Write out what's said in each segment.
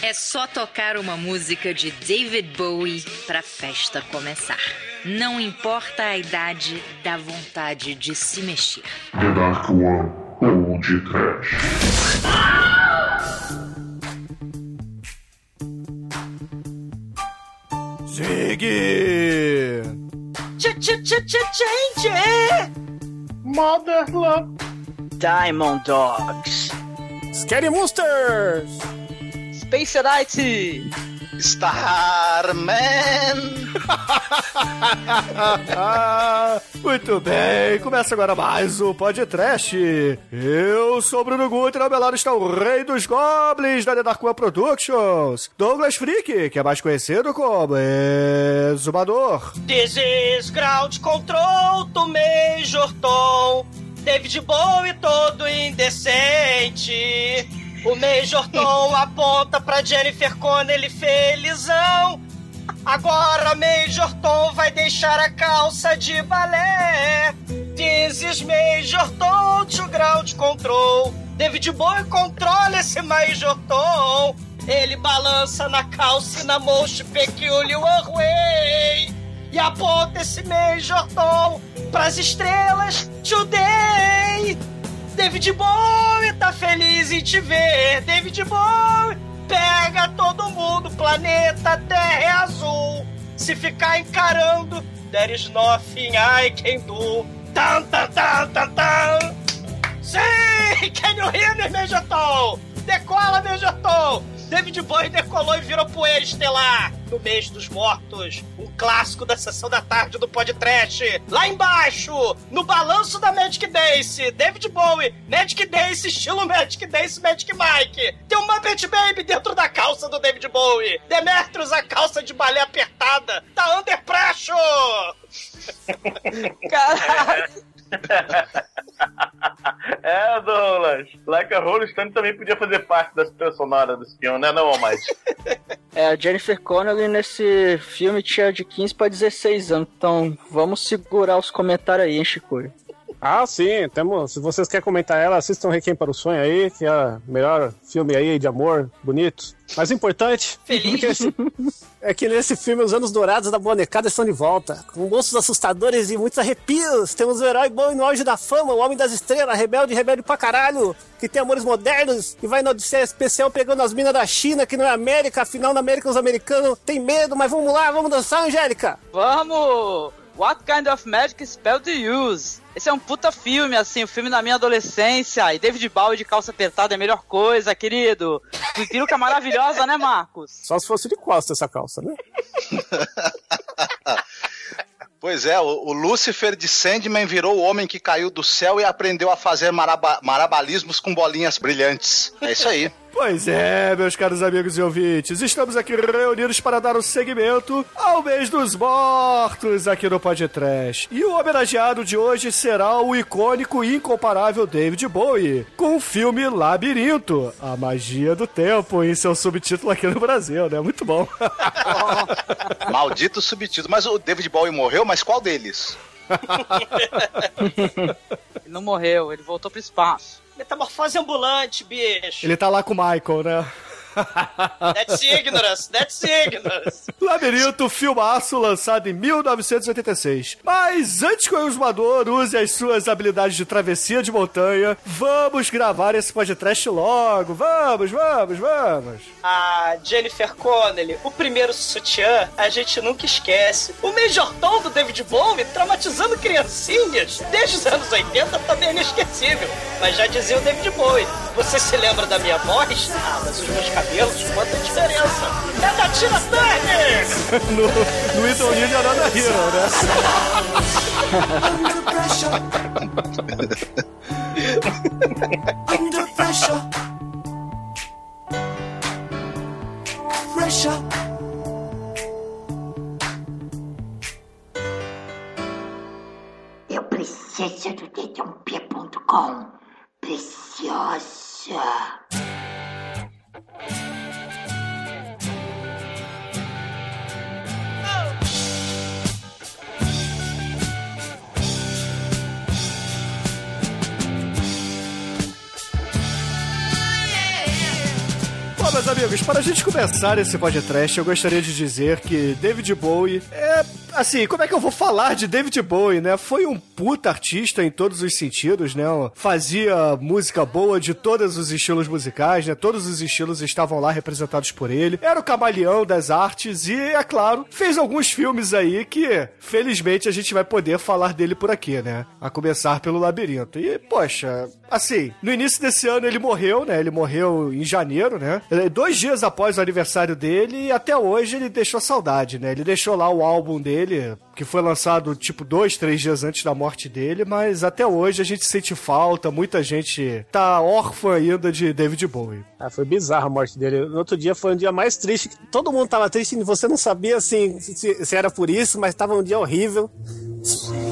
É só tocar uma música de David Bowie pra festa começar. Não importa a idade, dá vontade de se mexer. The Dark One ou de Trash. Zig! Change! Mother Love. Diamond Dogs. Scary Monsters! Space Knight. Starman! Muito bem, começa agora mais o podcast. Eu sou o Bruno Guter, ao meu lado está o rei dos goblins da The Dark One Productions, Douglas Freak, que é mais conhecido como Exumador. This is Ground Control to Major Tom. David Bowie todo indecente. O Major Tom aponta pra Jennifer Connelly felizão. Agora Major Tom vai deixar a calça de balé. Is Major Tom to ground control. David Bowie controla esse Major Tom. Ele balança na calça e na most peculiar way. E aponta esse Major Tom pras estrelas today. David Bowie tá feliz em te ver. David Bowie pega todo mundo. Planeta Terra é azul. Se ficar encarando, there is nothing I can do. Tan, tan, tan, tan, tan. Sim! Can you hear me, Tom? Decola, Tom! David Bowie decolou e virou poeira estelar no mês dos mortos. Um clássico da sessão da tarde do podcast. Lá embaixo, no balanço da Magic Dance, David Bowie, Magic Dance, estilo Magic Dance, Magic Mike. Tem um Muppet Baby dentro da calça do David Bowie. Demetrius, a calça de balé apertada. Tá under pressure! Caralho. é, Douglas. Like a Rolling Stone também podia fazer parte das trilha sonora desse filme, né, não, Almighty? É, a Jennifer Connelly nesse filme tinha de 15 para 16 anos, então vamos segurar os comentários aí, hein, Chico? Ah, sim, temos. Se vocês querem comentar ela, assistam Requiem para o Sonho aí, que é o melhor filme aí de amor, bonito. Mas importante Feliz. é que, é que nesse filme os anos dourados da bonecada estão de volta. Com monstros assustadores e muitos arrepios. Temos o herói bom e no auge da fama, o homem das estrelas, rebelde, rebelde pra caralho, que tem amores modernos e vai na Odisseia Especial pegando as minas da China, que não é América, afinal na América os americanos têm medo, mas vamos lá, vamos dançar, Angélica! Vamos! What kind of magic spell do you use? Esse é um puta filme, assim, o filme da minha adolescência. E David Bowie de calça apertada é a melhor coisa, querido. Que peruca maravilhosa, né, Marcos? Só se fosse de costa essa calça, né? Pois é, o, o Lúcifer de Sandman virou o homem que caiu do céu e aprendeu a fazer maraba- marabalismos com bolinhas brilhantes. É isso aí. Pois é, meus caros amigos e ouvintes, estamos aqui reunidos para dar o segmento ao mês dos mortos aqui no Podcast. E o homenageado de hoje será o icônico e incomparável David Bowie, com o filme Labirinto, a magia do tempo, em seu subtítulo aqui no Brasil, né? Muito bom. Maldito subtítulo. Mas o David Bowie morreu, mas qual deles? Ele não morreu, ele voltou pro espaço. Metamorfose ambulante, bicho. Ele tá lá com o Michael, né? That's ignorance, that's ignorance. Labirinto, filmaço lançado em 1986. Mas antes que o exumador use as suas habilidades de travessia de montanha, vamos gravar esse podcast logo. Vamos, vamos, vamos. A Jennifer Connelly, o primeiro sutiã, a gente nunca esquece. O Major Tom do David Bowie traumatizando criancinhas desde os anos 80 também é inesquecível. Mas já dizia o David Bowie, você se lembra da minha voz? Ah, mas os meus cabelos, quanta diferença! É da Tina Turner! No, no Idol Ninja Nada Hero, né? Under pressure. Under pressure. Pressure. Eu preciso do dedãopia.com. Preciosa. Bom, meus amigos, para a gente começar esse podcast, eu gostaria de dizer que David Bowie é. Assim, como é que eu vou falar de David Bowie, né? Foi um puta artista em todos os sentidos, né? Fazia música boa de todos os estilos musicais, né? Todos os estilos estavam lá representados por ele. Era o camaleão das artes e, é claro, fez alguns filmes aí que, felizmente, a gente vai poder falar dele por aqui, né? A começar pelo Labirinto. E, poxa, assim, no início desse ano ele morreu, né? Ele morreu em janeiro, né? Dois dias após o aniversário dele e até hoje ele deixou saudade, né? Ele deixou lá o álbum dele, que foi lançado tipo dois, três dias antes da morte dele, mas até hoje a gente sente falta, muita gente tá órfã ainda de David Bowie. Ah, foi bizarro a morte dele. No outro dia foi um dia mais triste. Todo mundo tava triste e você não sabia assim se, se era por isso, mas tava um dia horrível.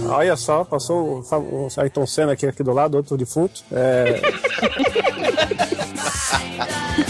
Olha só, passou o, o Ayrton Senna aqui, aqui do lado, outro defunto. É...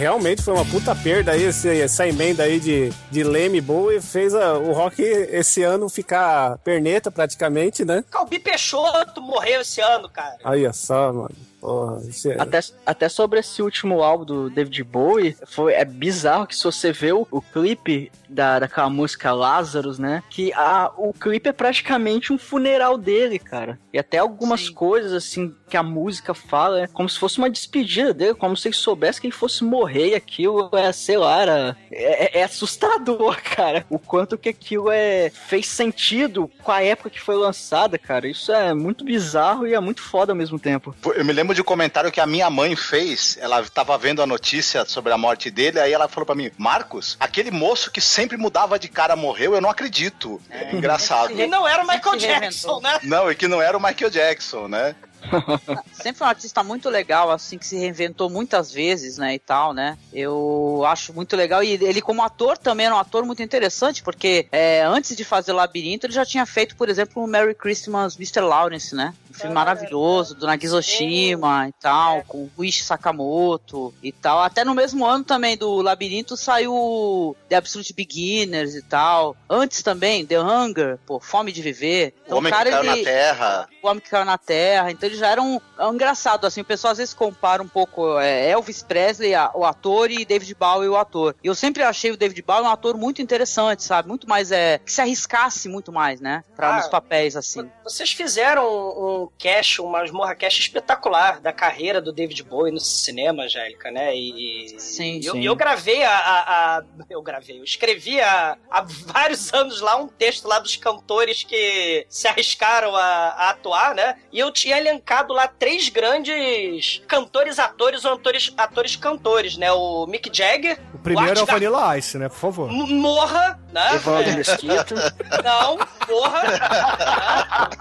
realmente foi uma puta perda aí, esse, essa emenda aí de, de Leme boa e fez a, o rock esse ano ficar perneta praticamente, né? Calbi Peixoto morreu esse ano, cara. Aí é só, mano. Porra, é... Até, até sobre esse último álbum do David Bowie, foi, é bizarro que se você vê o, o clipe da, daquela música Lazarus, né? Que a, o clipe é praticamente um funeral dele, cara. E até algumas Sim. coisas, assim, que a música fala, é como se fosse uma despedida dele, como se ele soubesse que ele fosse morrer e aquilo é, sei lá, era, é, é assustador, cara. O quanto que aquilo é fez sentido com a época que foi lançada, cara. Isso é muito bizarro e é muito foda ao mesmo tempo. Eu me lembro de um comentário que a minha mãe fez. Ela tava vendo a notícia sobre a morte dele, aí ela falou pra mim: Marcos, aquele moço que sempre mudava de cara morreu, eu não acredito. É engraçado. E não era o Michael Jackson, né? Não, e que não era o Michael Jackson, né? Sempre foi um artista muito legal, assim, que se reinventou muitas vezes, né, e tal, né? Eu acho muito legal. E ele, como ator, também era um ator muito interessante, porque é, antes de fazer Labirinto, ele já tinha feito, por exemplo, o Merry Christmas, Mr. Lawrence, né? Filme maravilhoso, do Nagisa Oshima e tal, com o Ishi Sakamoto e tal. Até no mesmo ano também do Labirinto saiu The Absolute Beginners e tal. Antes também, The Hunger, pô, Fome de Viver. O Homem que Caiu na Terra. O Homem que Caiu na Terra. Então ele já era um, é um engraçado, assim, o pessoal às vezes compara um pouco é, Elvis Presley, a- o ator, e David Bowie, o ator. E eu sempre achei o David Bowie um ator muito interessante, sabe? Muito mais, é, que se arriscasse muito mais, né? Pra, Ah. nos papéis, assim. Vocês fizeram um, um cast, uma masmorra cast espetacular da carreira do David Bowie no cinema, Angélica, né? E, e- Sim, e eu, sim. e eu gravei a, a- a- Eu gravei, eu escrevi há, há vários anos lá um texto lá dos cantores que se arriscaram a, a atuar, né? E eu tinha elencado lá três grandes cantores, atores ou atores, atores cantores, né? O Mick Jagger, O primeiro é o Art Gar- Vanilla Ice, né? Por favor. Morra, né? Evaldo É, Mesquita. Não, porra.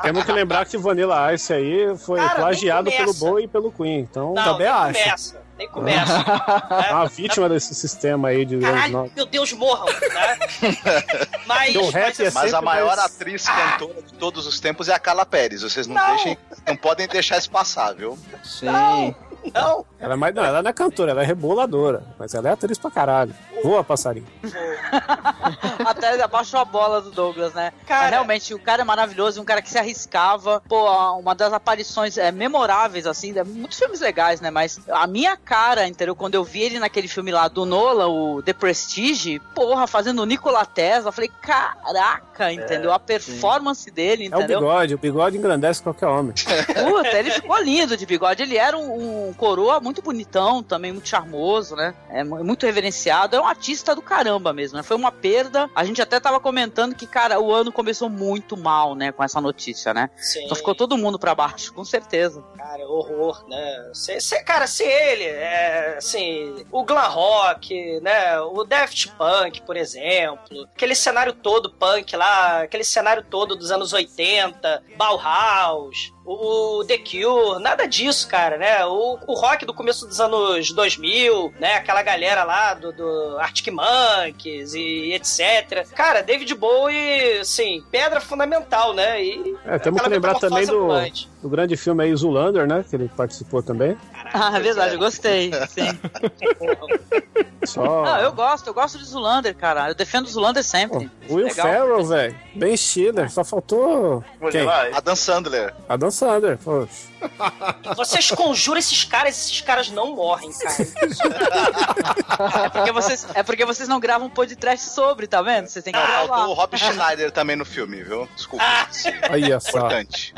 Temos que lembrar que Vanilla Ice aí foi Cara, plagiado pelo. Bowie e pelo Queen. Então, Não, Também nem acho. começa. Nem começa. é uma vítima desse sistema aí de Caralho, meu Deus, morram, né? Mas, Então, mas, é Mas a maior mais- atriz cantora de todos os tempos é a Carla Pérez. Vocês não, Não. deixem, não podem deixar isso passar, viu? Sim. não, Ela é mais, não, ela não é cantora, ela é reboladora. Mas ela é atriz pra caralho. Voa, passarinho. Até abaixou a bola do Douglas, né? Cara- Mas realmente, o cara é maravilhoso, um cara que se arriscava. Pô, uma das aparições é, memoráveis, assim, é, muitos filmes legais, né? Mas a minha cara, entendeu? Quando eu vi ele naquele filme lá do Nola, o The Prestige, porra, fazendo o Nikola Tesla, eu falei, caraca, entendeu? A performance dele, É o entendeu? bigode, o bigode engrandece qualquer homem. Puta, ele ficou lindo de bigode. Ele era um, um coroa muito bonitão, também muito charmoso, né? É mu- muito reverenciado. É um artista do caramba mesmo, né? Foi uma perda. A gente até tava comentando que, cara, o ano começou muito mal, né? Com essa notícia, né? sim, Então ficou todo mundo pra baixo, com certeza. cara, horror, né? Se, se- cara, se ele, é, assim, o glam rock, né? O Daft Punk, por exemplo, aquele cenário todo punk lá, aquele cenário todo dos anos 80, Bauhaus, o The Cure, nada disso, cara, né? O, o rock do começo dos anos 2000, né? Aquela galera lá do, do Arctic Monkeys e etc. Cara, David Bowie, assim, pedra fundamental, né? E É, temos que lembrar também do, do grande filme aí, Zulander, né? Que ele participou também. Ah, é verdade, eu gostei. Sim. Só. Não, eu gosto, eu gosto de Zulander, cara. Eu defendo o Zulander sempre. Will Legal. Ferrell, velho. Ben Stiller. Só faltou. Quem? Adam Sandler. Adam Sandler. Poxa. Vocês conjuram esses caras, esses caras não morrem, cara. É porque vocês, é porque vocês não gravam um podcast sobre, tá vendo? Vocês têm que Ah, gravar. faltou o Rob Schneider também no filme, viu? Desculpa. Aí, ó só. Importante.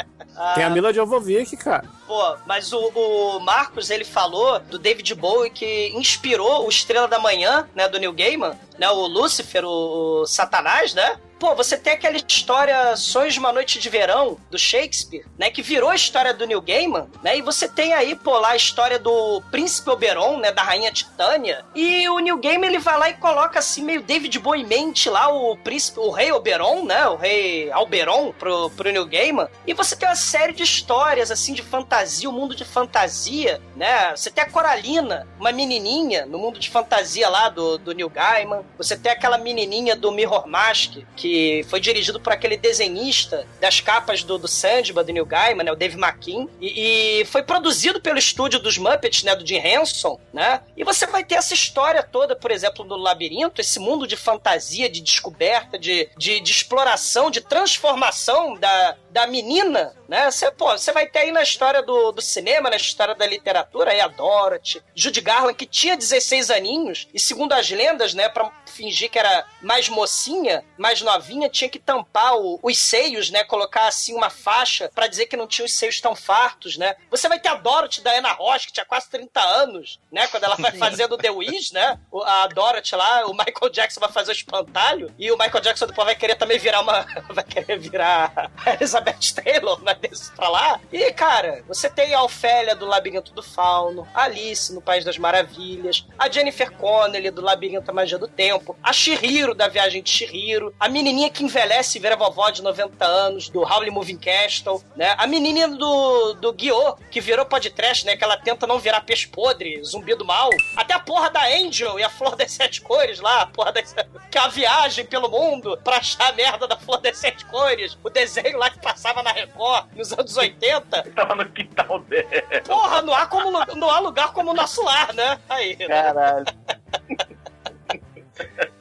Tem a Mila Jovovich, cara. Pô, mas o, o Marcos, ele falou do David Bowie que inspirou o Estrela da Manhã, né, do Neil Gaiman, né, o Lúcifer, o, o Satanás, né? Pô, você tem aquela história Sonhos de uma Noite de Verão, do Shakespeare, né, que virou a história do Neil Gaiman, né, e você tem aí, pô, lá a história do Príncipe Oberon, né, da Rainha Titânia, e o Neil Gaiman, ele vai lá e coloca, assim, meio David Bowie mente lá o príncipe, o rei Oberon, né, o rei Alberon pro, pro Neil Gaiman, e você tem uma série de histórias, assim, de fantasia, o mundo de fantasia, né, você tem a Coralina, uma menininha no mundo de fantasia lá do, do Neil Gaiman, você tem aquela menininha do Mirror Mask, que foi dirigido por aquele desenhista das capas do, do Sandman, do Neil Gaiman, né, o Dave McKean, e, e foi produzido pelo estúdio dos Muppets, né, do Jim Henson, né, e você vai ter essa história toda, por exemplo, no Labirinto, esse mundo de fantasia, de descoberta, de, de, de exploração, de transformação da, da menina, né, você, pô, você vai ter aí na história do, do cinema, na história da literatura, aí a Dorothy, Judy Garland, que tinha 16 aninhos, e segundo as lendas, né, pra fingir que era mais mocinha, mais novinha, tinha que tampar o- os seios, né? Colocar assim uma faixa pra dizer que não tinha os seios tão fartos, né? Você vai ter a Dorothy da Ana Ross, que tinha quase 30 anos, né? Quando ela vai fazendo The Wiz, né? A Dorothy lá, o Michael Jackson vai fazer o espantalho e o Michael Jackson depois vai querer também virar uma. vai querer virar a Elizabeth Taylor, né? Desse pra lá. E, cara, você tem a Ofélia do Labirinto do Fauno, a Alice no País das Maravilhas, a Jennifer Connelly do Labirinto da Magia do Tempo, a Shihiro da Viagem de Shihiro, a menininha que envelhece e vira vovó de 90 anos do Howley Moving Castle, né? A menininha do, do Guiô, que virou podcast, né? Que ela tenta não virar peixe podre, zumbi do mal. Até a porra da Angel e a Flor das Sete Cores lá, a porra das... que é a viagem pelo mundo pra achar a merda da Flor das Sete Cores. O desenho lá que passava na Record nos anos 80. Tava no quintal dele. Porra, não há, como, não há lugar como o nosso lar, né? Aí. né? Caralho.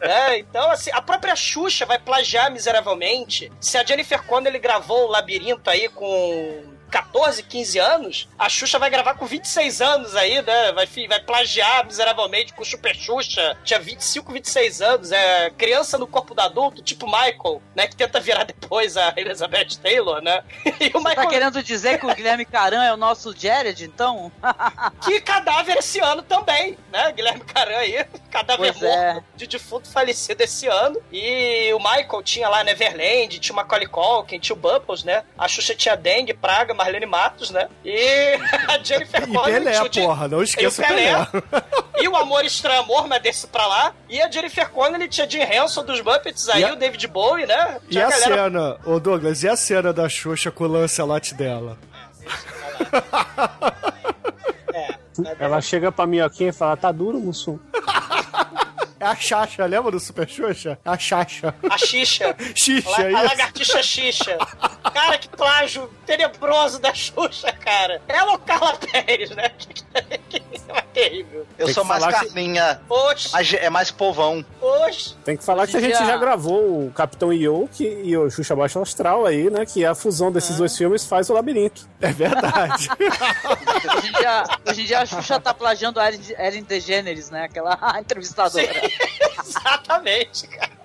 É, então, assim, a própria Xuxa vai plagiar miseravelmente. Se a Jennifer Connelly gravou o Labirinto aí com 14, 15 anos, a Xuxa vai gravar com 26 anos aí, né? Vai, vai plagiar miseravelmente com o Super Xuxa. Tinha 25, 26 anos. É criança no corpo do adulto, tipo Michael, né? Que tenta virar depois a Elizabeth Taylor, né? E o Você tá Michael querendo dizer que o Guilherme Caran é o nosso Jared, então? Que cadáver esse ano também, né? Guilherme Caran aí, cadáver Pois é. morto de defunto falecido esse ano. E o Michael tinha lá Neverland, tinha o Macaulay Culkin, tinha o Bubbles, né? A Xuxa tinha dengue, praga, Marlene Matos, né? E a Jennifer E Connelly Pelé, tinha o Di- porra, não esqueça e o Pelé. E o Amor Estranho Amor, mas desse pra lá. E a Jennifer Connelly tinha Jim Henson dos Muppets aí, E a- o David Bowie, né? E Tinha a galera- cena, ô Douglas, e a cena da Xuxa com o Lancelot dela? Ela chega pra minhoquinha e fala: tá duro, Mussum? É a Xaxa, lembra do Super Xuxa? É a Xaxa. A Xixa. Xixa, La- a isso. lagartixa Xixa. Cara, que plágio tenebroso da Xuxa, cara. Ela ou Carla Pérez, né? É terrível. Eu Tem sou que mais falar que-. Oxe, É mais povão. oxe. Tem que falar que a gente já- já gravou o Capitão Yoke e o Xuxa Baixo Astral aí, né? Que a fusão desses dois filmes faz o labirinto. É verdade. Hoje em dia, hoje em dia a Xuxa tá plagiando a Ellen, Ellen DeGeneres, né? Aquela entrevistadora. Exatamente, cara.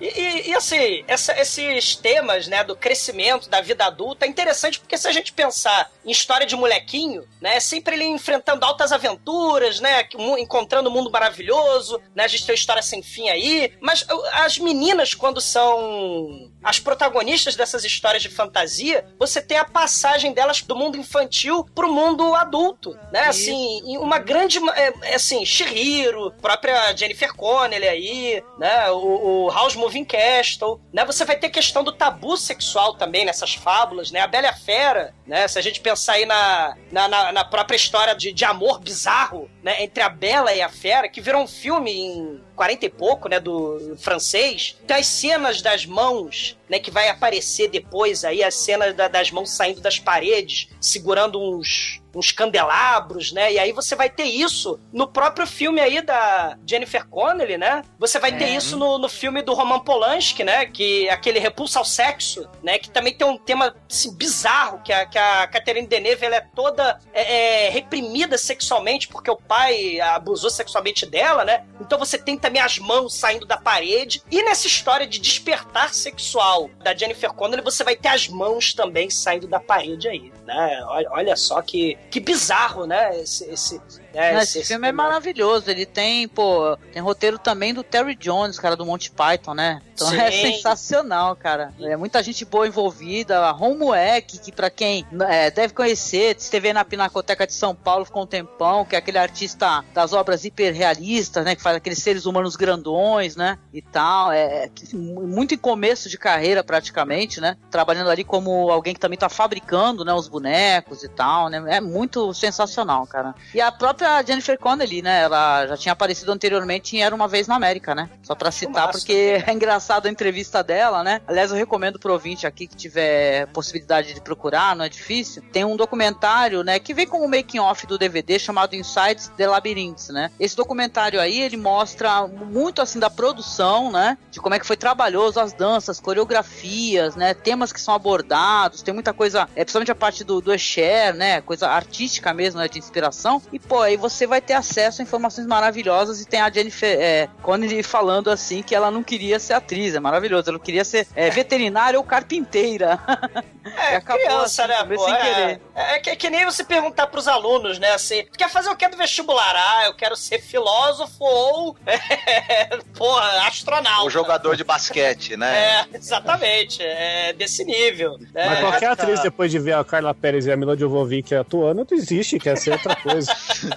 E, e- e, assim, essa- esses temas, né, do crescimento, da vida adulta, é interessante porque se a gente pensar em história de molequinho, né, é sempre ele enfrentando altas aventuras, né, que o encontrando um mundo maravilhoso, né, a gente tem uma história sem fim aí, mas uh, as meninas, quando são as protagonistas dessas histórias de fantasia, você tem a passagem delas do mundo infantil pro mundo adulto, né? Assim, uma grande, é, é assim, Shihiro, própria Jennifer Connelly aí, né? O, o House Moving Castle, né? Você vai ter questão do tabu sexual também nessas fábulas, né? A Bela e a Fera, né? Se a gente pensar aí na, na, na- na própria história de, de amor bizarro, né? Entre a Bela e a Fera, que virou um filme em 40 e pouco, né? Do francês. Tem as cenas das mãos, much né? Que vai aparecer depois aí, as cenas da- das mãos saindo das paredes, segurando uns uns candelabros, né? E aí você vai ter isso no próprio filme aí da Jennifer Connelly, né? Você vai ter É. isso no, no filme do Roman Polanski, né? Que aquele Repulsa ao Sexo, né? Que também tem um tema assim, bizarro, que a, que a Catherine Deneuve ela é toda é, é, reprimida sexualmente porque o pai abusou sexualmente dela, né? Então você tem também as mãos saindo da parede. E nessa história de despertar sexual da Jennifer Connelly, você vai ter as mãos também saindo da parede aí, né? Olha, olha só que, que bizarro, né? Esse, esse, né? Não, esse, filme é maravilhoso. Ele tem, pô, tem roteiro também do Terry Jones, cara do Monty Python, né? Então Sim. é sensacional, cara. É muita gente boa envolvida. A Homework, que pra quem é, deve conhecer, esteve na Pinacoteca de São Paulo, ficou um tempão, que é aquele artista das obras hiperrealistas, né? Que faz aqueles seres humanos grandões, né? E tal. É, é muito em começo de carreira, praticamente, né? Trabalhando ali como alguém que também tá fabricando, né? Os bonecos e tal, né? É muito sensacional, cara. E a própria Jennifer Connelly, né? Ela já tinha aparecido anteriormente em Era Uma Vez na América, né? Só pra citar, porque é engraçado a entrevista dela, né? Aliás, eu recomendo pro ouvinte aqui que tiver possibilidade de procurar, não é difícil. Tem um documentário, né? Que vem como making off do DVD chamado Insights the Labyrinths, né? Esse documentário aí, ele mostra muito, assim, da produção, né? De como é que foi trabalhoso as danças, coreografias, né? Temas que são abordados, tem muita coisa, é, principalmente a parte do, do Escher, né? Coisa artística mesmo, né? De inspiração. E, pô, aí você vai ter acesso a informações maravilhosas e tem a Jennifer é, Connelly falando assim que ela não queria ser atriz, é maravilhoso. Ela queria ser é, veterinária ou carpinteira. É, acabou criança, assim, né, pô? sem É, querer. é, que, é que nem você perguntar pros alunos, né, assim, tu quer fazer o que do vestibular? Ah, eu quero ser filósofo ou, é, porra, astronauta. O jogador de basquete, né? É, exatamente, é desse nível. né? Mas qualquer atriz, depois de ver a Carla Pérez e a Mila Jovovich atuando, desiste, quer ser outra coisa.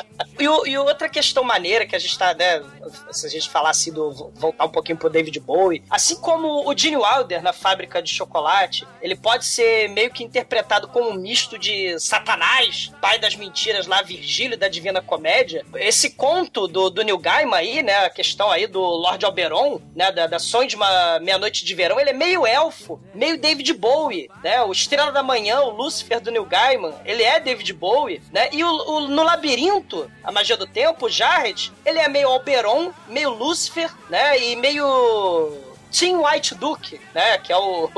E, e outra questão maneira que a gente tá, né, se a gente falar assim, do, voltar um pouquinho pro David Bowie, assim como o Gene Wilder na Fábrica de Chocolate, ele pode ser meio que interpretado como um misto de Satanás, pai das mentiras lá, Virgílio da Divina Comédia. Esse conto do, do Neil Gaiman aí, né, a questão aí do Lord Oberon, né, da, da Sonho de uma Meia-Noite de Verão, ele é meio elfo, meio David Bowie, né, o Estrela da Manhã, o Lúcifer do Neil Gaiman, ele é David Bowie, né, e o, o- no Labirinto, a Magia do Tempo, Jared, ele é meio Oberon, meio Lúcifer, né, e meio... Tim White Duke, né? Que é o.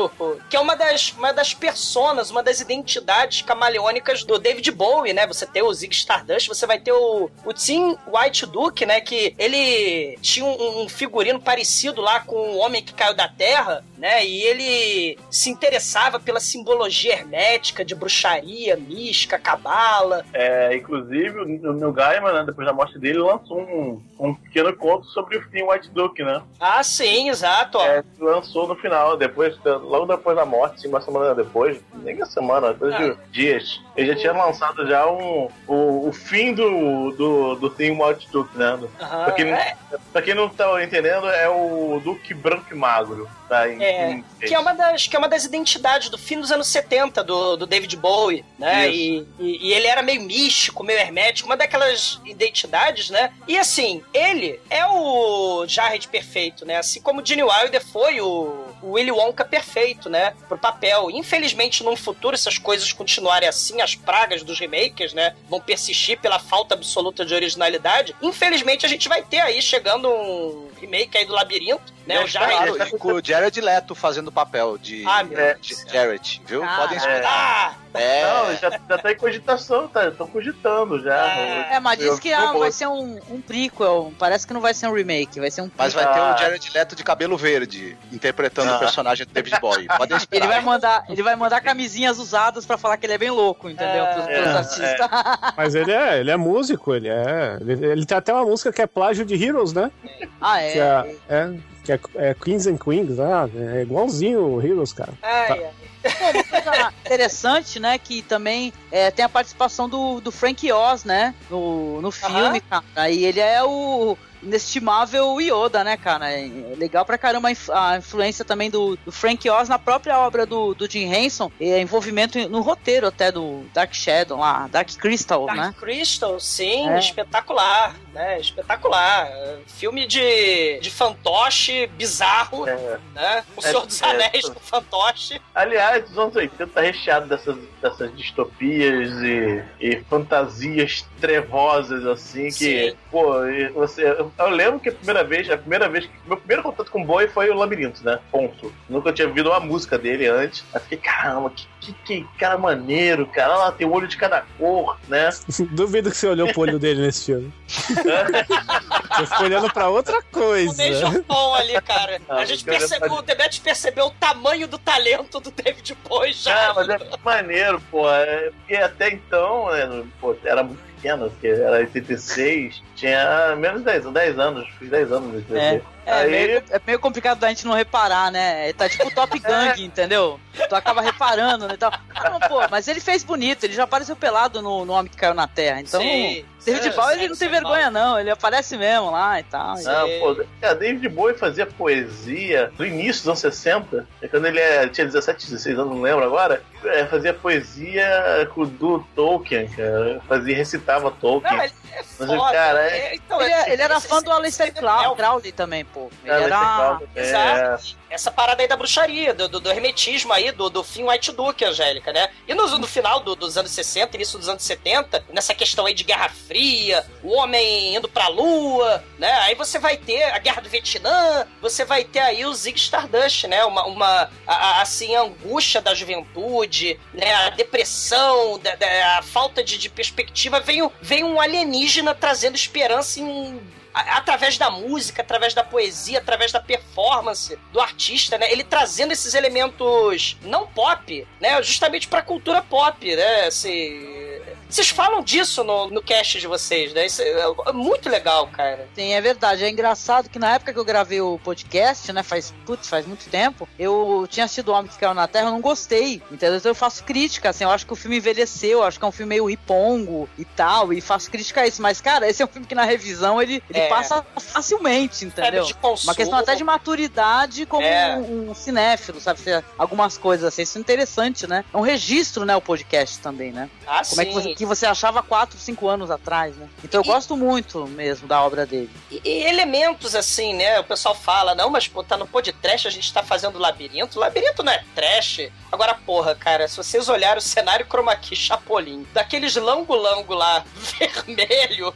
que é uma das, uma das personas, uma das identidades camaleônicas do David Bowie, né? Você tem o Zig Stardust, você vai ter o, o Tim White Duke, né? Que ele tinha um, um figurino parecido lá com o Homem que Caiu da Terra, né? E ele se interessava pela simbologia hermética de bruxaria, mística, cabala. É, inclusive, o Neil Gaiman, né, depois da morte dele, lançou um, um pequeno conto sobre o fim White Duke, né? Ah, sim, exato. É, lançou no final, depois, logo depois da morte, uma semana depois, nem uma semana, coisa de dias. Ele já tinha lançado já um, o, o fim do, do, do White Duke, né? Aham, pra, quem, não- é. pra quem não tá entendendo, é o Duque Branco e Magro. Tá, em- É, em- que é uma das que é uma das identidades do fim dos anos 70 do, do David Bowie, né? E, e- e ele era meio místico, meio hermético, uma daquelas identidades, né? E assim, ele é o Jared perfeito, né? Assim como o Gene Wilder foi o, o Willy Wonka perfeito, né? Pro papel. Infelizmente, num futuro, se as coisas continuarem assim, as pragas dos remakes, né? Vão persistir pela falta absoluta de originalidade. Infelizmente, a gente vai ter aí chegando um remake aí do Labirinto, né? O Jared e com o Jared Leto fazendo o papel de, Ah, de Jared, viu? Cara, Podem esperar. ah, É. Não, já, já tá em cogitação, tá? Estão cogitando já. É, mas diz que ah, vai ser um, um prequel. Parece que não vai ser um remake, vai ser um Mas vai prequel. ter Ah. o Jared Leto de cabelo verde, interpretando Ah. o personagem do David Bowie. Podem Ele esperar. vai mandar, ele vai mandar camisinhas usadas pra falar que ele é bem louco, entendeu? Pros, pros é, artistas. Mas ele é, ele é músico, ele é. Ele, ele tem até uma música que é plágio de Heroes, né? Ah, Que é. é, é, que é, é Queens and Queens, ah, é igualzinho o Heroes, cara. Ai, Tá. ai. Pô, uma coisa interessante, né? Que também é, tem a participação do, do Frank Oz, né? No, no filme, cara. E ele é o inestimável Yoda, né, cara? É legal pra caramba a inf- a influência também do, do Frank Oz na própria obra do, do Jim Henson. E é envolvimento no roteiro até do Dark Shadow lá, Dark Crystal, Dark né? Crystal, sim, É. espetacular, né? Espetacular. Filme de, de fantoche bizarro, É. né? O É, Senhor dos. Anéis com fantoche. Aliás, os anos 80 tá recheado dessas, dessas distopias e, e fantasias trevosas, assim, que, Sim. pô, você. Eu, lembro que a primeira vez, a primeira vez. Meu primeiro contato com o Bowie foi o Labirinto, né? Ponto. Nunca tinha ouvido uma música dele antes. Aí fiquei, caramba, que, que, que cara maneiro, cara. Olha lá, tem o olho de cada cor, né? Duvido que você olhou pro olho dele nesse filme. Você ficou olhando pra outra coisa. Tom ali, cara. Ah, a gente percebeu, o Demet percebeu o tamanho do talento do David Bowie já. Ah, mas é maneiro, pô. É, porque até então, né, pô, era muito pequeno, porque era 86, tinha menos de 10, 10 anos, fiz 10 anos de É. 80. É, Aí, meio, é meio complicado da gente não reparar, né? Tá tipo Top Gang, entendeu? Tu acaba reparando, né? e tal. Ah, não, pô, mas ele fez bonito, ele já apareceu pelado no, no Homem que Caiu na Terra. Então, Sim. David Bowie, ele não tem vergonha, não. Ele aparece mesmo lá e tal. Ah, pô, cara, David Bowie fazia poesia no início dos anos 60, é quando ele é- tinha 17, 16 anos, não lembro agora. é, fazia poesia do Tolkien, cara. Fazia, recitava Tolkien. Não, ele é Mas, foda. cara, é- É, então, Ele, é- ele era fã do Aleister Crowley também, pô. Ele era... É, Exato. Essa parada aí da bruxaria, do, do, do hermetismo aí, do, do fim White Duke, Angélica, né? E no, no final do- dos anos 60, início dos anos 70, nessa questão aí de Guerra Fria, o homem indo pra Lua, né? Aí você vai ter a Guerra do Vietnã, você vai ter aí o Zig Stardust, né? Uma, uma a- a- assim, a angústia da juventude, né? A depressão, da, da- a falta de, de perspectiva. Vem, vem um alienígena trazendo esperança em através da música, através da poesia, através da performance do artista, né? Ele trazendo esses elementos não pop, né? Justamente pra cultura pop, né? Assim, vocês falam disso no, no cast de vocês, né? Isso é é muito legal, cara. Sim, é verdade. É engraçado que na época que eu gravei o podcast, né, faz, putz, faz muito tempo, eu tinha assistido O Homem que Caiu na Terra, eu não gostei, entendeu? Então eu faço crítica, assim, eu acho que o filme envelheceu, eu acho que é um filme meio ripongo e tal, e faço crítica a isso. Mas, cara, esse é um filme que na revisão ele, ele É. passa facilmente, entendeu? de consumo. Uma questão até de maturidade como É. um, um cinéfilo, sabe? Algumas coisas assim, isso é interessante, né? É um registro, né, o podcast também, né? Ah, Como é que sim. você, que você achava 4, 5 anos atrás, né? Então eu gosto muito mesmo da obra dele. E, e elementos assim, né? O pessoal fala, não, mas pô, tá no pod trash, a gente tá fazendo labirinto. Labirinto não é trash. Agora, porra, cara, se vocês olharem o cenário chroma key Chapolin, daqueles lango-lango lá, vermelho,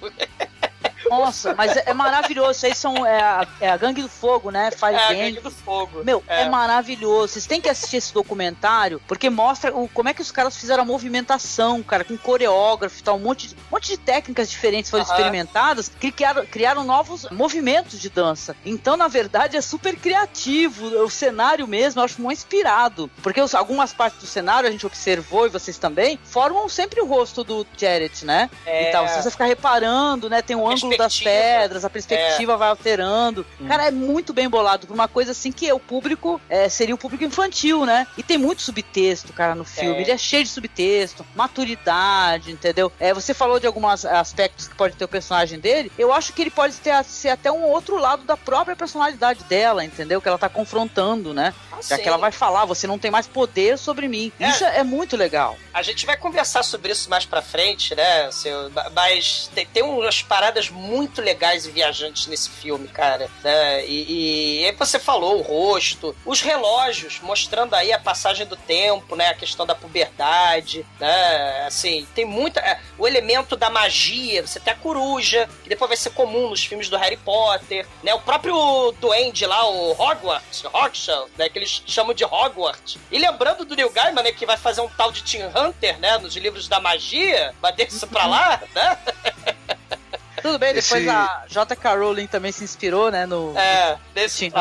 Nossa, mas é, é maravilhoso. Isso aí são, é, a, é a Gangue do Fogo, né? Fire é a Gang. gangue do fogo. Meu, é. É. maravilhoso. Vocês têm que assistir esse documentário, porque mostra o, como é que os caras fizeram a movimentação, cara, com coreógrafo e tal, um monte de, um monte de técnicas diferentes foram Aham. experimentadas, que criaram, criaram novos movimentos de dança. Então, na verdade, é super criativo. O cenário mesmo, eu acho muito inspirado. Porque os- algumas partes do cenário a gente observou, e vocês também, formam sempre o rosto do Jared, né? É. E tal. Se você ficar reparando, né? Tem o A ângulo das pedras, a perspectiva vai alterando. Cara, é muito bem bolado. Por uma coisa assim que o público é, seria o público infantil, né? E tem muito subtexto, cara, no filme. É. Ele é cheio de subtexto, maturidade, entendeu? É, você falou de alguns aspectos que pode ter o personagem dele. Eu acho que ele pode ter, ser até um outro lado da própria personalidade dela, entendeu? Que ela tá confrontando, né? Ah, Já sim. que ela vai falar, você não tem mais poder sobre mim. É. Isso é muito legal. A gente vai conversar sobre isso mais pra frente, né? seu- Mas tem, tem umas paradas muito legais e viajantes nesse filme, cara. né? E, e aí você falou o rosto, os relógios mostrando aí a passagem do tempo, né? A questão da puberdade, né? Assim, tem muita. é, O elemento da magia, você tem a coruja, que depois vai ser comum nos filmes do Harry Potter, né? O próprio duende lá, o Hogwarts, Hogshaw, né? Que eles chamam de Hogwarts. E lembrando do Neil Gaiman, né? Que vai fazer um tal de Tim Hunter, né? Nos livros da magia, vai ter isso pra lá, né? Tudo bem, depois Esse- a J.K. Rowling também se inspirou, né, no... É, desse.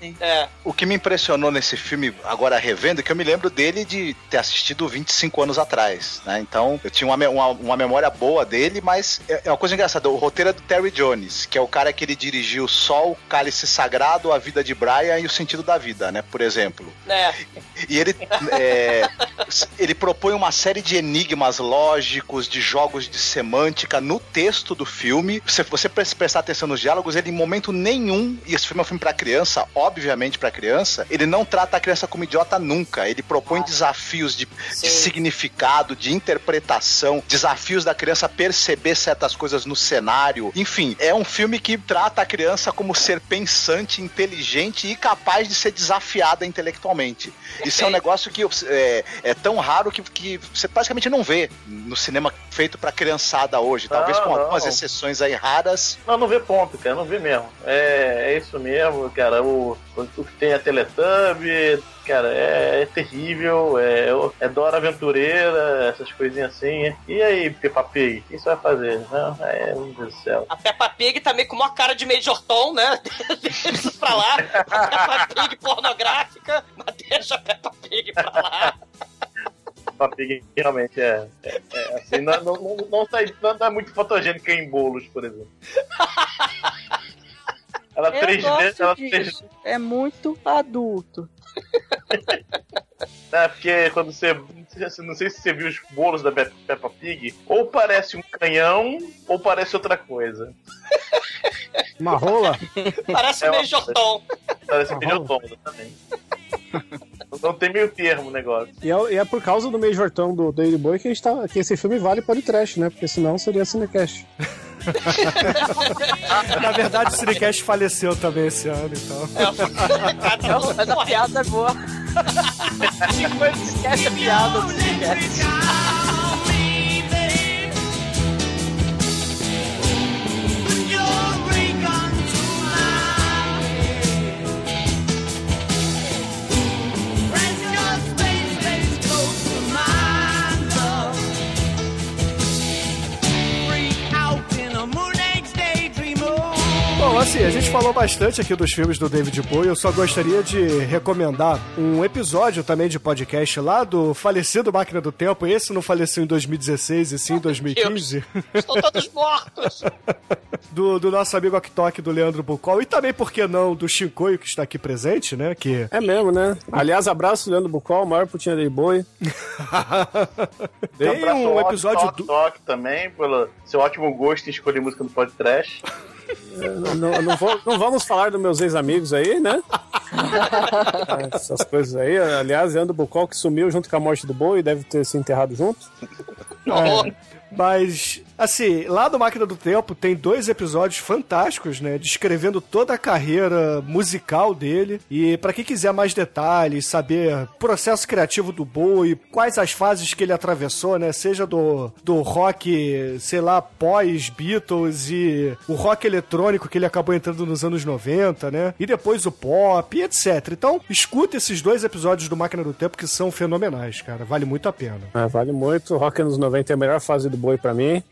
Sim. É. O que me impressionou nesse filme, agora revendo, é que eu me lembro dele de ter assistido 25 anos atrás, né? Então, eu tinha uma, uma, uma memória boa dele, mas é é uma coisa engraçada. O roteiro é do Terry Jones, que é o cara que ele dirigiu Sol, Cálice Sagrado, A Vida de Brian e O Sentido da Vida, né? Por exemplo. É. E ele, é, ele propõe uma série de enigmas lógicos, de jogos de semântica no texto do filme. Se você pre- prestar atenção nos diálogos, ele em momento nenhum, e esse filme é um filme pra criança, obviamente pra criança, ele não trata a criança como idiota nunca. Ele propõe desafios de, de significado, de interpretação, desafios da criança perceber certas coisas no cenário. Enfim, é um filme que trata a criança como ser pensante, inteligente e capaz de ser desafiada intelectualmente. Isso é um negócio que é, é tão raro que, que você praticamente não vê no cinema feito pra criançada hoje. Talvez Não, com algumas não. exceções aí raras. Não, não vê ponto, cara, não vê mesmo. É, é isso mesmo, cara. O, o que tem a Teletubby, cara, é, é terrível. É, é Dora Aventureira, essas coisinhas assim. E aí, Peppa Pig, o que isso vai fazer? Não, é, meu Deus do céu. A Peppa Pig tá meio com uma cara de Major Tom, né? Deixa pra lá. A Peppa Pig pornográfica, mas deixa a Peppa Pig pra lá. Peppa Pig realmente é, é, é assim, não, não, não, não, sai- não é muito fotogênica em bolos, por exemplo. Ela Eu 3D, gosto ela disso. É muito adulto. É, porque quando você. não sei- se você viu os bolos da Pe- Peppa Pig, ou parece um canhão, ou parece outra coisa. Uma rola? Parece É o uma- Major Tom. Parece um videotom também. Não tem meio termo o negócio. E é, e é por causa do Major Tom do Daily Boy que, a gente tá, que esse filme vale podcast, né? Porque senão seria Cinecast. Na verdade, o Cinecast faleceu também esse ano, então. Não, mas a piada é boa. Esquece a piada do Cinecast. Bom, assim, a gente falou bastante aqui dos filmes do David Bowie. Eu só gostaria de recomendar um episódio também de podcast lá do falecido Máquina do Tempo. Esse não faleceu em 2016 e sim em 2015. Estão todos mortos. do, do nosso amigo Oktok, do Leandro Bucol. E também, por que não, do Shinkoio, que está aqui presente, né? Que É mesmo, né? Aliás, abraço, Leandro Bucol, maior putinha Daily Boy. Tem um episódio Toque do. Toque também, pelo seu ótimo gosto em escolher música no podcast. Não, não, não vou- não vamos falar dos meus ex-amigos aí, né? Essas coisas aí. Aliás, Leandro Bucol que sumiu junto com a morte do boi, deve ter se enterrado junto. É, mas, assim, lá do Máquina do Tempo tem dois episódios fantásticos, né? Descrevendo toda a carreira musical dele. E pra quem quiser mais detalhes, saber o processo criativo do Bowie, quais as fases que ele atravessou, né? Seja do, do rock, sei lá, pós-Beatles e o rock eletrônico que ele acabou entrando nos anos 90, né? E depois o pop, etc. Então, escuta esses dois episódios do Máquina do Tempo que são fenomenais, cara. Vale muito a pena. É, vale muito. Rock anos 90 é a melhor fase do boi pra mim.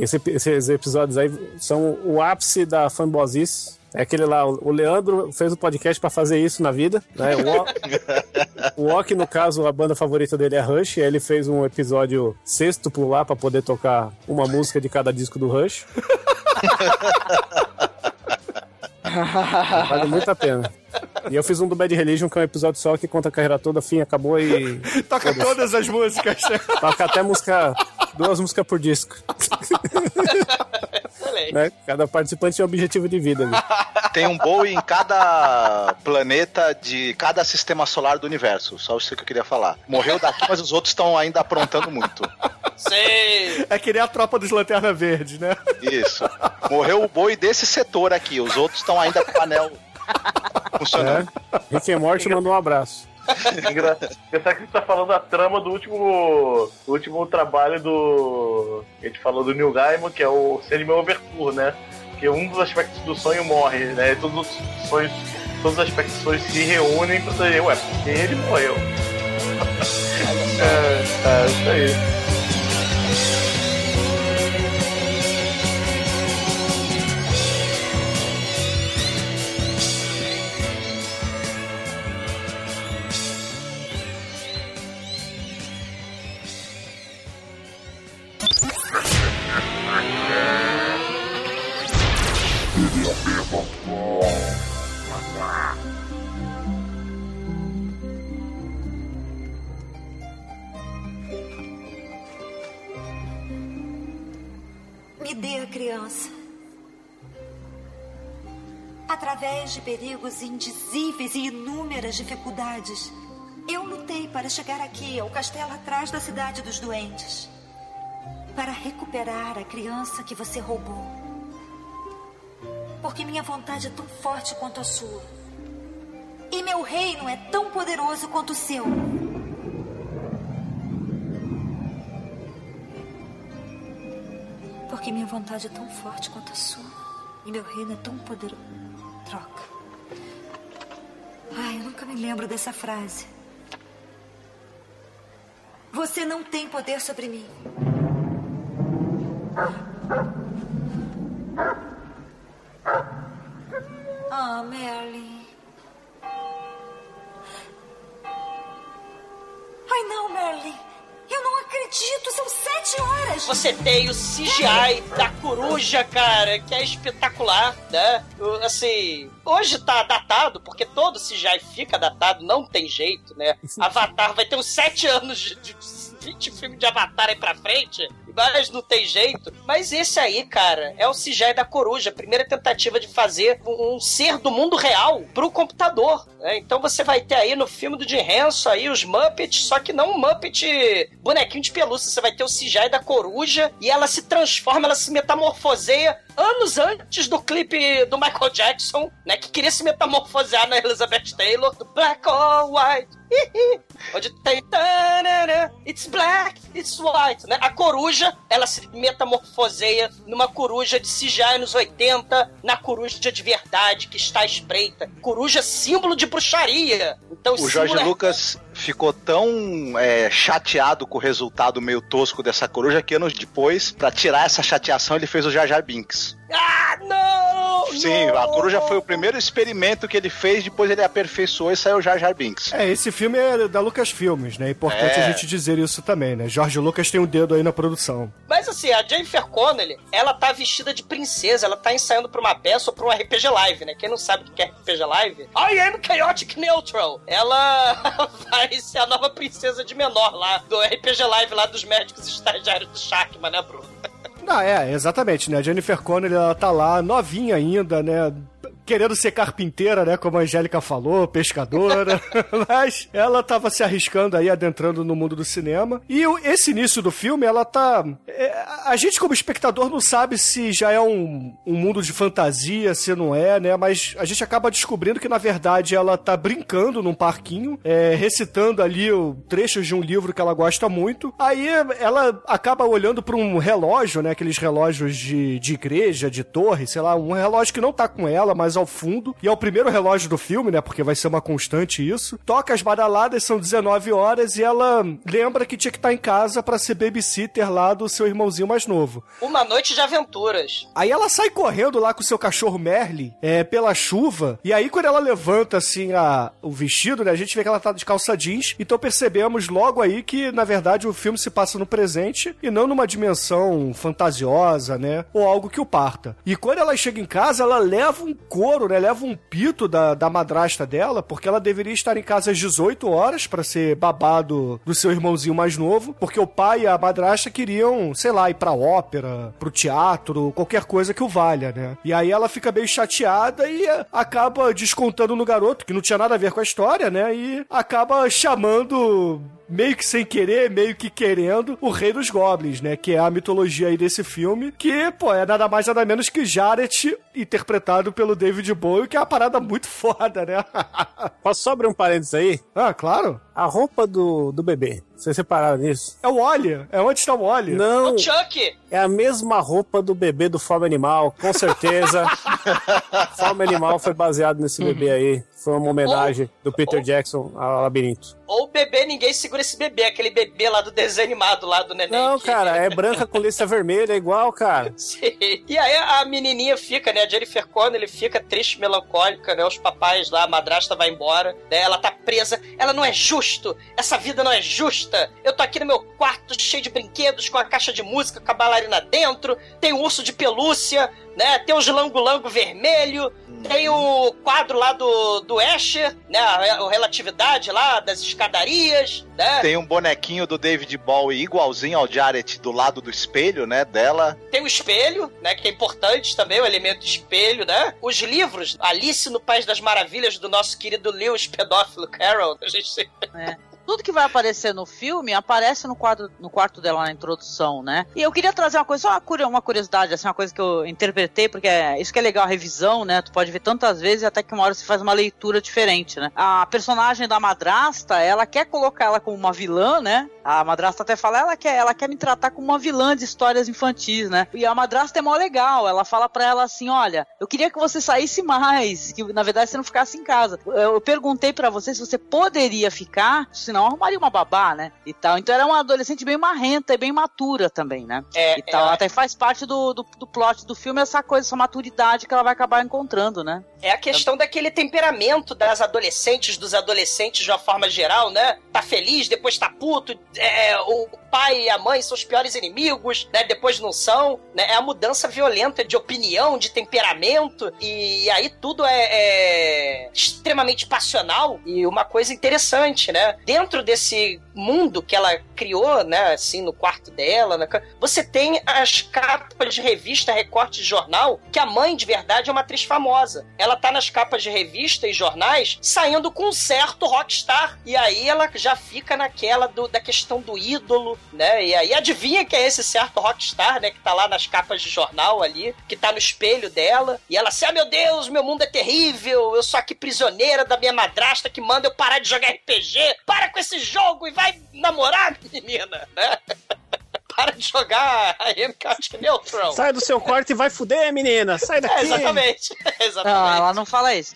Esse- esses episódios aí são o ápice da fanbosice. É aquele lá, o Leandro fez o podcast pra fazer isso na vida. Né? O, o Ok, no caso, a banda favorita dele é Rush. E ele fez um episódio sextuplo lá pra poder tocar uma música de cada disco do Rush. Vale muito a pena. E eu fiz um do Bad Religion, que é um episódio só que conta a carreira toda, fim, acabou e. Toca todas as músicas. Toca até música. Duas músicas por disco. né? Cada participante tem um objetivo de vida ali. Tem um Bowie em cada planeta de cada sistema solar do universo. Só isso que eu queria falar. Morreu daqui, mas os outros estão ainda aprontando muito. Sei. É que nem a tropa dos Lanterna Verde, né? Isso. Morreu o Bowie desse setor aqui. Os outros estão ainda com o anel funcionando. É. Rick and Morty mandou um abraço. Engra- Pensar que a gente tá falando da trama do último, do último trabalho do. A gente falou do Neil Gaiman, que é o Cinema Overture, né? Que um dos aspectos do sonho morre, né? E todos os sonhos, todos os aspectos do sonho se reúnem pra dizer, ué, porque ele morreu. é, é, isso aí. Criança. Através de perigos indizíveis e inúmeras dificuldades, eu lutei para chegar aqui, ao castelo atrás da cidade dos doentes. Para recuperar a criança que você roubou. Porque minha vontade é tão forte quanto a sua. E meu reino é tão poderoso quanto o seu. Vontade é tão forte quanto a sua. E meu reino é tão poderoso. Troca. Ai, eu nunca me lembro dessa frase. Você não tem poder sobre mim. Tem o CGI da coruja, cara, que é espetacular, né? Assim, hoje tá datado, porque todo CGI fica datado, não tem jeito, né? Avatar vai ter uns sete anos de, de 20 filmes de Avatar aí pra frente, mas não tem jeito. Mas esse aí, cara, é o CGI da coruja, primeira tentativa de fazer um, um ser do mundo real pro computador. né? Então você vai ter aí no filme do Jim Henson aí os Muppets, só que não um Muppet bonequinho de pelúcia. Você vai ter o CGI da coruja e ela se transforma, ela se metamorfoseia anos antes do clipe do Michael Jackson, né? Que queria se metamorfosear na Elizabeth Taylor, do Black or White. Onde tem. It's black, it's white, né? A coruja, ela se metamorfoseia numa coruja de CGI nos 80, na coruja de verdade que está à espreita. Coruja símbolo de bruxaria. Então, O Jorge é- Lucas ficou tão é, chateado com o resultado meio tosco dessa coruja que anos depois, pra tirar essa chateação, ele fez o Jar Jar Binks. Ah, não! Sim, a coruja foi o primeiro experimento que ele fez, depois ele aperfeiçoou e saiu o Jar Jar Binks. É, esse filme é da Lucas Filmes, né? É importante É. a gente dizer isso também, né? Jorge Lucas tem um dedo aí na produção. Mas assim, a Jennifer Connelly, ela tá vestida de princesa, ela tá ensaiando pra uma peça ou pra um RPG Live, né? Quem não sabe o que é RPG Live, I am Chaotic Neutral. Ela vai ser a nova princesa de menor lá, do RPG Live lá dos médicos estagiários do Shackman, né, Bruno? Não, é, exatamente, né? A Jennifer Connelly, ela tá lá, novinha ainda, né? Querendo ser carpinteira, né? Como a Angélica falou, pescadora. Mas ela tava se arriscando aí, adentrando no mundo do cinema. E esse início do filme, ela tá. é, a gente, como espectador, não sabe se já é um, um mundo de fantasia, se não é, né? Mas a gente acaba descobrindo que, na verdade, ela tá brincando num parquinho, é, recitando ali o trechos de um livro que ela gosta muito. Aí ela acaba olhando para um relógio, né? Aqueles relógios de, de igreja, de torre, sei lá, um relógio que não tá com ela, mas ao fundo. E é o primeiro relógio do filme, né? Porque vai ser uma constante isso. Toca as badaladas, são 19 horas, e ela lembra que tinha que estar em casa para ser babysitter lá do seu irmãozinho mais novo. Uma noite de aventuras. Aí ela sai correndo lá com o seu cachorro Merlin, é, pela chuva, e aí quando ela levanta, assim, a, o vestido, né, a gente vê que ela tá de calça jeans, então percebemos logo aí que, na verdade, o filme se passa no presente e não numa dimensão fantasiosa, né, ou algo que o parta. E quando ela chega em casa, ela leva um couro, né, leva um pito da, da madrasta dela, porque ela deveria estar em casa às 18 horas para ser babado do seu irmãozinho mais novo, porque o pai e a madrasta queriam, sei lá, ir pra ópera, pro teatro, qualquer coisa que o valha, né? E aí ela fica meio chateada e acaba descontando no garoto, que não tinha nada a ver com a história, né? E acaba chamando meio que sem querer, meio que querendo, o Rei dos Goblins, né? Que é a mitologia aí desse filme, que, pô, é nada mais nada menos que Jared, interpretado pelo David Bowie, que é uma parada muito foda, né? Posso só abrir um parênteses aí? Ah, claro. A roupa do, do bebê. Vocês separaram nisso? É o Wally. É onde está o Wally. Não. O Chuck! É a mesma roupa do bebê do Fome Animal, com certeza. Fome Animal foi baseado nesse bebê aí. Foi uma homenagem do Peter Jackson ao Labirinto. Ou o bebê, ninguém segura esse bebê, aquele bebê lá do desenho animado lá do neném. Não, que- cara, é branca com lista vermelha, é igual, cara. Sim. E aí a menininha fica, né? A Jennifer Connelly fica triste, melancólica, né? Os papais lá, a madrasta vai embora, né? Ela tá presa. Ela não é justo. Essa vida não é justa. Eu tô aqui no meu quarto cheio de brinquedos, com a caixa de música, com a bailarina dentro. Tem um urso de pelúcia, né? Tem os lango-lango vermelho. Tem o quadro lá do, do Escher, né? A, a relatividade lá das escadarias, né? Tem um bonequinho do David Bowie igualzinho ao Jared do lado do espelho, né, dela. Tem o espelho, né? Que é importante também, o elemento espelho, né? Os livros, Alice no País das Maravilhas, do nosso querido Lewis Pedófilo Carroll. A gente... Tudo que vai aparecer no filme aparece no, quadro, no quarto dela na introdução, né? E eu queria trazer uma coisa, só uma, curio- uma curiosidade, assim, uma coisa que eu interpretei, porque é, isso que é legal, a revisão, né? Tu pode ver tantas vezes até que uma hora você faz uma leitura diferente, né? A personagem da madrasta, ela quer colocar ela como uma vilã, né? A madrasta até fala, ela quer, ela quer me tratar como uma vilã de histórias infantis, né? E a madrasta é mó legal, ela fala pra ela assim, olha, eu queria que você saísse mais, que na verdade você não ficasse em casa. Eu, eu perguntei pra você se você poderia ficar, senão arrumaria uma babá, né? E tal. Então ela é uma adolescente bem marrenta e bem matura também, né? É, e tal. é. Ela até faz parte do, do, do plot do filme, essa coisa, essa maturidade que ela vai acabar encontrando, né? É a questão daquele temperamento das adolescentes, dos adolescentes de uma forma geral, né? Tá feliz, depois tá puto. É, o pai e a mãe são os piores inimigos, né? Depois não são. Né? É a mudança violenta de opinião, de temperamento. E, aí tudo é, é extremamente passional e uma coisa interessante, né? Dentro desse mundo que ela criou, né? Assim, no quarto dela, né? você tem as capas de revista, recorte de jornal, que a mãe de verdade é uma atriz famosa. Ela tá nas capas de revista e jornais saindo com um certo rockstar. E aí ela já fica naquela do- da questão do ídolo, né? E aí adivinha que é esse certo rockstar, né? Que tá lá nas capas de jornal ali, que tá no espelho dela. E ela assim, ah, meu Deus, meu mundo é terrível, eu sou aqui prisioneira da minha madrasta que manda eu parar de jogar RPG. Para com esse jogo e vai namorar, menina, né? Para de jogar I Am Couch Neutral. Sai do seu quarto e vai fuder, menina. Sai daqui. É, exatamente. exatamente. Não, ela não fala isso.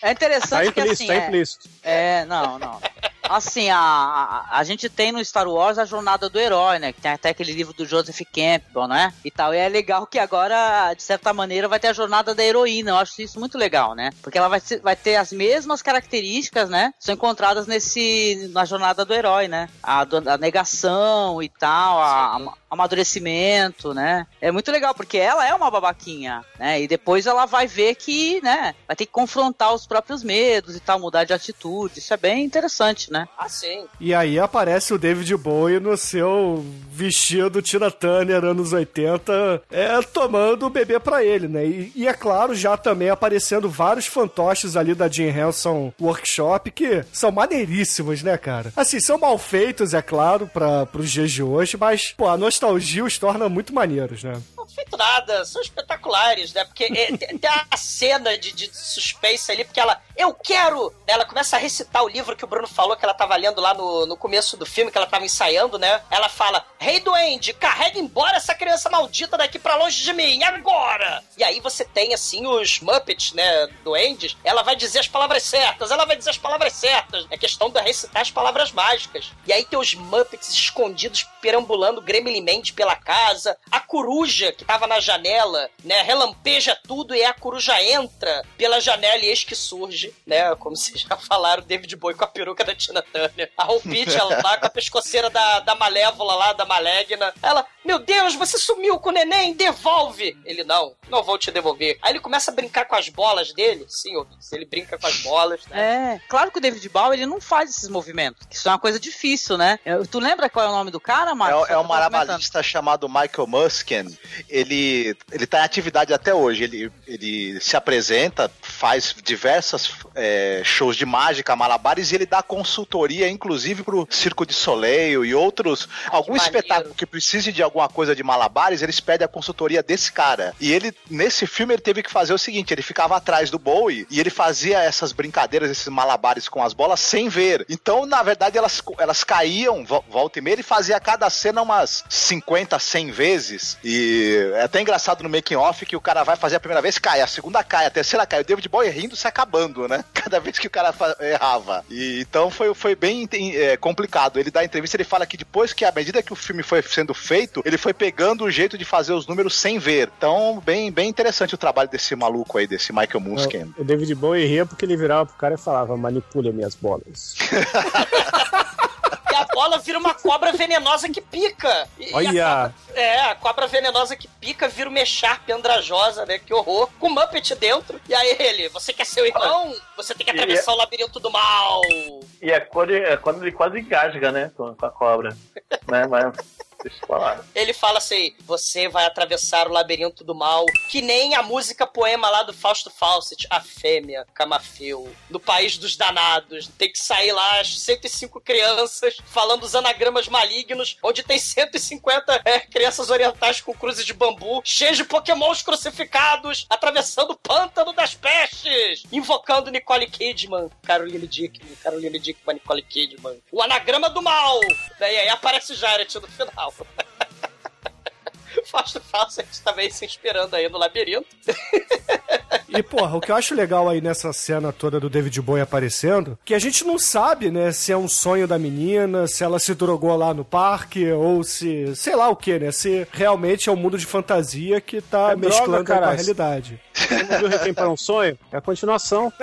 É interessante Tá que implícito, assim. tá é- implícito. É, não, não. Assim, a, a, a gente tem no Star Wars a jornada do herói, né? Que tem até aquele livro do Joseph Campbell, né? E tal. E é legal que agora, de certa maneira, vai ter a jornada da heroína. Eu acho isso muito legal, né? Porque ela vai, vai ter as mesmas características, né? São encontradas nesse na jornada do herói, né? A, a negação e tal, a, a- amadurecimento, né? É muito legal, porque ela é uma babaquinha, né? E depois ela vai ver que, né? Vai ter que confrontar os próprios medos e tal, mudar de atitude. Isso é bem interessante, né? Ah, sim. E aí aparece o David Bowie no seu vestido Tina Turner anos 80, é, tomando o bebê pra ele, né? E, e é claro, já também aparecendo vários fantoches ali da Jim Henson Workshop que são maneiríssimos, né, cara? Assim, são mal feitos, é claro, para pros dias de hoje, mas, pô, a nostalgia os torna muito maneiros, né? Feito são espetaculares, né? Porque é, tem, tem a cena de, de suspense ali, porque ela, eu quero! Ela começa a recitar o livro que o Bruno falou que ela tava lendo lá no, no começo do filme, que ela tava ensaiando, né? Ela fala: Rei Duende, carrega embora essa criança maldita daqui pra longe de mim, agora! E aí você tem, assim, os Muppets, né? Duendes, ela vai dizer as palavras certas, ela vai dizer as palavras certas. É questão de recitar as palavras mágicas. E aí tem os Muppets escondidos, perambulando gremlinmente pela casa. A coruja que tava na janela, né? Relampeja tudo e a coruja entra pela janela e eis que surge, né? Como vocês já falaram, David Bowie com a peruca da Tina Turner. A Hope ela tá com a pescoceira da, da Malévola lá, da Malegna. Ela, meu Deus, você sumiu com o neném, devolve! Ele, não, não vou te devolver. Aí ele começa a brincar com as bolas dele. Sim, ouvintes, ele brinca com as bolas, né? É, claro que o David Bowie ele não faz esses movimentos, que isso é uma coisa difícil, né? É, Tu lembra qual é o nome do cara, É, Marcos? é um marabalista chamado Michael Muskin. Ele, ele tá em atividade até hoje. Ele, ele se apresenta, faz diversas é, shows de mágica, malabares, e ele dá consultoria, inclusive pro Circo de Soleil e outros. algum espetáculo que precise de alguma coisa de malabares, eles pedem a consultoria desse cara. E ele, nesse filme, ele teve que fazer o seguinte: ele ficava atrás do Bowie e ele fazia essas brincadeiras, esses malabares com as bolas sem ver. Então, na verdade, elas, elas caíam vo- volta e meia, ele fazia cada cena umas 50, 100 vezes. E é até engraçado no making off que o cara vai fazer a primeira vez, cai, a segunda cai, a terceira cai. O David Bowie rindo se acabando, né? Cada vez que o cara errava. E, então foi, foi bem é, complicado. Ele dá entrevista, ele fala que depois que, à medida que o filme foi sendo feito, ele foi pegando o jeito de fazer os números sem ver. Então, bem, bem interessante o trabalho desse maluco aí, desse Michael Muskin. O David Bowie ria porque ele virava pro cara e falava: manipule minhas bolas. e a bola vira uma cobra venenosa que pica. E, Olha! E a cobra, é, a cobra venenosa que pica vira uma echarpe andrajosa, né? Que horror. Com Muppet dentro. E aí ele, você quer ser o irmão? Você tem que atravessar E- o labirinto do mal. E é quando, é quando ele quase engasga, né? Com, com a cobra. né? Mas. Deixa eu falar. Ele fala assim: você vai atravessar o labirinto do mal, que nem a música poema lá do Fausto Fawcett, a fêmea, Camafeu, no país dos danados. Tem que sair lá as 105 crianças falando os anagramas malignos, onde tem 150 é, crianças orientais com cruzes de bambu, cheias de pokémons crucificados, atravessando o pântano das pestes, invocando Nicole Kidman, Caroline Dickman, Caroline Dickman, Nicole Kidman. O anagrama do mal! Daí aí aparece Jared no final. Fausto Fawcett também se inspirando aí no labirinto. E, porra, o que eu acho legal aí nessa cena toda do David Bowie aparecendo, que a gente não sabe, né, se é um sonho da menina, se ela se drogou lá no parque, ou se, sei lá o que, né, se realmente é um mundo de fantasia que tá É droga, mesclando aí com a realidade. Você não viu Requiem para um Sonho? É a continuação.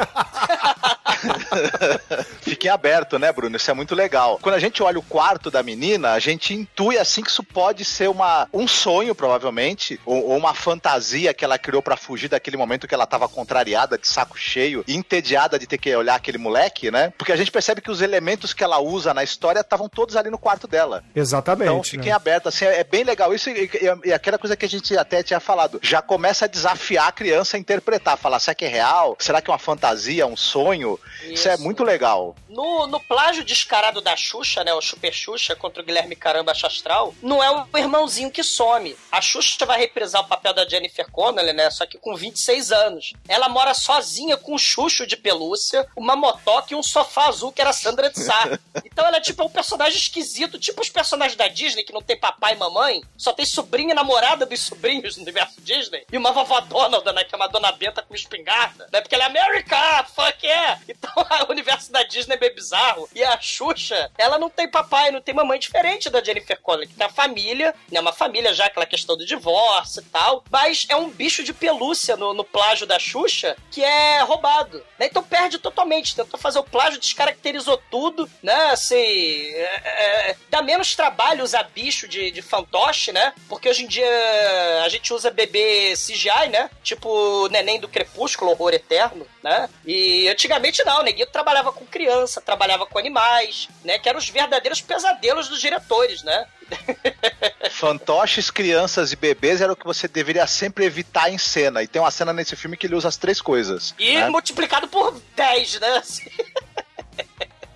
Fiquem aberto, né, Bruno? Isso é muito legal. Quando a gente olha o quarto da menina, a gente intui assim que isso pode ser uma, um sonho, provavelmente, ou, ou uma fantasia que ela criou pra fugir daquele momento que ela tava contrariada, de saco cheio, e entediada de ter que olhar aquele moleque, né? Porque a gente percebe que os elementos que ela usa na história estavam todos ali no quarto dela. Exatamente. Então fiquem né? abertos, assim, é é bem legal isso e, e- e aquela coisa que a gente até tinha falado, já começa a desafiar a criança a interpretar, falar, será que é real? Será que é uma fantasia, um sonho? Isso, é Isso. muito legal. No, no plágio descarado da Xuxa, né? O Super Xuxa contra o Guilherme Caramba Chastral, não é o irmãozinho que some. A Xuxa vai reprisar o papel da Jennifer Connelly, né? Só que com 26 anos. Ela mora sozinha com um chucho de pelúcia, uma motoca e um sofá azul que era a Sandra de Sá. Então ela é tipo um personagem esquisito, tipo os personagens da Disney que não tem papai e mamãe, só tem sobrinha e namorada dos sobrinhos no universo Disney, e uma vovó Donald, né? Que é uma dona Benta com espingarda, né? Porque ela é America, fuck yeah! Então o universo da Disney é meio bizarro. E a Xuxa, ela não tem papai, não tem mamãe, diferente da Jennifer Connelly, que tem a família, né? Uma família já, aquela questão do divórcio e tal, mas é um bicho de pelúcia no, no plágio da Xuxa que é roubado, né? Então perde totalmente. Tentou fazer o plágio, descaracterizou tudo, né? Assim, é, é, dá menos trabalho usar bicho de, de fantoche, né? Porque hoje em dia a gente usa bebê CGI, né? Tipo o neném do Crepúsculo, Horror Eterno, né? E antigamente não, o neguinho trabalhava com criança, trabalhava com animais, né? Que eram os verdadeiros pesadelos dos diretores, né? Fantoches, crianças e bebês era o que você deveria sempre evitar em cena. E tem uma cena nesse filme que ele usa as três coisas. E né? multiplicado por 10, né?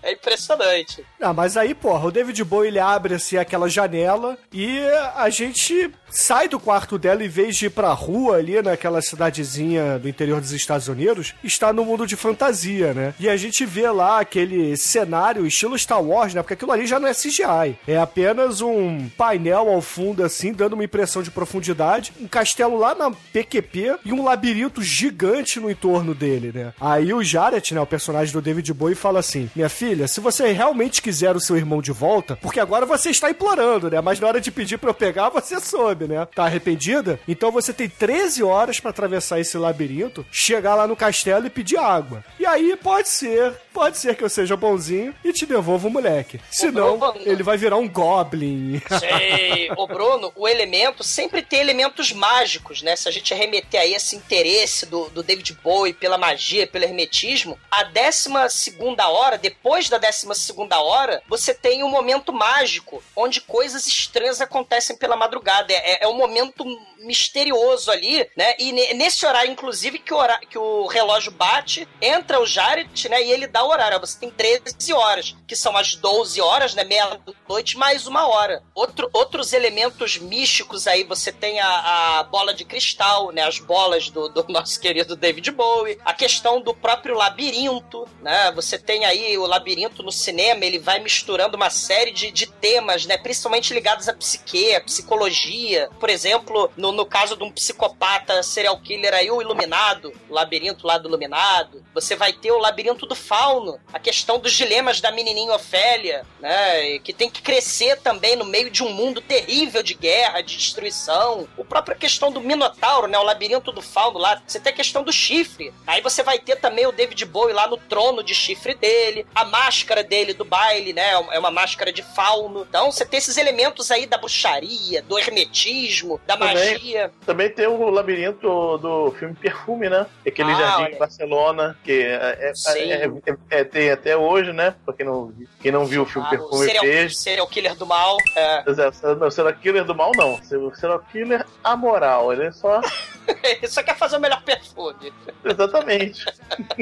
É impressionante. Ah, mas aí, porra, o David Bowie ele abre assim aquela janela e a gente sai do quarto dela em vez de ir pra rua ali naquela cidadezinha do interior dos Estados Unidos, está no mundo de fantasia, né? E a gente vê lá aquele cenário estilo Star Wars, né? Porque aquilo ali já não é CGI. É apenas um painel ao fundo assim, dando uma impressão de profundidade, um castelo lá na PQP e um labirinto gigante no entorno dele, né? Aí o Jared, né, o personagem do David Bowie fala assim: "Minha filha, se você realmente quiser o seu irmão de volta, porque agora você está implorando, né? Mas na hora de pedir pra eu pegar, você soube, né? Tá arrependida? Então você tem 13 horas pra atravessar esse labirinto, chegar lá no castelo e pedir água. E aí pode ser, pode ser que eu seja bonzinho e te devolva o moleque. Senão, Bruno. ele vai virar um goblin. Sei. Ô, Bruno, o elemento sempre tem elementos mágicos, né? Se a gente remeter aí esse interesse do, do David Bowie pela magia, pelo hermetismo, a décima segunda hora, depois da décima segunda hora, você tem um momento mágico, onde coisas estranhas acontecem pela madrugada. É, é um momento misterioso ali, né? E ne- nesse horário, inclusive, que o, hora- que o relógio bate, entra o Jared, né? E ele dá o horário. Você tem 13 horas, que são as 12 horas, né? Meia-noite, mais uma hora. Outro, outros elementos místicos aí, você tem a, a bola de cristal, né? As bolas do, do nosso querido David Bowie. A questão do próprio labirinto, né? Você tem aí o labirinto labirinto no cinema, ele vai misturando uma série de, de temas, né? Principalmente ligados à psique, à psicologia. Por exemplo, no, no caso de um psicopata serial killer aí, o Iluminado, o labirinto lá do Iluminado. Você vai ter o labirinto do fauno, a questão dos dilemas da menininha Ofélia, né? Que tem que crescer também no meio de um mundo terrível de guerra, de destruição. O própria questão do Minotauro, né? O labirinto do fauno lá. Você tem a questão do chifre. Aí você vai ter também o David Bowie lá no trono de chifre dele, a máscara dele do baile, né? É uma máscara de fauno. Então você tem esses elementos aí da bruxaria, do hermetismo, da Também- magia. Também tem o labirinto do filme Perfume, né? Aquele Ah, jardim olha. em Barcelona, que é, é- é- é- é- tem até hoje, né? Pra quem não, quem não viu o filme Ah, o Perfume serial, fez. serial killer do mal. É. É, Não, o serial killer do mal, não. O serial killer amoral. Ele é só. Ele só quer fazer o melhor perfume. Exatamente.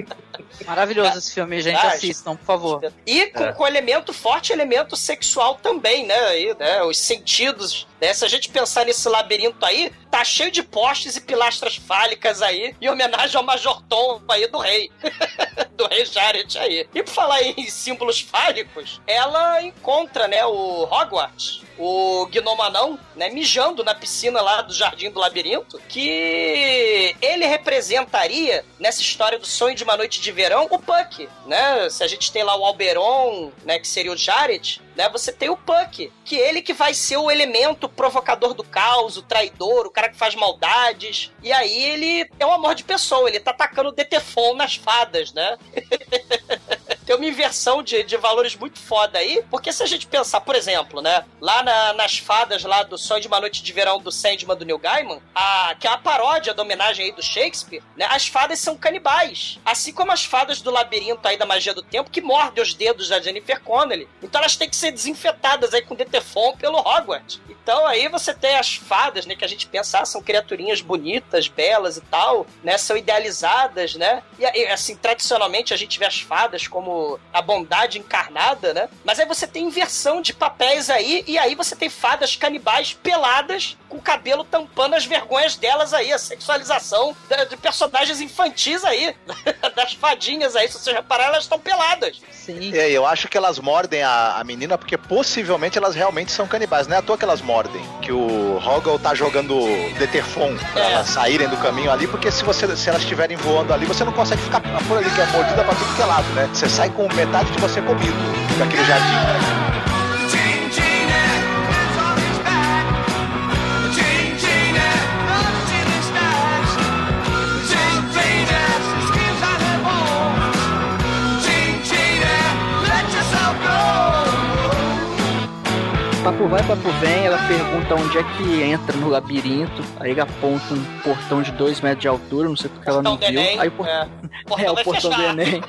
Maravilhoso esse filme, gente. Verdade. Assistam, por favor. E com, É. com elemento forte, elemento sexual também, né? Aí, né? Os sentidos. Né? Se a gente pensar nesse labirinto aí, tá cheio de postes e pilastras fálicas aí, em homenagem ao Major Tom aí do rei. do rei Jared aí. E por falar em símbolos fálicos, ela encontra, né, o Hogwarts, o Gnomanão, né, mijando na piscina lá do Jardim do Labirinto, que ele representaria, nessa história do sonho de uma noite de verão, o Puck, né? Se a gente tem lá o Alberon, né, que seria o Jared, né, você tem o Puck, que ele que vai ser o elemento provocador do caos, o traidor, o cara que faz maldades. E aí ele é um amor de pessoa, ele tá atacando o Detefon nas fadas, né? tem uma inversão de, de valores muito foda aí, porque se a gente pensar, por exemplo, né, lá na- nas fadas lá do Sonho de uma Noite de Verão do Sandman do Neil Gaiman, a, que é uma paródia da homenagem aí do Shakespeare, né, as fadas são canibais, assim como as fadas do labirinto aí da magia do tempo, que mordem os dedos da Jennifer Connelly. Então elas têm que ser desinfetadas aí com Detefon pelo Hogwarts. Então aí você tem as fadas, né, que a gente pensa, ah, são criaturinhas bonitas, belas e tal, né, são idealizadas, né, e assim, tradicionalmente a gente vê as fadas como a bondade encarnada, né, mas aí você tem inversão de papéis aí, e aí você tem fadas canibais peladas, com o cabelo tampando as vergonhas delas aí, a sexualização de personagens infantis aí, das fadinhas aí, se você reparar, elas estão peladas. Sim. É, eu acho que elas mordem a, a menina porque possivelmente elas realmente são canibais. Não é à toa que elas mordem. Que o Hoggle tá jogando Detefon pra É. elas saírem do caminho ali, porque se, você, se elas estiverem voando ali, você não consegue ficar por ali, que é mordida pra tudo que é lado, né? Você sai com metade de você comido daquele jardim. Papo vai, papo vem, ela pergunta onde é que entra no labirinto. Aí ele aponta um portão de 2 metros de altura, não sei porque ela não viu. Enem, Aí o portão, é. é, Portão o vai portão do. Enem.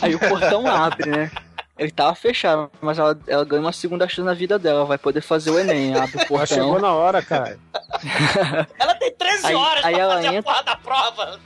Aí o portão abre, né? Ele tava fechado, mas ela, ela ganha uma segunda chance na vida dela. Vai poder fazer o Enem, abre o portão. chegou na hora, cara. Ela tem 13 Aí- horas aí pra ela fazer a entra- porra da prova.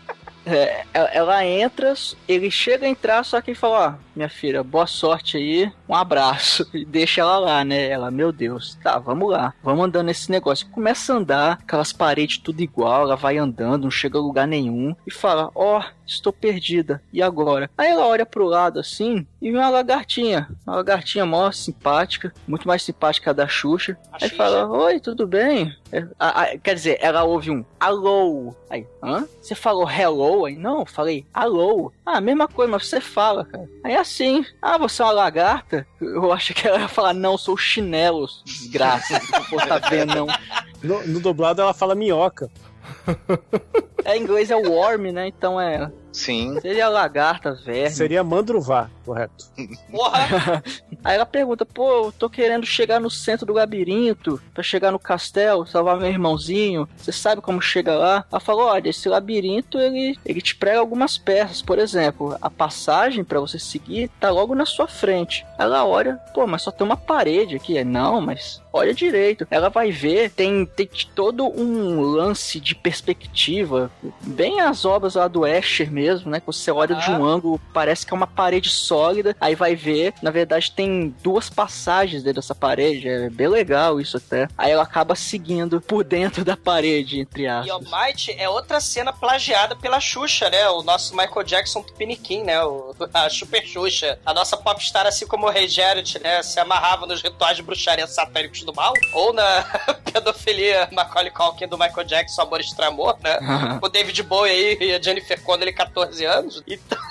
É, ela, ela entra, ele chega a entrar, só que ele fala, ó, minha filha, boa sorte aí, um abraço. E deixa ela lá, né? Ela, meu Deus, tá, vamos lá, vamos andando nesse negócio. Começa a andar, aquelas paredes tudo igual, ela vai andando, não chega a lugar nenhum. E fala, ó, estou perdida, e agora? Aí ela olha pro lado assim e vê uma lagartinha. Uma lagartinha mó simpática, muito mais simpática da Xuxa. A Aí Xuxa. fala, oi, tudo bem? É, a- a- quer dizer, ela ouve um alô. Aí, hã? Você falou hello? Aí, não, eu falei alô. Ah, mesma coisa, mas você fala, cara. Aí assim, ah, você é uma lagarta? Eu acho que ela ia falar, não, sou chinelo, desgraça. Pô, tá vendo, não. No, no dublado ela fala minhoca. É, inglês é worm, né? Então é. Sim. Seria lagarta, verme. Seria mandruvá, correto. Porra. Aí ela pergunta, pô, eu tô querendo chegar no centro do labirinto, pra chegar no castelo, salvar meu irmãozinho. Você sabe como chega lá? Ela falou, olha, esse labirinto, ele, ele te prega algumas peças. Por exemplo, a passagem pra você seguir tá logo na sua frente. Ela olha, pô, mas só tem uma parede aqui. É, não, mas olha direito. Ela vai ver, tem, tem todo um lance de perspectiva, bem as obras lá do Escher mesmo, mesmo, né? Que você olha de um ângulo, parece que é uma parede sólida, aí vai ver, na verdade tem duas passagens dentro dessa parede, é bem legal isso até. Aí ela acaba seguindo por dentro da parede, entre aspas. E Almighty é outra cena plagiada pela Xuxa, né? O nosso Michael Jackson Tupiniquim, né? O, a Super Xuxa. A nossa popstar, assim como o Rei Jared, né? Se amarrava nos rituais de bruxaria satânicos do mal. Ou na pedofilia Macaulay Culkin do Michael Jackson, Amor Extramor, né? o David Bowie aí e a Jennifer Connelly, 14 anos. Então...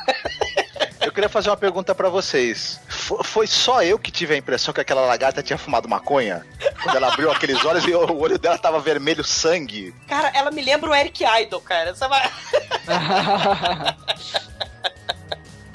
Eu queria fazer uma pergunta pra vocês. F- foi só eu que tive a impressão que aquela lagarta tinha fumado maconha? Quando ela abriu aqueles olhos e o olho dela tava vermelho sangue. Cara, ela me lembra o Eric Idle, cara. Essa vai...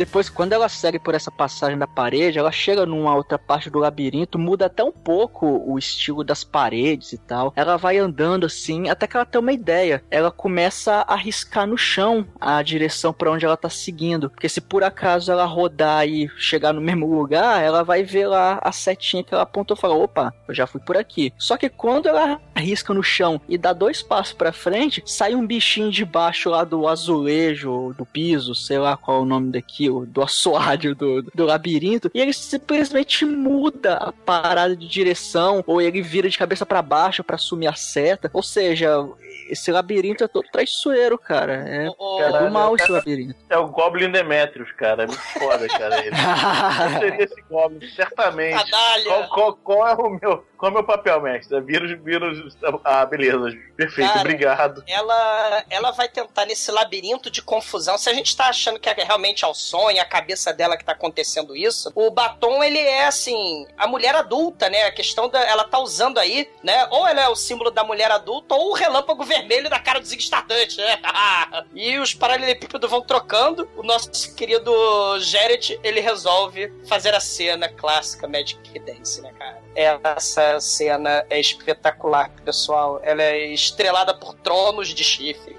Depois, quando ela segue por essa passagem da parede, ela chega numa outra parte do labirinto, muda até um pouco o estilo das paredes e tal. Ela vai andando assim, até que ela tem uma ideia. Ela começa a riscar no chão a direção para onde ela tá seguindo. Porque se por acaso ela rodar e chegar no mesmo lugar, ela vai ver lá a setinha que ela apontou e fala: opa, eu já fui por aqui. Só que quando ela risca no chão e dá dois passos para frente, sai um bichinho de baixo lá do azulejo, do piso, sei lá qual é o nome daquilo, do assoalho do, do labirinto, e ele simplesmente muda a parada de direção, ou ele vira de cabeça para baixo para assumir a seta. Ou seja, esse labirinto é todo traiçoeiro, cara. É, é do mal esse labirinto. É o Goblin Demetrius, cara. É muito foda, cara. Ele. Eu seria esse Goblin, certamente. Qual, qual, qual é o meu, qual é o meu papel, mestre? É Vírus, vírus. Ah, beleza. Perfeito, Cara, obrigado. Ela, ela vai tentar nesse labirinto de confusão. Se a gente tá achando que é realmente ao sonho, a cabeça dela que tá acontecendo isso, o batom, ele é assim, a mulher adulta, né? A questão da. Ela tá usando aí, né? Ou ela é o símbolo da mulher adulta, ou o relâmpago vermelho da cara do Zig Stardust, né? e os paralelepípedos vão trocando. O nosso querido Jared, ele resolve fazer a cena clássica Magic Dance, né, cara? Essa cena é espetacular, pessoal. Ela é estrelada por tronos de chifre,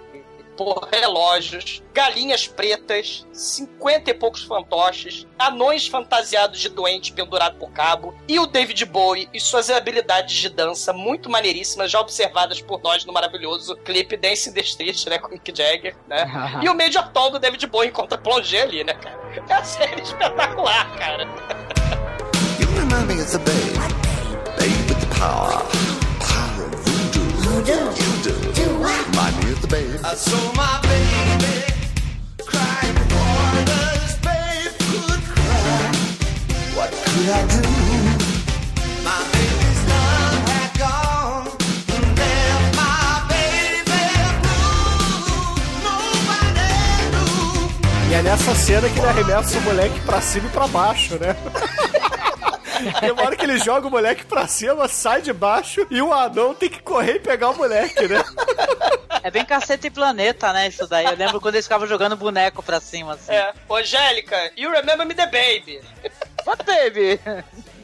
por relógios, galinhas pretas, cinquenta e poucos fantoches, anões fantasiados de doente pendurado por cabo, e o David Bowie e suas habilidades de dança muito maneiríssimas, já observadas por nós no maravilhoso clipe Dance in the Street, né, com Mick Jagger, né? e o Major Tom do David Bowie encontra plongé ali, né, cara? É uma série espetacular, cara. You remind me of the babe, babe with the power, power of voodoo. You do. Remind me of the babe. I saw my baby cry before this babe could cry. What could I do? My baby's love had gone and left my baby blue. Nobody knew. E é nessa cena que ele arremessa o moleque pra cima e pra baixo, né? Tem uma hora que ele joga o moleque pra cima, sai de baixo e o anão tem que correr e pegar o moleque, né? É bem cacete e planeta, né? Isso daí. Eu lembro quando eles ficavam jogando boneco pra cima, assim. É. Ô, Angélica, you remember me the baby. What baby?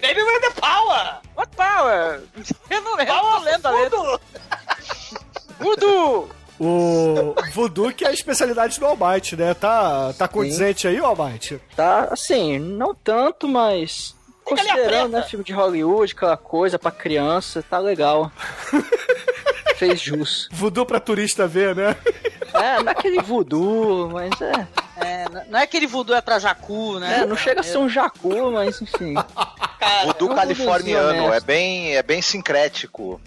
Baby with the power! What power? Eu não, eu não lembro a letra. Voodoo! O voodoo que é a especialidade do Almighty, né? Tá, tá condizente aí, Almighty? Tá, assim, não tanto, mas. Considerando, né, filme de Hollywood, aquela coisa pra criança, tá legal. Fez jus. Voodoo pra turista ver, né? É, não é aquele voodoo, mas é. É, não é aquele voodoo é pra jacu, né? É, não chega a ser um jacu, mas enfim. Voodoo é um californiano, é bem, é bem sincrético.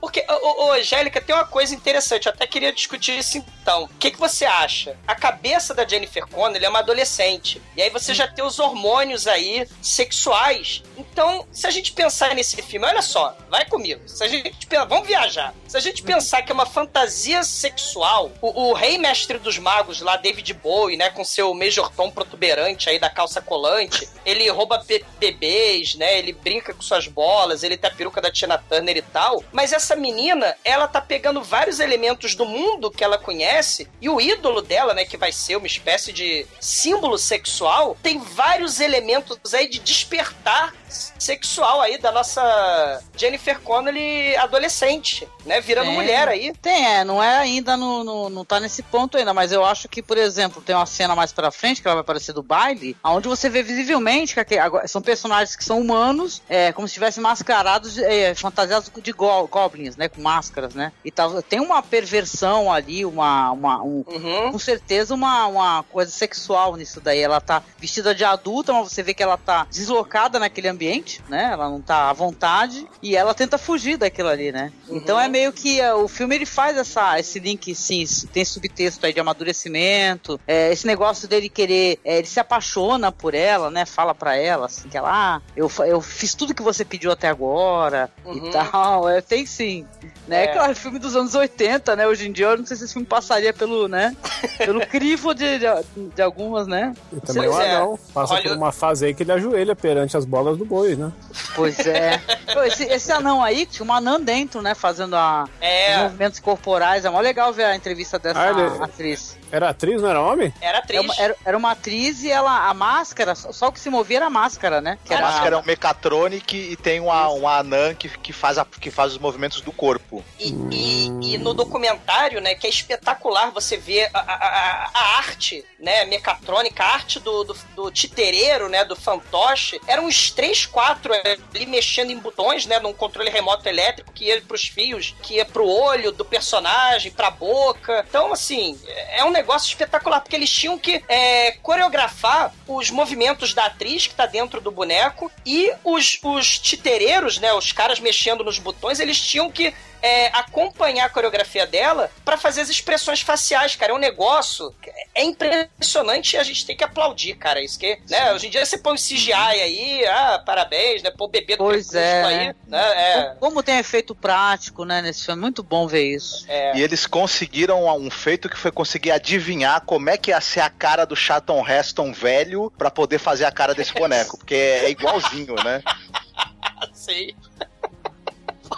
Porque, ô, ô, Angélica, tem uma coisa interessante, eu até queria discutir isso então. O que, que você acha? A cabeça da Jennifer Connelly é uma adolescente. E aí você já tem os hormônios aí sexuais. Então, se a gente pensar nesse filme, olha só, vai comigo. Se a gente pensar, vamos viajar. Se a gente pensar que é uma fantasia sexual, o, o rei mestre dos magos lá, David Bowie, né, com seu Major Tom protuberante aí da calça colante, ele rouba be- bebês, né, ele brinca com suas bolas, ele tem a peruca da Tina Turner e tal. Mas essa menina, ela tá pegando vários elementos do mundo que ela conhece e o ídolo dela, né, que vai ser uma espécie de símbolo sexual, tem vários elementos aí de despertar sexual aí da nossa Jennifer Connelly adolescente, né? Virando Tem. mulher aí. Tem, é, não é ainda no, no- não tá nesse ponto ainda, mas eu acho que, por exemplo, tem uma cena mais pra frente que ela vai aparecer do baile, onde você vê visivelmente que aqui- agora, são personagens que são humanos, é, como se estivessem mascarados, é, fantasiados de go- goblins, né, com máscaras, né? E tal, tem uma perversão ali, uma, uma um- Uhum. com certeza uma, uma coisa sexual nisso daí. Ela tá vestida de adulta, mas você vê que ela tá deslocada naquele ambiente, né? Ela não tá à vontade e ela tenta fugir daquilo ali, né? Então é meio que é, o filme ele faz essa, esse link, sim, tem subtexto aí de amadurecimento, é, esse negócio dele querer, é, ele se apaixona por ela, né? Fala pra ela, assim, que ela, ah, eu, eu fiz tudo que você pediu até agora Uhum. e tal. É, tem sim. Né? É. Claro, filme dos anos 80, né? Hoje em dia eu não sei se esse filme passaria pelo, né? Pelo crivo de, de, de algumas, né? E também o é. anão passa Olha, por uma fase aí que ele ajoelha perante as bolas do boi, né? Pois é. Esse, esse anão aí, tinha uma anã dentro, né? Fazendo a, É. os movimentos corporais. É mó legal ver a entrevista dessa Ah, ele- atriz. Era atriz, não era homem? Era atriz. uma- era, era uma atriz e ela, a máscara, só, só o que se movia era a máscara, né? Que A era máscara é um mecatronic e tem uma, uma anã que, que, faz a- que faz os movimentos do corpo. E, e- e no documentário, né, que é espetacular você ver a, a- a- a arte, né, mecatrônica, a arte do, do, do titereiro, né, do fantoche, eram uns três, quatro ali mexendo em botões, né, num controle remoto elétrico que ia pros fios, que ia pro olho do personagem, pra boca. Então, assim, é um negócio espetacular, porque eles tinham que é, coreografar os movimentos da atriz que tá dentro do boneco e os, os titereiros, né, os caras mexendo nos botões, eles tinham que é, acompanhar a coreografia dela pra fazer as expressões faciais, cara. É um negócio. É impressionante e a gente tem que aplaudir, cara. Isso que, né? Hoje em dia você põe o CGI aí, ah, parabéns, né? Pô, o bebê do Pois é. aí, né? É, Como- Como tem efeito prático, né, nesse filme. Muito bom ver isso. é. E eles conseguiram um feito que foi conseguir adivinhar como é que ia ser a cara do Charlton Heston velho pra poder fazer a cara desse boneco, porque é igualzinho, né? Sim.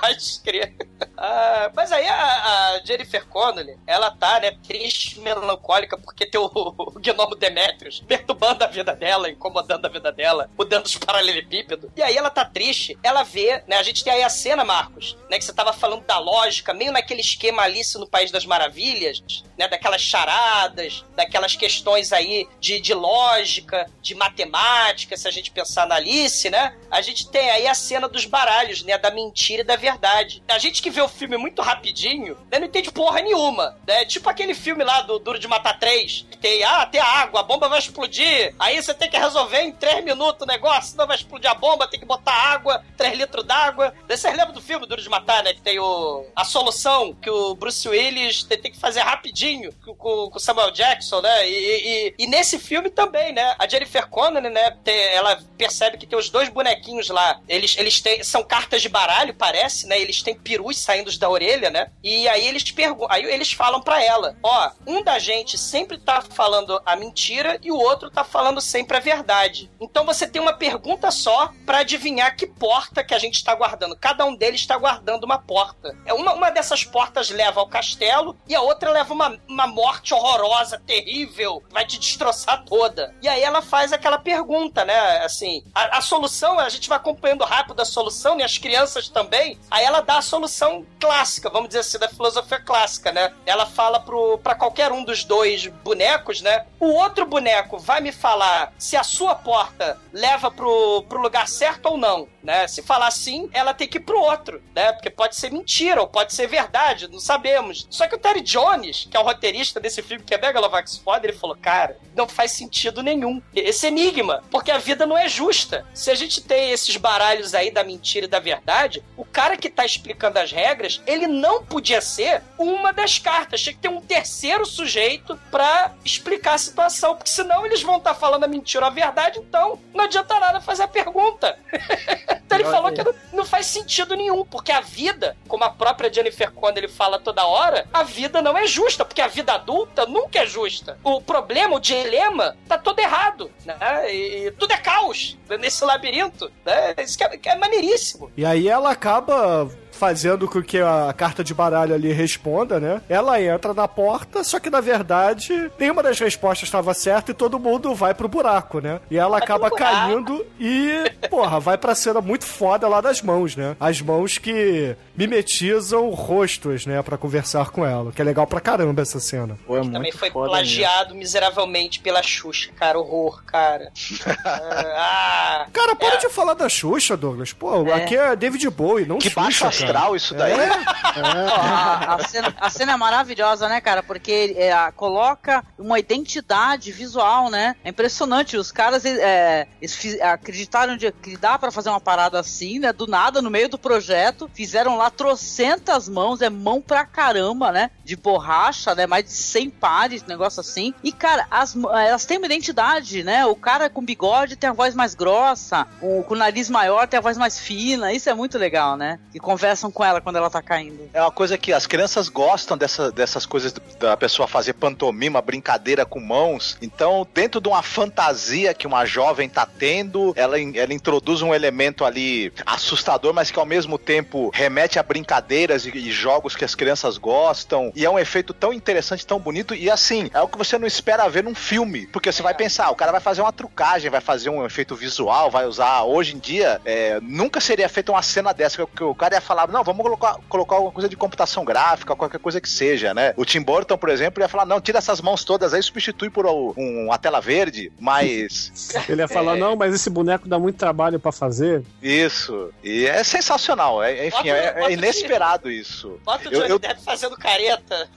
Pode crer. Ah, mas aí a, a Jennifer Connelly, ela tá, né, triste, melancólica, porque tem o, o gnomo Demetrius perturbando a vida dela, incomodando a vida dela, mudando os paralelepípedos. E aí ela tá triste, ela vê, né, a gente tem aí a cena, Marcos, né, que você tava falando da lógica, meio naquele esquema Alice no País das Maravilhas, né, daquelas charadas, daquelas questões aí de, de lógica, de matemática, se a gente pensar na Alice, né, a gente tem aí a cena dos baralhos, né, da mentira e da verdade. A gente que vê o filme muito rapidinho, né, não entende porra nenhuma, né, tipo aquele filme lá do Duro de Matar 3, que tem, ah, tem a água, a bomba vai explodir, aí você tem que resolver em 3 minutos o negócio, senão vai explodir a bomba, tem que botar água, 3 litros d'água. Vocês lembram do filme Duro de Matar, né, que tem o, a solução que o Bruce Willis tem, tem que fazer rapidinho com o Samuel Jackson, né, e, e- e nesse filme também, né, a Jennifer Connelly, né, tem- ela percebe que tem os dois bonequinhos lá, eles, eles têm, são cartas de baralho, parece, né, eles têm perus saindo da orelha, né, e aí eles perguntam, aí eles falam pra ela, ó, um da gente sempre tá falando a mentira e o outro tá falando sempre a verdade. Então você tem uma pergunta só pra adivinhar que porta que a gente tá guardando. Cada um deles está guardando uma porta. É uma, uma dessas portas leva ao castelo e a outra leva uma, uma morte horrorosa, terrível, vai te destroçar toda. E aí ela faz aquela pergunta, né? Assim, a, a solução, a gente vai acompanhando rápido a solução, e as crianças também. Aí ela dá a solução clássica, vamos dizer assim, da filosofia clássica, né? Ela fala pro, pra qualquer um dos dois bonecos, né? O outro boneco vai me falar se a sua porta leva pro, pro lugar certo ou não, né? Se falar sim, ela tem que ir pro outro, né? Porque pode ser mentira ou pode ser verdade, não sabemos. Só que o Terry Jones, que é o roteirista desse filme, que é Megalovax foda, ele falou, cara, não faz sentido nenhum esse enigma, porque a vida não é justa. Se a gente tem esses baralhos aí da mentira e da verdade, o cara que tá explicando as regras, ele não podia ser uma das cartas. Tinha que ter um terceiro sujeito pra explicar a situação, porque senão eles vão estar falando a mentira ou a verdade, então não adianta nada fazer a pergunta. então ele falou que não, não faz sentido nenhum, porque a vida, como a própria Jennifer Connelly fala toda hora, a vida não é justa, porque a vida adulta nunca é justa. O problema, o dilema, tá todo errado, né? E, e tudo é caos nesse labirinto, né? Isso que é, que é maneiríssimo. E aí ela acaba fazendo com que a carta de baralho ali responda, né? Ela entra na porta, só que na verdade nenhuma das respostas estava certa e todo mundo vai pro buraco, né? E ela acaba caindo e, porra, vai pra cena muito foda lá das mãos, né? As mãos que mimetizam rostos, né? Pra conversar com ela. Que é legal pra caramba essa cena. Pô, é Também foi plagiado miseravelmente pela Xuxa, cara. Horror, cara. ah, Cara, para de falar da Xuxa, Douglas. Pô, É. aqui é David Bowie, não Que Xuxa, cara. Astral isso daí. É? a, a cena, a cena é maravilhosa, né, cara? Porque é, a- coloca uma identidade visual, né? É impressionante. Os caras é, eles fi- acreditaram de, que dá pra fazer uma parada assim, né? Do nada, no meio do projeto. Fizeram lá trocentas mãos, é mão pra caramba, né? De borracha, né? Mais de 100 pares, negócio assim. E, cara, as, mã- elas têm uma identidade, né? O cara com bigode tem a voz mais grossa, o com o nariz maior tem a voz mais fina. Isso é muito legal, né? E conversam com ela quando ela tá caindo. É uma coisa que as crianças gostam dessa, dessas coisas da pessoa fazer pantomima, brincadeira com mãos. Então, dentro de uma fantasia que uma jovem tá tendo, ela, ela introduz um elemento ali assustador, mas que ao mesmo tempo remete a brincadeiras e, e jogos que as crianças gostam. E é um efeito tão interessante, tão bonito. E assim, é o que você não espera ver num filme. Porque você vai pensar, o cara vai fazer uma trucagem, vai fazer um efeito visual, vai usar. Hoje em dia, é, nunca seria feita uma cena dessa, que o cara ia falar, não, vamos colocar, colocar alguma coisa de computação gráfica, qualquer coisa que seja, né? O Tim Burton, por exemplo, ia falar, não, tira essas mãos todas aí, substitui por um- uma tela verde, mas. Ele ia falar, É. não, mas esse boneco dá muito trabalho pra fazer. Isso. E é sensacional. É, enfim, Bota- é, bota é inesperado isso. Bota o Eu- Johnny eu- Depp fazendo careta.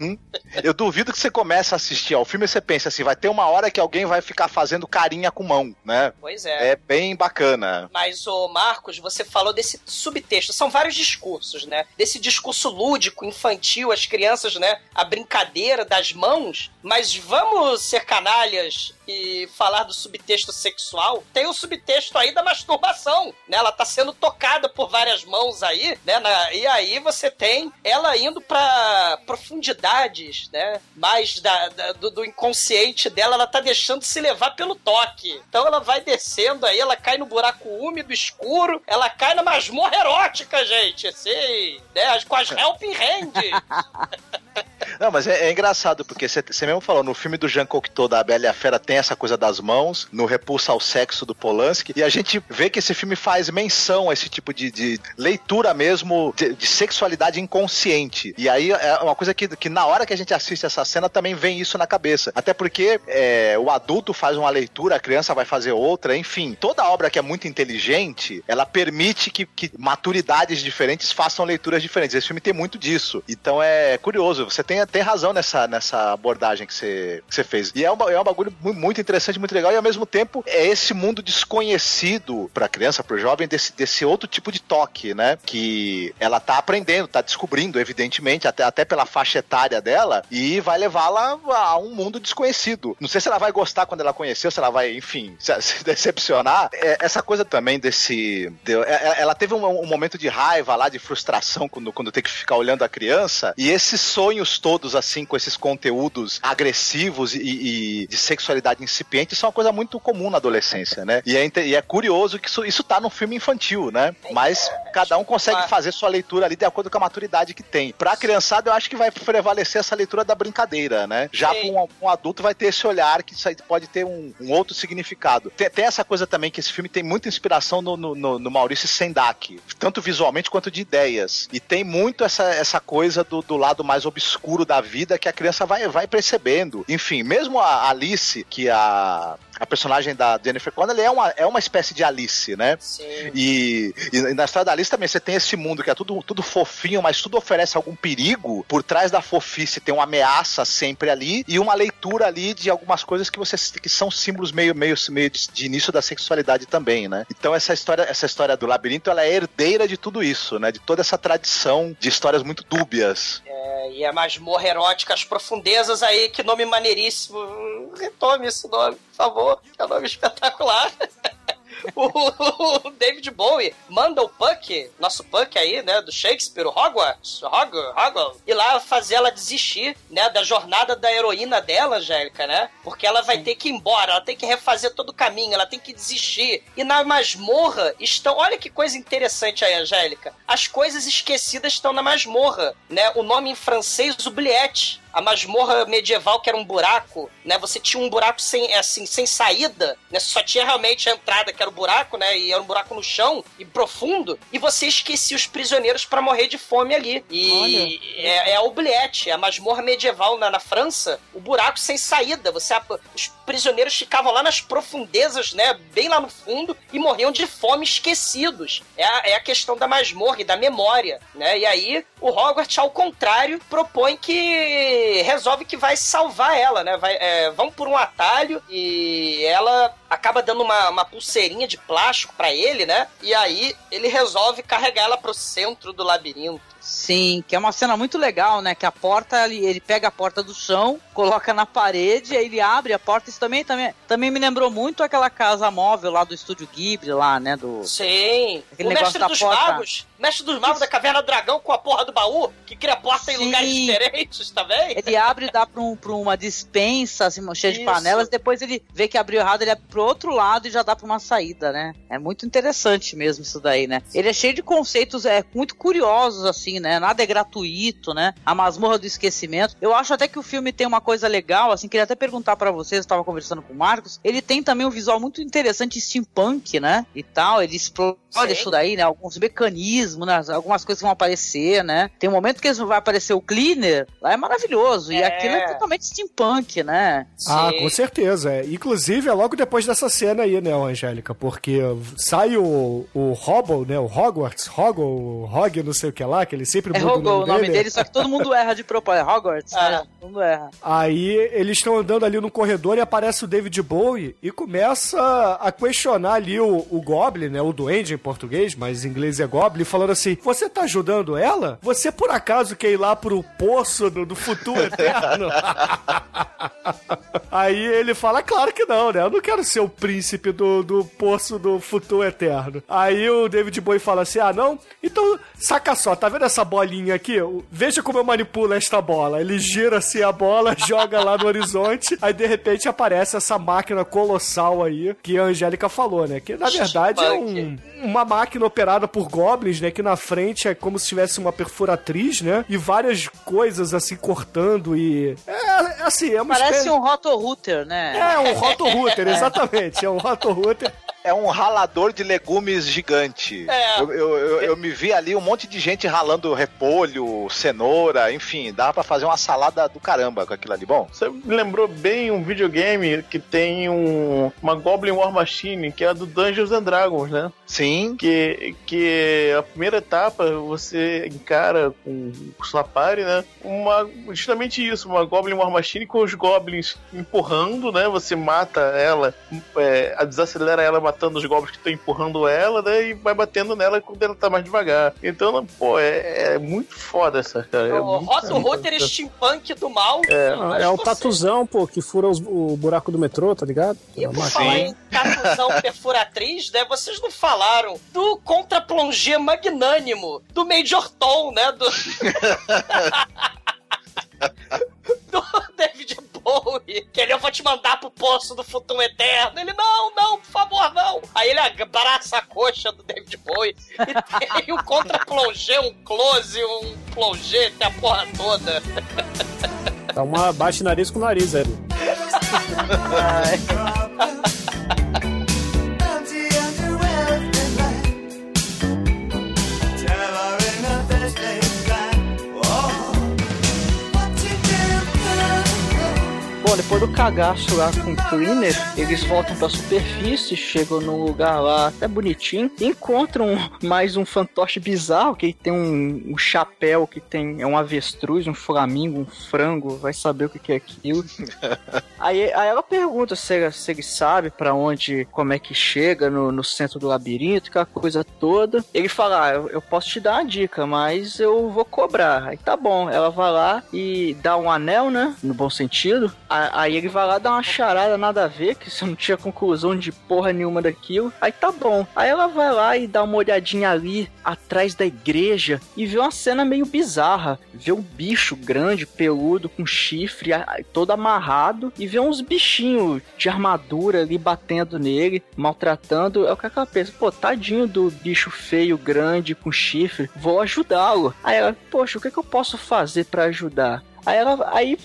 Uhum. Eu duvido que você comece a assistir ao filme e você pense assim, vai ter uma hora que alguém vai ficar fazendo carinha com mão, né? Pois é. É bem bacana. Mas, ô Marcos, você falou desse subtexto. São vários discursos, né? Desse discurso lúdico, infantil, as crianças, né? A brincadeira das mãos. Mas vamos ser canalhas e falar do subtexto sexual. Tem o subtexto aí da masturbação, né? Ela tá sendo tocada por várias mãos aí, né? Na- e aí você tem ela indo pra profundidades, né? Mais da, da- do, do inconsciente dela, ela tá deixando se levar pelo toque. Então ela vai descendo aí, ela cai no buraco úmido, escuro, ela cai na masmorra erótica, gente, assim, né? Com as helping hands. Não, mas é, é engraçado, porque você você mesmo falou, no filme do Jean Cocteau da Bela e a Fera tem essa coisa das mãos, no Repulsa ao Sexo do Polanski, e a gente vê que esse filme faz menção a esse tipo de, de leitura mesmo de, de sexualidade inconsciente. E aí é uma coisa que, que na hora que a gente assiste essa cena também vem isso na cabeça. Até porque é, o adulto faz uma leitura, a criança vai fazer outra, enfim. Toda obra que é muito inteligente, ela permite que, que maturidades diferentes façam leituras diferentes. Esse filme tem muito disso. Então é curioso, você tem, tem razão nessa, nessa abordagem que você, que você fez. E é um, é um bagulho mu- muito interessante, muito legal, e ao mesmo tempo é esse mundo desconhecido pra criança, pro jovem, desse, desse outro tipo de toque, né? Que ela tá aprendendo, tá descobrindo, evidentemente, até, até pela faixa etária dela, e vai levá-la a um mundo desconhecido. Não sei se ela vai gostar quando ela conheceu, se ela vai, enfim, se, se decepcionar. É, essa coisa também desse. de- é- é- ela teve um, um momento de raiva lá, de frustração, quando, quando tem que ficar olhando a criança, e esses sonhos todos, assim, com esses conteúdos agressivos e, e de sexualidade incipiente, são uma coisa muito comum na adolescência, né? E é, e é curioso que isso, isso tá num filme infantil, né? Mas cada um consegue fazer sua leitura ali de acordo com a maturidade que tem. Pra criançada, eu acho que vai prevalecer essa leitura da brincadeira, né? Já pra um, um adulto vai ter esse olhar que isso aí pode ter um, um outro significado. Tem, tem essa coisa também que esse filme tem muita inspiração no, no, no- no Maurício Sendak, tanto visualmente quanto de ideias. E tem muito essa, essa coisa do, do lado mais obscuro da vida que a criança vai, vai percebendo. Enfim, mesmo a Alice, que a, a personagem da Jennifer Connelly é uma, é uma espécie de Alice, né? Sim. E, e na história da Alice também você tem esse mundo que é tudo, tudo fofinho, mas tudo oferece algum perigo. Por trás da fofice tem uma ameaça sempre ali e uma leitura ali de algumas coisas que você que são símbolos meio, meio, meio de, de início da sexualidade também, né? Então essa história, essa história do labirinto ela é herdeira de tudo isso, né? De toda essa tradição de histórias muito dúbias. É, e a masmorra erótica, as profundezas aí, que nome maneiríssimo. Retome esse nome, por favor, que é um nome espetacular. o, David Bowie manda o Puck, nosso Puck aí, né, do Shakespeare, o Hogwarts, Hogwarts, Hogwarts, ir lá fazer ela desistir, né, da jornada da heroína dela, Angélica, né? Porque ela vai ter que ir embora, ela tem que refazer todo o caminho, ela tem que desistir. E na masmorra estão, olha que coisa interessante aí, Angélica. As coisas esquecidas estão na masmorra, né? O nome em francês, oubliette a masmorra medieval que era um buraco, né? Você tinha um buraco sem, assim, sem saída, né? Só tinha realmente a entrada, que era o buraco, né? E era um buraco no chão e profundo, e você esquecia os prisioneiros para morrer de fome ali. E é, é, a oubliette, a masmorra medieval na, na França, o buraco sem saída. Você, os prisioneiros ficavam lá nas profundezas, né? Bem lá no fundo, e morriam de fome esquecidos. É a, é a questão da masmorra e da memória, né? E aí, o Hogwarts, ao contrário, propõe que resolve que vai salvar ela, né? Vai, é, vão por um atalho e ela acaba dando uma, uma pulseirinha de plástico para ele, né? E aí ele resolve carregar ela pro centro do labirinto. Sim, que é uma cena muito legal, né? Que a porta, ele, ele pega a porta do chão, coloca na parede, aí ele abre a porta. Isso também, também, também me lembrou muito aquela casa móvel lá do estúdio Ghibli, lá, né? Do, Sim. Aquele o negócio mestre da dos porta. magos, mestre dos magos da caverna do dragão com a porra do baú, que cria porta em Sim. lugares diferentes, bem? Ele abre e dá pra, um, pra uma dispensa, assim, cheia de Isso. panelas, depois ele vê que abriu errado, ele abre pro outro lado e já dá pra uma saída, né? É muito interessante mesmo isso daí, né? Ele é cheio de conceitos é, muito curiosos, assim, né? Nada é gratuito, né? A masmorra do esquecimento. Eu acho até que o filme tem uma coisa legal, assim, queria até perguntar pra vocês, eu tava conversando com o Marcos, ele tem também um visual muito interessante steampunk, né? E tal, ele explora Sim. isso daí, né? Alguns mecanismos, né? algumas coisas que vão aparecer, né? Tem um momento que vai aparecer o cleaner, lá é maravilhoso. E É. aquilo é totalmente steampunk, né? Ah, Sim. com certeza. é. Inclusive, é logo depois dessa cena aí, né, Angélica? Porque sai o, o Hobble, né? O Hogwarts, Hoggle, Hog, não sei o que lá, que ele sempre É muda Hoggle o nome dele, só que todo mundo erra de propósito. É Hogwarts, Ah. né? Todo mundo erra. Aí eles estão andando ali no corredor e aparece o David Bowie e começa a questionar ali o, o Goblin, né? O Duende em português, mas em inglês é Goblin, falando assim: Você tá ajudando ela? Você por acaso quer ir lá pro poço do, do futuro eterno? Aí ele fala: Claro que não, né? Eu não quero ser o príncipe do, do poço do futuro eterno. Aí o David Bowie fala assim: Ah, não? Então, saca só, tá vendo essa bolinha aqui? Veja como eu manipulo esta bola. Ele gira assim a bola, joga lá no horizonte, aí de repente aparece essa máquina colossal aí que a Angélica falou, né? Que na verdade é um, uma máquina operada por goblins, né? Que na frente é como se tivesse uma perfuratriz, né? E várias coisas assim cortando e. É assim, é uma Parece espécie- um roto-router, né? É um roto-router, exatamente. É um roto-router. É um ralador de legumes gigante. É. Eu, eu, eu, eu me vi ali um monte de gente ralando repolho, cenoura, enfim, dava pra fazer uma salada do caramba com aquilo ali. Bom, Você me lembrou bem um videogame que tem um, uma Goblin War Machine, que é a do Dungeons and Dragons, né? sim, Que, que a primeira etapa você encara com o sua party, né? Uma, justamente isso, uma Goblin War Machine com os Goblins empurrando, né? Você mata ela, é, a- desacelera ela matando os Goblins que estão empurrando ela, né? E vai batendo nela quando ela tá mais devagar. Então, pô, é, é muito foda essa, cara. É o muito Roto foda. Router steampunk do mal. É. É o tatuzão, pô, que fura os- o buraco do metrô, tá ligado? E por falar em tatuzão perfuratriz, né? Vocês não falaram do contra-plongé magnânimo do Major Tom, né? Do... Bowie. Que ele, eu vou te mandar pro poço do futuro eterno. Ele, não, não, por favor, não. Aí ele abraça a coxa do David Bowie e tem um contra-plongé, um close, um plongé, tem a porra toda. Dá uma baixa nariz com nariz, aí. Bom, depois do cagaço lá com o Cleaner, eles voltam pra superfície, chegam num lugar lá até bonitinho, encontram mais um fantoche bizarro, que tem um, um chapéu que tem é um avestruz, um flamingo, um frango, vai saber o que, que é aquilo. aí, aí ela pergunta se ele, se ele sabe pra onde, como é que chega no, no centro do labirinto, aquela coisa toda. Ele fala, ah, eu, eu posso te dar uma dica, mas eu vou cobrar. Aí tá bom, ela vai lá e dá um anel, né? No bom sentido. Aí ele vai lá dar uma charada nada a ver, que você não tinha conclusão de porra nenhuma daquilo. Aí tá bom. Aí ela vai lá e dá uma olhadinha ali atrás da igreja e vê uma cena meio bizarra. Vê um bicho grande, peludo, com chifre, todo amarrado, e vê uns bichinhos de armadura ali batendo nele, maltratando. É o que ela pensa, pô, tadinho do bicho feio, grande, com chifre, vou ajudá-lo. Aí ela, poxa, o que, que eu posso fazer pra ajudar? Aí ela, aí,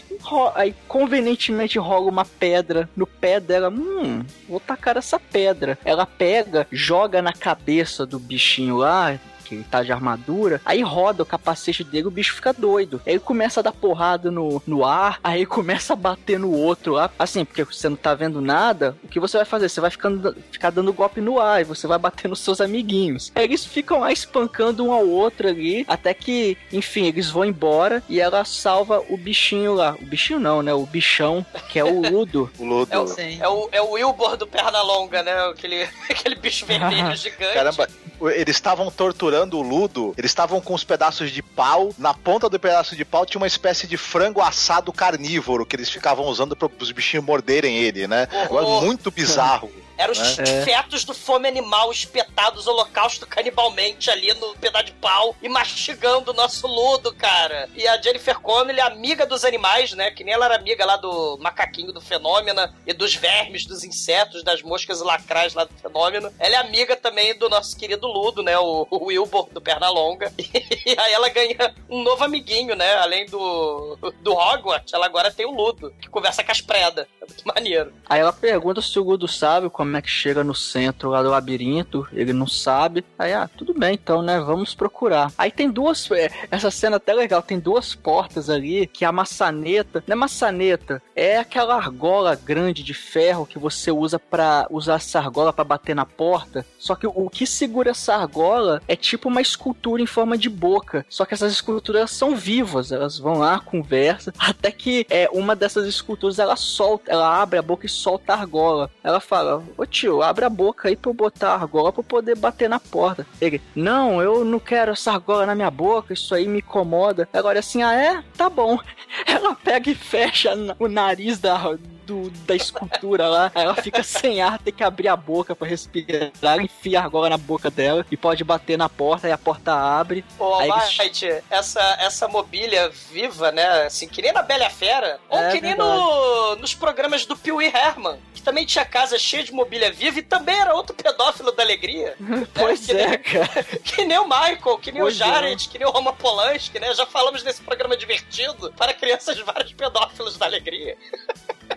aí convenientemente rola uma pedra no pé dela. Hum, vou tacar essa pedra. Ela pega, joga na cabeça do bichinho lá. Que ele tá de armadura, aí roda o capacete dele, o bicho fica doido. Aí ele começa a dar porrada no, no ar, aí começa a bater no outro lá. Assim, porque você não tá vendo nada, o que você vai fazer? Você vai ficando, ficar dando golpe no ar e você vai bater nos seus amiguinhos. Aí eles ficam lá espancando um ao outro ali, até que, enfim, eles vão embora e ela salva o bichinho lá. O bichinho não, né? O bichão, que é o Ludo. O Ludo. É o, é, o, é o Wilbur do Pernalonga, né? Aquele, aquele bicho vermelho gigante. Caramba, eles estavam torturando o Ludo, eles estavam com os pedaços de pau, na ponta do pedaço de pau tinha uma espécie de frango assado carnívoro que eles ficavam usando para os bichinhos morderem ele, né? Horror. Muito bizarro. Eram os né? fetos do fome animal espetados holocausto canibalmente ali no pedaço de pau e mastigando o nosso ludo, cara. E a Jennifer Connelly, amiga dos animais, né? Que nem ela era amiga lá do macaquinho do Fenômeno e dos vermes, dos insetos, das moscas lacrais lá do Fenômeno. Ela é amiga também do nosso querido Ludo, né? O, o Wilbur do Pernalonga. E aí ela ganha um novo amiguinho, né? Além do, do Hogwarts, ela agora tem o Ludo, que conversa com as predas. É muito maneiro. Aí ela pergunta se o Ludo sabe como é que chega no centro lá do labirinto. Ele não sabe. Aí, ah, tudo bem então, né? Vamos procurar. Aí tem duas. é, Essa cena até legal. Tem duas portas ali que a maçaneta. Não é maçaneta, é aquela argola grande de ferro que você usa pra usar essa argola pra bater na porta. Só que o que segura essa argola é tipo uma escultura em forma de boca. Só que essas esculturas são vivas. Elas vão lá, conversam. Até que é uma dessas esculturas ela solta, ela abre a boca e solta a argola. Ela fala: Ô tio, abre a boca aí pra eu botar a argola pra eu poder bater na porta. Ele: Não, eu não quero essa argola na minha boca, isso aí me incomoda. Agora assim, ah é? Tá bom. Ela pega e fecha o nariz da. Do- da escultura lá, aí ela fica sem ar, tem que abrir a boca pra respirar, enfia a argola na boca dela e pode bater na porta, aí a porta abre. Ô, aí eles- essa, essa mobília viva, né? Assim, que nem na Bela e Fera, ou É que nem no, nos programas do Pee Herman, que também tinha casa cheia de mobília viva e também era outro pedófilo da alegria. Pois é, nem- cara. Que nem o Michael, que nem Pois o Jared, que nem o Roman Polanski, né? Já falamos nesse programa divertido para crianças vários pedófilos da alegria.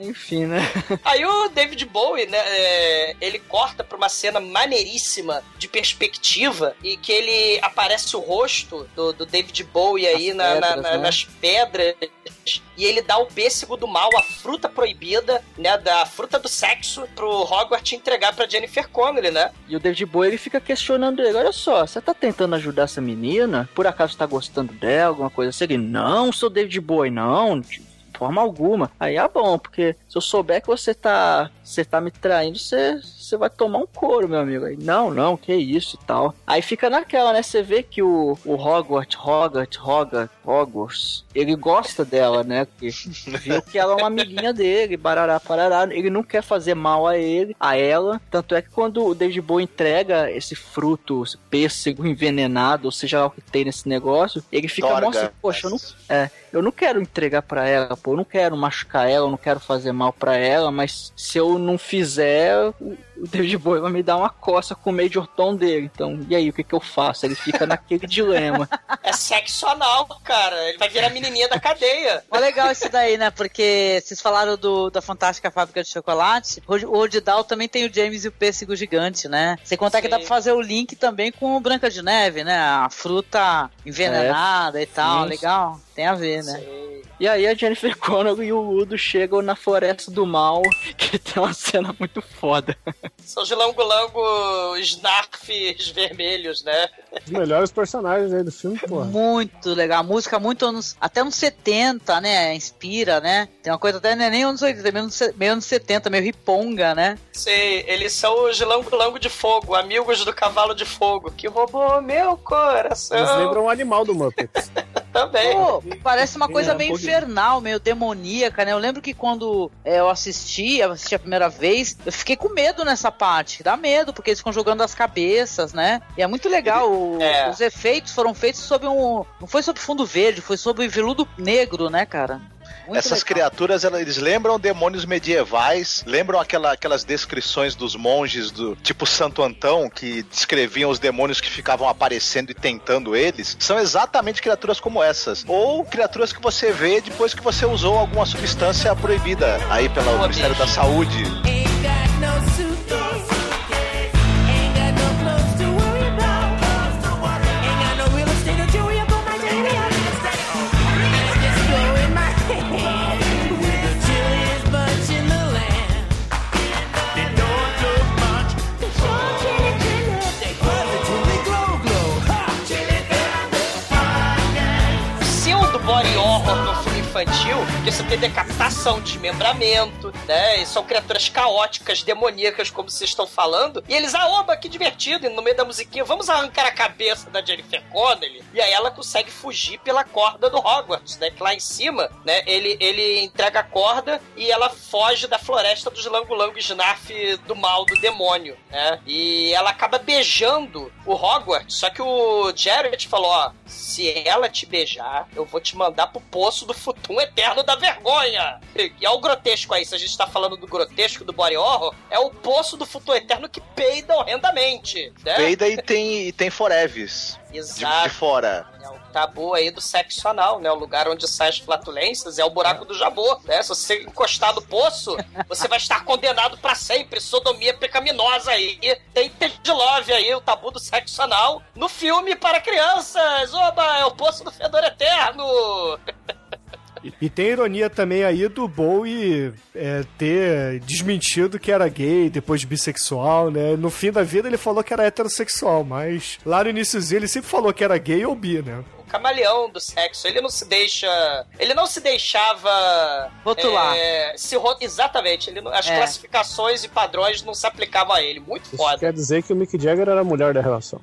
Enfim, né? Aí o David Bowie, né, é, ele corta pra uma cena maneiríssima de perspectiva e que ele aparece o rosto do, do David Bowie aí Nas na- pedras, na- né? nas pedras e ele dá o pêssego do mal, a fruta proibida, né, da fruta do sexo pro Hogwarts entregar pra Jennifer Connelly, né? E o David Bowie ele fica questionando ele: olha só, você tá tentando ajudar essa menina? Por acaso tá gostando dela, alguma coisa assim? Ele, não, sou David Bowie, não. De forma alguma. Aí é bom, porque se eu souber que você tá, você tá me traindo, você, você vai tomar um couro, meu amigo. Aí, não, não, que isso e tal. Aí fica naquela, né? Você vê que o, o Hogwarts, Hogwarts, Hogwarts, Hogwarts, ele gosta dela, né? Porque viu que ela é uma amiguinha dele, barará, parará. Ele não quer fazer mal a ele, a ela. Tanto é que quando o David Bowie entrega esse fruto, esse pêssego envenenado, ou seja lá o que tem nesse negócio, ele fica, Dorga. nossa, poxa, eu não, é, eu não quero entregar pra ela, pô, eu não quero machucar ela, eu não quero fazer mal pra ela, mas se eu não fizer, o David Bowie vai me dar uma coça com o Major Tom dele. Então, e aí, o que que eu faço? Ele fica naquele dilema. É sexo anal, cara. Ele vai virar menininha da cadeia. Mas legal isso daí, né? Porque vocês falaram do, da Fantástica Fábrica de Chocolate. O Odidal também tem o James e o Pêssego Gigante, né? Sem contar que Sim. dá pra fazer o link também com o Branca de Neve, né? A fruta envenenada e tal. Sim. Legal. Tem a ver, né? E aí a Jennifer Connelly e o Ludo chegam na Floresta do Mal, que tem uma cena muito foda. São os lango-lango snarfs vermelhos, né? Os melhores personagens aí do filme, porra. Muito legal. A música muito anos. Até anos 70, né? Inspira, né? Tem uma coisa até não é nem anos 80, meio anos, meio anos 70, meio riponga, né? Sei, eles são os lango-lango de fogo, amigos do cavalo de fogo, que roubou meu coração. Eles lembram um animal do Muppets. Também. Pô, parece uma coisa É, um meio pouquinho. infernal, meio demoníaca, né? Eu lembro que quando é, eu assisti, eu assisti a primeira vez, eu fiquei com medo nessa parte. Dá medo, porque eles ficam jogando as cabeças, né? E é muito legal. o- É. Os efeitos foram feitos sob um. Não foi sob fundo verde, foi sob veludo negro, né, cara? Muito Essas legal. criaturas, elas- eles lembram demônios medievais, lembram aquela, aquelas descrições dos monges do tipo Santo Antão, que descreviam os demônios que ficavam aparecendo e tentando eles. São exatamente criaturas como essas. Ou criaturas que você vê depois que você usou alguma substância proibida aí pelo Boa, Ministério bicho. da Saúde. Infantil, que você tem decapitação, desmembramento, né? E são criaturas caóticas, demoníacas, como vocês estão falando. E eles, ah, oba, que divertido, e no meio da musiquinha, vamos arrancar a cabeça da Jennifer Connelly. E aí ela consegue fugir pela corda do Hogwarts, né? Que lá em cima, né? Ele, ele entrega a corda e ela foge da floresta dos Langolango Snarf do mal, do demônio, né? E ela acaba beijando o Hogwarts, só que o Jared falou, ó, se ela te beijar, eu vou te mandar pro poço do futum eterno da vergonha. E é o grotesco aí, se a gente tá falando do grotesco do body horror, é o poço do futum eterno que peida horrendamente, né? Peida e tem, e tem foreves. De, Exato. de fora. É o tabu aí do sexo anal, né? O lugar onde saem as flatulências é o buraco do jabô, né? Se você encostar no poço, você vai estar condenado pra sempre. Sodomia pecaminosa aí. Tem Ted Love aí, o tabu do sexo anal, no filme para crianças. Oba, é o poço do fedor eterno. E, tem ironia também aí do Bowie é, ter desmentido que era gay, depois bissexual, né? No fim da vida ele falou que era heterossexual, mas lá no iníciozinho ele sempre falou que era gay ou bi, né? O camaleão do sexo, ele não se deixa. Ele não se deixava. Rotular. é, se ro- Exatamente. Ele não- as É. classificações e padrões não se aplicavam a ele. Muito Isso foda. quer dizer que o Mick Jagger era a mulher da relação.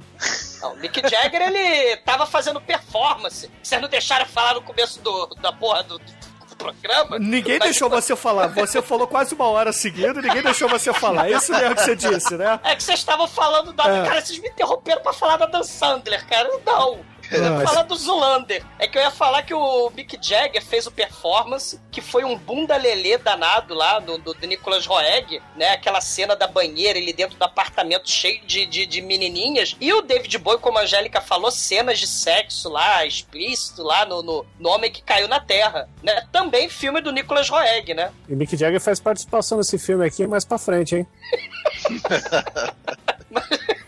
Não, o Mick Jagger, ele tava fazendo performance. Vocês não deixaram falar no começo do, da porra do, do programa? Ninguém deixou você falar. Você falou quase uma hora seguida, ninguém deixou você falar. É isso mesmo que você disse, né? É que vocês estavam falando da. É. Cara, vocês me interromperam pra falar da Dan Sandler, cara. Não. Eu ia Mas- falar do Zulander. É que eu ia falar que o Mick Jagger fez o performance, que foi um bunda lelê danado lá do, do, do Nicolas Roeg, né? Aquela cena da banheira, ele dentro do apartamento cheio de, de, de menininhas. E o David Bowie, como a Angélica falou, cenas de sexo lá, explícito lá no, no, no Homem que Caiu na Terra, né? Também filme do Nicolas Roeg, né? E Mick Jagger faz participação nesse filme aqui mais pra frente, hein?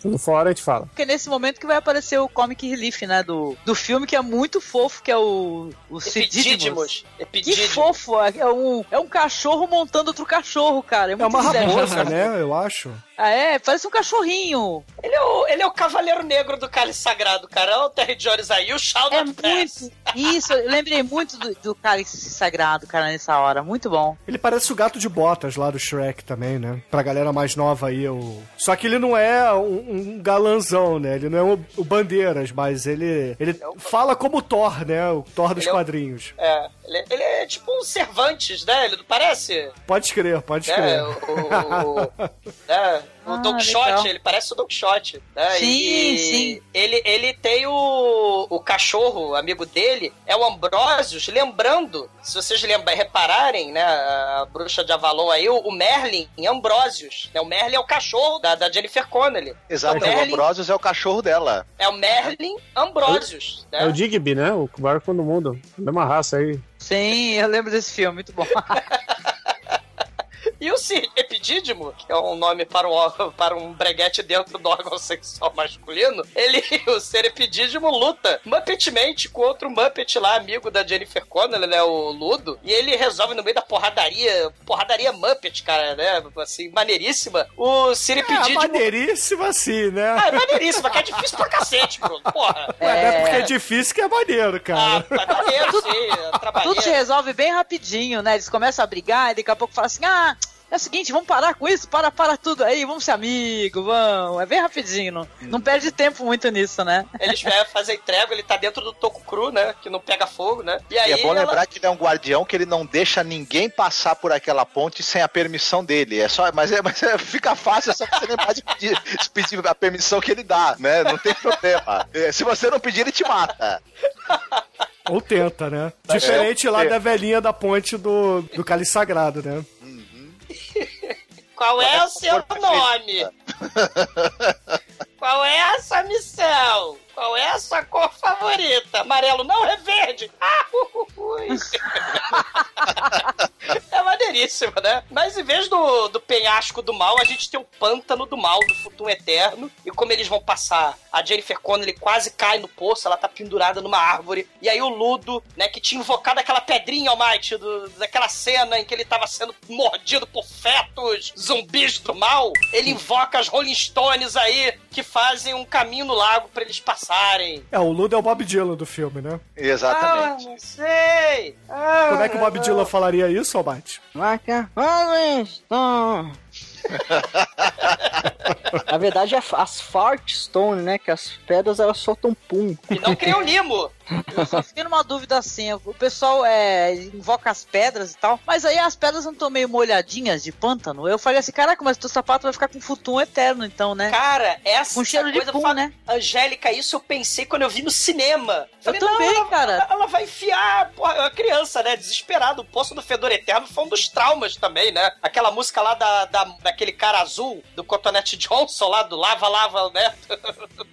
Tudo fora a gente fala. Porque é nesse momento que vai aparecer o comic relief, né? Do, do filme que é muito fofo, que é o. O. Epidídimos. Que fofo! É um, é um cachorro montando outro cachorro, cara. É, É muito uma raposa, né? Eu acho. Ah, é? Parece um cachorrinho. Ele é, o, ele é o Cavaleiro Negro do Cálice Sagrado, cara. Olha o Terry Jones aí, o Shaun É muito. Isso, eu lembrei muito do, do cálice sagrado, cara, nessa hora. Muito bom. Ele parece o gato de botas lá do Shrek também, né? Pra galera mais nova aí. O... Só que ele não é um, um galanzão, né? Ele não é o, o Bandeiras, mas ele, ele fala como o Thor, né? O Thor dos Ele é quadrinhos. É, ele, ele é tipo um Cervantes, né? Ele não parece? Pode crer, pode É, crer. o, o, o, é, o Ah, Don. Quixote, ele parece o Don Quixote. Né? Sim, e, sim. Ele, ele tem o, o cachorro, amigo dele, é o Ambrosius, lembrando, se vocês lembram, repararem, né, a bruxa de Avalon aí, o, o Merlin em Ambrosius. Né? O Merlin é o cachorro da, da Jennifer Connelly. Exato, o o Ambrosius é o cachorro dela. é o Merlin Ambrosius. É o Né? Digby, né? O barco do mundo. Mesma raça aí. Sim, eu lembro desse filme, muito bom. E o Sir Epidídimo, que é um nome para um, para um breguete dentro do órgão sexual masculino, ele, o Ser Epidídimo, luta Muppetmente com outro Muppet lá, amigo da Jennifer Connelly, né, o Ludo, e ele resolve no meio da porradaria, porradaria Muppet, cara, né, assim, maneiríssima, o Sir É, Epidídimo... maneiríssimo assim, né? Ah, é maneiríssima, que é difícil pra cacete, Bruno, porra. Não é porque é difícil que é maneiro, cara. Ah, é maneiro, sim, é Tudo se resolve bem rapidinho, né? Eles começam a brigar e daqui a pouco falam assim: ah, É o seguinte, vamos parar com isso, para, para tudo aí, vamos ser amigos, vamos. É bem rapidinho, não, não perde tempo muito nisso, né? Eles vão fazer entrega, ele tá dentro do toco cru, né? Que não pega fogo, né? E aí E é bom ela- lembrar que ele é um guardião que ele não deixa ninguém passar por aquela ponte sem a permissão dele. É só, mas, é, mas é- fica fácil, é só você lembrar de pedir, de pedir a permissão que ele dá, né? Não tem problema. É, se você não pedir, ele te mata. Ou tenta, né? É. Diferente lá da velhinha da ponte do, do Cálice Sagrado, né? Qual é o seu nome? Qual é a sua missão? Qual é a sua cor favorita? Amarelo não é verde? Ah, ui, ui. É maneiríssimo, né? Mas em vez do, do penhasco do mal, a gente tem o pântano do mal, do futuro eterno. E como eles vão passar, a Jennifer Connelly quase cai no poço, ela tá pendurada numa árvore. E aí o Ludo, né, que tinha invocado aquela pedrinha, Almighty, do, daquela cena em que ele tava sendo mordido por fetos zumbis do mal, ele invoca as Rolling Stones aí, que fazem um caminho no lago pra eles passarem. É, o Ludo é o Bob Dylan do filme, né? Ah, não sei. Ah, Como é que o Bob Dylan falaria isso, Albate? Like a Rolling Stone. Na verdade, é as Fart Stone, né? Que as pedras elas soltam pum. E não criam limo. Eu só fiquei numa dúvida assim, o pessoal é, invoca as pedras e tal, mas aí as pedras não estão meio molhadinhas de pântano. Eu falei assim, caraca, mas teu sapato vai ficar com futum eterno então, né? Cara, essa Com cheiro de coisa pum, fa- né? Angélica, isso eu pensei quando eu vi no cinema. Falei, também, ela, cara. Ela vai enfiar, porra, a criança, né? Desesperado. O Poço do Fedor Eterno foi um dos traumas também, né? Aquela música lá da, da- daquele cara azul, do Cotonete Johnson, lá do Lava Lava, né?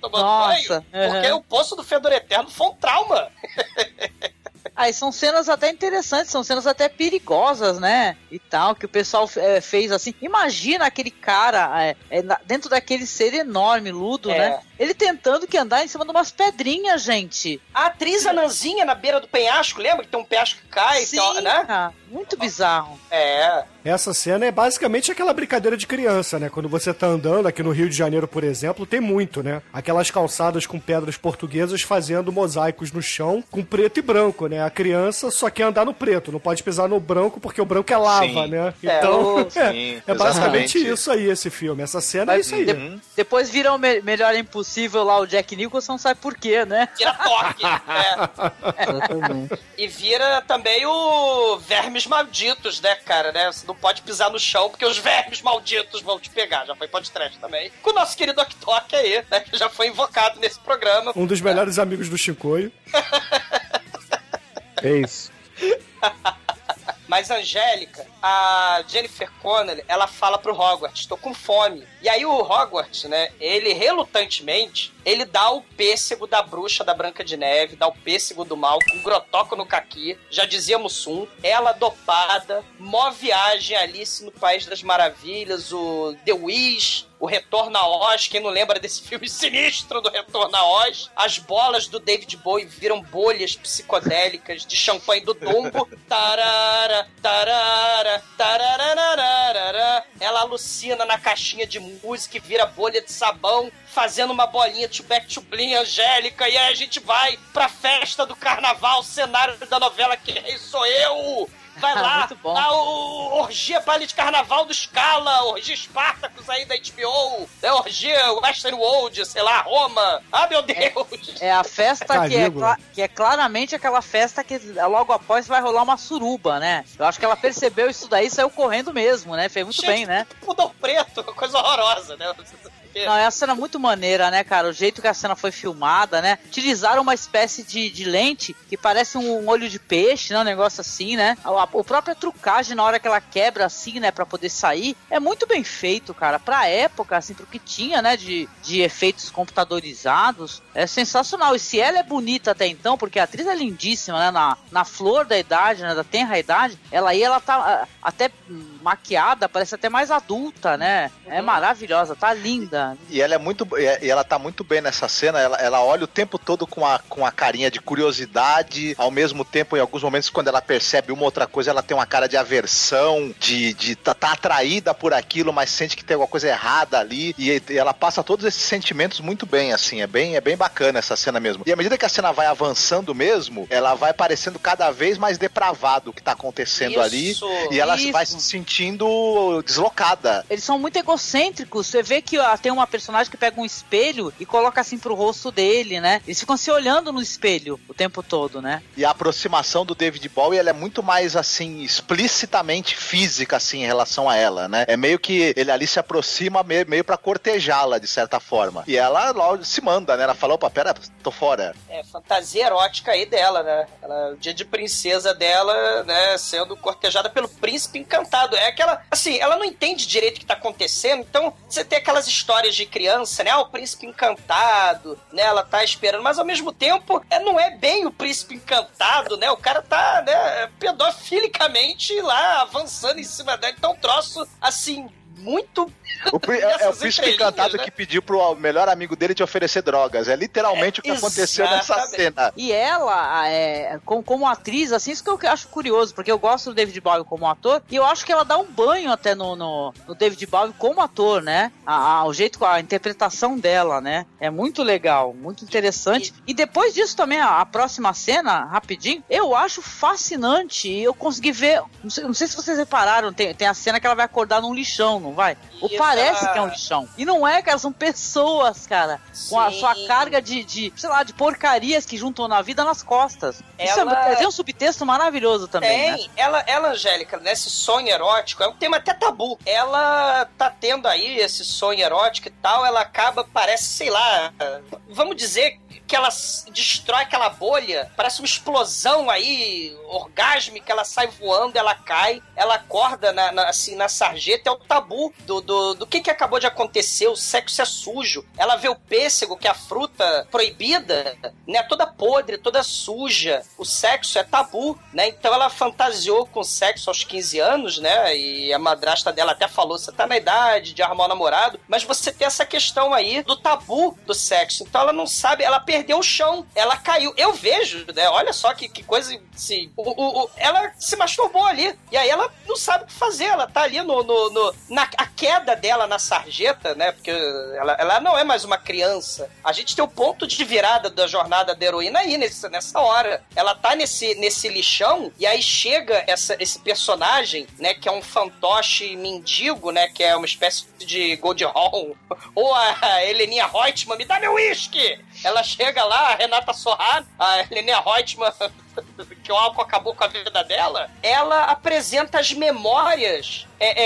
Tomando Nossa, banho. Porque uhum. o Poço do Fedor Eterno foi um trauma. Calma! Aí são cenas até interessantes, são cenas até perigosas, né? E tal, que o pessoal é, fez assim. Imagina aquele cara é, é, dentro daquele ser enorme, ludo, É. né? Ele tentando que andar em cima de umas pedrinhas, gente. A atriz Ananzinha na beira do penhasco, lembra que tem um penhasco que cai, Sim, tal, né? muito bizarro. É. Essa cena é basicamente aquela brincadeira de criança, né? Quando você tá andando aqui no Rio de Janeiro, por exemplo, tem muito, né? Aquelas calçadas com pedras portuguesas fazendo mosaicos no chão com preto e branco, né? A criança só quer andar no preto, não pode pisar no branco porque o branco é lava, Sim. né? É, Então, o- é, Sim, é basicamente isso aí, esse filme. Essa cena é Mas isso aí. de- depois vira o me- melhor impossível lá, o Jack Nicholson, sabe por quê, né? Vira toque. é. E vira também o Vermes Malditos, né, cara? Né? Você não pode pisar no chão porque os vermes malditos vão te pegar. Já foi podcast também. Com o nosso querido Oktok aí, né? Que já foi invocado nesse programa. Um dos melhores amigos do Chicoio. É isso. Mas Angélica, a Jennifer Connelly, ela fala pro Hogwarts, tô com fome. E aí o Hogwarts, né, ele relutantemente, ele dá o pêssego da bruxa da Branca de Neve, dá o pêssego do mal, com grotoco no caqui, já dizia Mussum, ela dopada, mó viagem Alice no País das Maravilhas, o The Wish, o Retorno a Oz, quem não lembra desse filme sinistro do Retorno a Oz, as bolas do David Bowie viram bolhas psicodélicas de champanhe do Dumbo, tarara, tarara, tararararara. ela alucina na caixinha de música e vira bolha de sabão, fazendo uma bolinha to back to bling, Angélica, e aí a gente vai pra festa do carnaval, cenário da novela Que Rei Sou Eu! Vai lá, Muito bom. a o- orgia baile de carnaval do Scala, orgia Spartacus aí da HBO, né, orgia Western World, sei lá, Roma. Ah, meu Deus! É a festa que é, Calígula. cla- que é claramente aquela festa que logo após vai rolar uma suruba, né? Eu acho que ela percebeu isso daí e saiu correndo mesmo, né? Fez muito Cheio bem, de né? Pudor preto, coisa horrorosa, né? Não, é uma cena muito maneira, né, cara? O jeito que a cena foi filmada, né? Utilizaram uma espécie de, de lente que parece um olho de peixe, né? Um negócio assim, né? A, a, a própria trucagem na hora que ela quebra assim, né? Pra poder sair, é muito bem feito, cara. Pra época, assim, pro que tinha, né? De, de efeitos computadorizados, é sensacional. E se ela é bonita até então, porque a atriz é lindíssima, né? Na, na flor da idade, né? Da tenra idade, ela aí, ela tá até maquiada, parece até mais adulta, né? É maravilhosa, tá linda. E ela é muito. E ela tá muito bem nessa cena. Ela, ela olha o tempo todo com a, com a carinha de curiosidade. Ao mesmo tempo, em alguns momentos, quando ela percebe uma outra coisa, ela tem uma cara de aversão, de, de tá, tá atraída por aquilo, mas sente que tem alguma coisa errada ali. E, e ela passa todos esses sentimentos muito bem, assim. É bem, é bem bacana essa cena mesmo. E à medida que a cena vai avançando mesmo, ela vai parecendo cada vez mais depravado o que tá acontecendo Isso, ali. E ela isso. vai se sentindo sentindo deslocada. Eles são muito egocêntricos. Você vê que ó, tem uma personagem que pega um espelho e coloca assim pro rosto dele, né? Eles ficam se olhando no espelho o tempo todo, né? E a aproximação do David Bowie, ela é muito mais, assim, explicitamente física, assim, em relação a ela, né? É meio que ele ali se aproxima meio, meio pra cortejá-la, de certa forma. E ela logo se manda, né? Ela fala, opa, pera, tô fora. É, fantasia erótica aí dela, né? Ela, o dia de princesa dela, né, sendo cortejada pelo príncipe encantado. É aquela, assim, ela não entende direito o que tá acontecendo, então você tem aquelas histórias de criança, né? Ah, o príncipe encantado, né? Ela tá esperando, mas ao mesmo tempo, é, não é bem o príncipe encantado, né? O cara tá, né, pedofilicamente lá, avançando em cima dela. Então, um troço, assim, muito. O é, é o príncipe encantado né? que pediu pro melhor amigo dele te oferecer drogas. É literalmente o que aconteceu nessa cena. E ela, é, como, como atriz, assim, isso que eu acho curioso, porque eu gosto do David Bowie como ator, e eu acho que ela dá um banho até no, no, no David Bowie como ator, né? A, a- o jeito, a interpretação dela, né? É muito legal, muito interessante. E depois disso também, a, a próxima cena, rapidinho, eu acho fascinante. E eu consegui ver, não sei, não sei se vocês repararam, tem, tem a cena que ela vai acordar num lixão, não vai? Ou Isso, parece que é um lixão. E não é, cara, são pessoas, cara, com a Sim. sua carga de, de, sei lá, de porcarias que juntam na vida nas costas. Isso Ela- é, tem um subtexto maravilhoso também, Tem, né? ela, ela, Angélica, nesse sonho erótico, é um tema até tabu. Ela tá tendo aí esse sonho erótico e tal, ela acaba, parece, sei lá, vamos dizer que ela destrói aquela bolha, parece uma explosão aí, orgásmica, ela sai voando, ela cai, ela acorda na, na- assim, na sarjeta, é o tabu do, do, do que, que acabou de acontecer, o sexo é sujo. Ela vê o pêssego, que é a fruta proibida, né, toda podre, toda suja. O sexo é tabu, né? Então ela fantasiou com sexo aos 15 anos, né? E a madrasta dela até falou: você tá na idade de arrumar um namorado, mas você tem essa questão aí do tabu do sexo. Então ela não sabe, ela perdeu o chão, ela caiu. Eu vejo, né? Olha só que, que coisa. Assim, o, o- o- ela se masturbou ali. E aí ela não sabe o que fazer. Ela tá ali no, no, no- na a queda dela na sarjeta, né? Porque ela, ela não é mais uma criança. A gente tem o ponto de virada da jornada da heroína aí nesse, nessa hora. Ela tá nesse, nesse lixão e aí chega essa, esse personagem, né? Que é um fantoche mendigo, né? Que é uma espécie de Gold Hall. Ou a Heleninha Reutemann, me dá meu uísque! Ela chega lá, a Renata Sorrado, a Heleninha Reutemann que o álcool acabou com a vida dela, ela apresenta as memórias, é,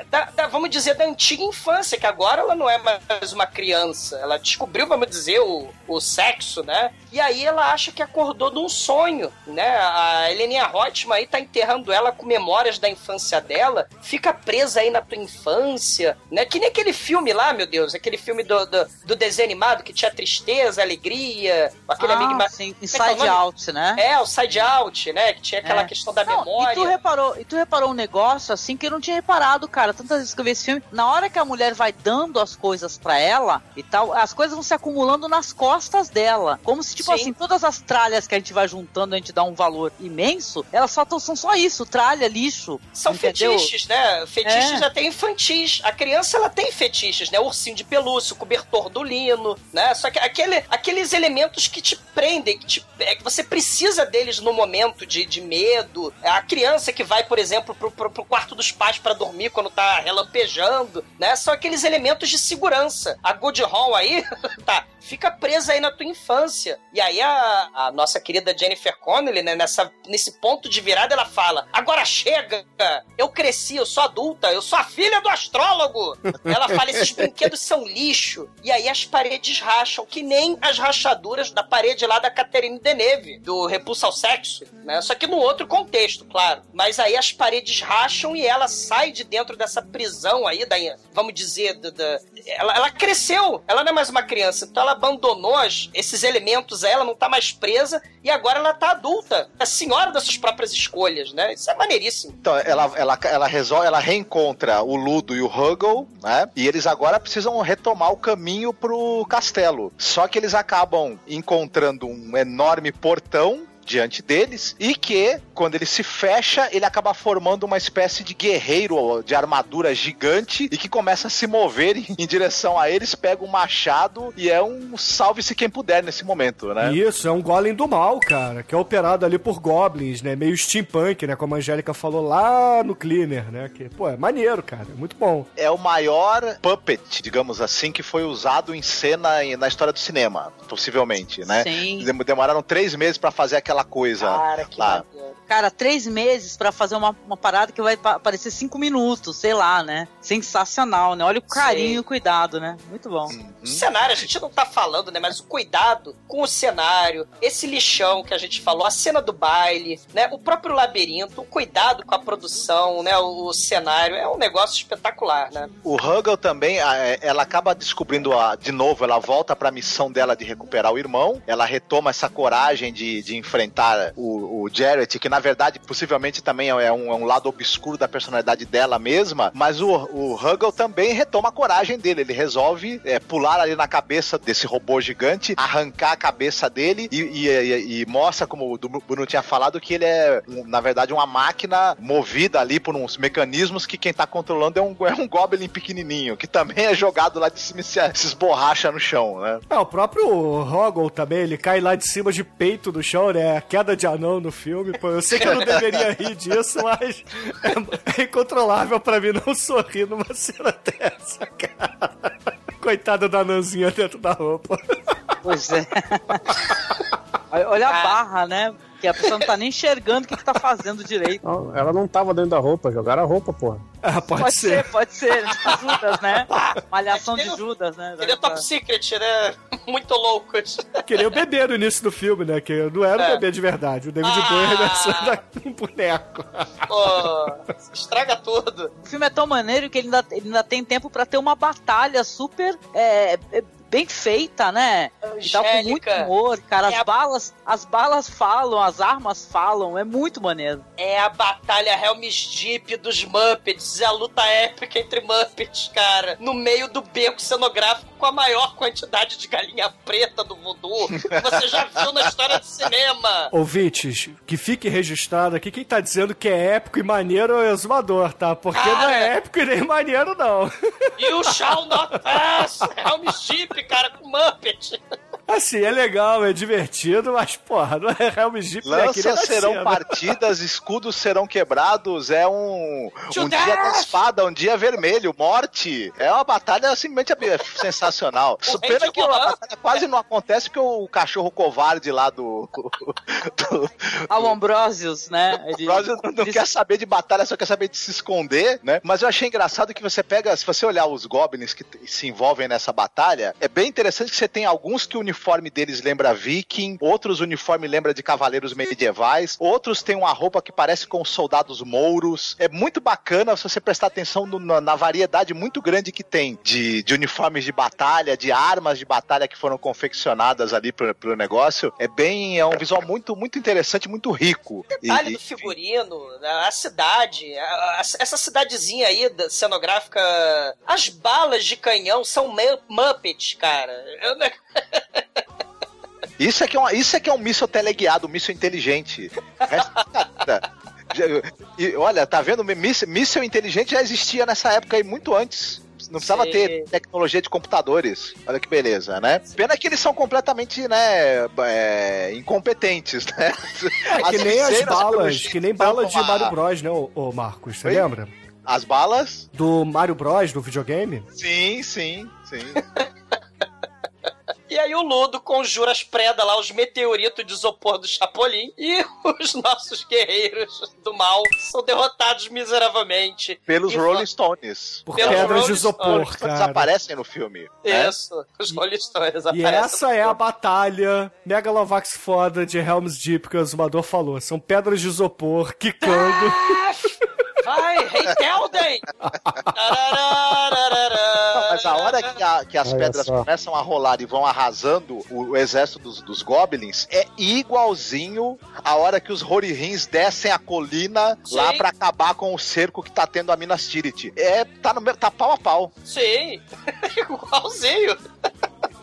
é, da, da- vamos dizer, da antiga infância, que agora ela não é mais uma criança. Ela descobriu, vamos dizer, o, o sexo, né? E aí ela acha que acordou de um sonho, né? A Heleninha Reutemann aí tá enterrando ela com memórias da infância dela, fica presa aí na tua infância, né? Que nem aquele filme lá, meu Deus, aquele filme do, do, do desenho animado que tinha tristeza, alegria, aquele Ah, amigo... sim, é é Inside nome? Out, né? É, o Side Out, né? Que tinha aquela É. questão da Não, memória. E tu, reparou, e tu reparou um negócio assim que eu não tinha reparado, cara. Tantas vezes que eu vi esse filme, na hora que a mulher vai dando as coisas pra ela e tal, as coisas vão se acumulando nas costas dela. Como se, tipo Sim. assim, todas as tralhas que a gente vai juntando, a gente dá um valor imenso, elas só tão- são só isso, tralha, lixo. São entendeu? fetiches, né? Fetiches É. até infantis. A criança, ela tem fetiches, né? Ursinho de pelúcia, cobertor do lino, né? Só que aquele, aqueles elementos que te prendem, que, te- é, que você precisa deles no momento de, de medo. É A criança que vai, por exemplo, pro, pro, pro quarto dos pais pra dormir quando tá relampejando, né? São aqueles elementos de segurança. A Good Hall aí, tá, fica presa aí na tua infância. E aí a, a nossa querida Jennifer Connelly, né, nessa, nesse ponto de virada, ela fala: agora chega! Eu cresci, eu sou adulta, eu sou a filha do astrólogo! ela fala: esses brinquedos são lixo. E aí as paredes racham, que nem as rachaduras da parede lá da Catherine Deneuve, do Repulsa ao Sexo, né? Só que num outro contexto, claro. Mas aí as paredes racham e ela sai de dentro dessa prisão aí, da, vamos dizer, da, da- ela, ela cresceu, ela não é mais uma criança, então ela abandonou as- esses elementos, ela não tá mais presa e agora ela tá adulta, é senhora das suas próprias escolhas, né? Isso é maneiríssimo. Então, ela, ela, ela resolve, ela reencontra o Ludo e o Huggle, né? E eles agora precisam retomar o caminho pro castelo. Só que eles acabam encontrando um enorme portão diante deles e que, quando ele se fecha, ele acaba formando uma espécie de guerreiro de armadura gigante e que começa a se mover em, direção a eles, pega um machado e é um salve-se quem puder nesse momento, né? Isso, é um golem do mal, cara, que é operado ali por goblins, né? Meio steampunk, né? Como a Angélica falou lá no Cleaner, né? Que, pô, é maneiro, cara, é muito bom. É o maior puppet, digamos assim, que foi usado em cena na história do cinema, possivelmente, né? Sim. Dem- Demoraram três meses pra fazer aquela coisa Cara, que lá. Cara, três meses pra fazer uma, uma parada que vai pa- parecer cinco minutos, sei lá, né? Sensacional, né? Olha o carinho Sim. e o cuidado, né? Muito bom. O cenário, a gente não tá falando, né? Mas o cuidado com o cenário, esse lixão que a gente falou, a cena do baile, né? O próprio labirinto, o cuidado com a produção, né? O cenário, é um negócio espetacular, né? O Huggle também, a- é, ela acaba descobrindo a, de novo, ela volta pra missão dela de recuperar o irmão, ela retoma essa coragem de, de enfrentar o, o Jarrett, que na verdade possivelmente também é um, é um lado obscuro da personalidade dela mesma, mas o, o Huggle também retoma a coragem dele, ele resolve é, pular ali na cabeça desse robô gigante, arrancar a cabeça dele e, e- e- e mostra, como o Bruno tinha falado, que ele é, na verdade, uma máquina movida ali por uns mecanismos que quem tá controlando é um, é um Goblin pequenininho, que também é jogado lá de cima se, se esborracha no chão, né? É, o próprio Hoggle também, ele cai lá de cima de peito no chão, né? A queda de anão no filme. Pô, eu sei que eu não deveria rir disso, mas é, é incontrolável pra mim não sorrir numa cena dessa, cara. Coitada da anãzinha dentro da roupa. Pois é. Olha olha a barra, né? Que a pessoa não tá nem enxergando o que, que tá fazendo direito. Não, ela não tava dentro da roupa, jogaram a roupa, porra. Ah, Pode ser, pode ser. Tipo Judas, né? Malhação de Judas, né? Ele é top secret, né? Muito louco. Queria o bebê no início do filme, né? Que não era o É. bebê de verdade. O David Ah. Bowie arremessando um boneco. Pô, estraga tudo. O filme é tão maneiro que ele ainda, ele ainda tem tempo pra ter uma batalha super é, é, bem feita, né? E tá com muito Angélica, humor, cara. As é a- balas, as balas falam, as armas falam, é muito maneiro. É a batalha Helm's Deep dos Muppets, é a luta épica entre Muppets, cara. No meio do beco cenográfico com a maior quantidade de galinha preta do voodoo que você já viu na história do cinema. Ouvintes, que fique registrado aqui, quem tá dizendo que é épico e maneiro é o exumador, tá? Porque não é épico e nem maneiro, não. You shall not pass! Helm's Deep, cara, com Muppet. Assim, é legal, é divertido, mas, porra, não é aqui, nem Lanças na serão cena. partidas, escudos serão quebrados, é um, um dia da espada, um dia vermelho, morte. É uma batalha simplesmente sensacional. Pena que a batalha quase não acontece porque o cachorro covarde lá do. do Ao Ambrosius, né? Ele, Ambrosio não, não quer saber de batalha, só quer saber de se esconder, né? Mas eu achei engraçado que você pega, se você olhar os goblins que se envolvem nessa batalha, é bem interessante que você tem alguns que o uniforme deles lembra viking, outros o uniforme lembra de cavaleiros medievais, outros têm uma roupa que parece com soldados mouros. É muito bacana se você prestar atenção no- na, na variedade muito grande que tem de, de uniformes de batalha, de armas de batalha que foram confeccionadas ali pro, pro negócio. É bem, é um visual muito, muito interessante, muito rico. E- Detalhe e- do figurino, a cidade, a- a- essa cidadezinha aí cenográfica. As balas de canhão são Mu- Muppets, cara. Eu não- Isso é que é, uma, isso é que é um míssil teleguiado, um míssil inteligente. Já- e olha, tá vendo? Míssil, míssil inteligente já existia nessa época aí muito antes. Não precisava Sim. ter tecnologia de computadores. Olha que beleza, né? Pena que eles são completamente, né, é, incompetentes, né? É que nem as balas, que nem balas de Mario Bros, né, ô, ô Marcos? Você Oi? lembra? As balas? Do Mario Bros, do videogame? Sim, sim, sim. E aí o Ludo conjura as predas lá, os meteoritos de isopor do Chapolin, e os nossos guerreiros do mal são derrotados miseravelmente. Pelos E Rolling Stones. Por Pelos pedras de Rolling isopor, Stones. cara. Desaparecem no filme. né? Isso, os Rolling Stones E aparecem. essa é a batalha Megalovax foda de Helm's Deep que o Zumador falou. São pedras de isopor quicando. Vai, Rei Telden! Mas a hora que, a- que as Olha pedras só. começam a rolar e vão arrasando o, o exército dos, dos goblins, é igualzinho a hora que os Horihins descem a colina Sim. lá pra acabar com o cerco que tá tendo a Minas Tirith. É, tá, no, tá pau a pau. Sim, igualzinho.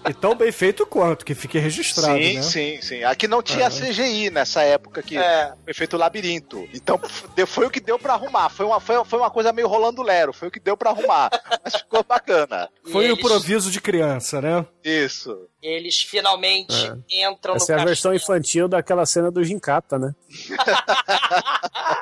E tão bem feito quanto, que fique registrado, sim, né? sim, sim. Aqui não tinha É. CGI nessa época que É. foi feito o labirinto. Então foi o que deu pra arrumar. Foi uma, foi, foi uma coisa meio rolando lero. Foi o que deu pra arrumar. Mas ficou bacana. Foi o eles- improviso de criança, né? Isso. Eles finalmente entram Essa é no a versão castelo. infantil daquela cena do Gincata, né?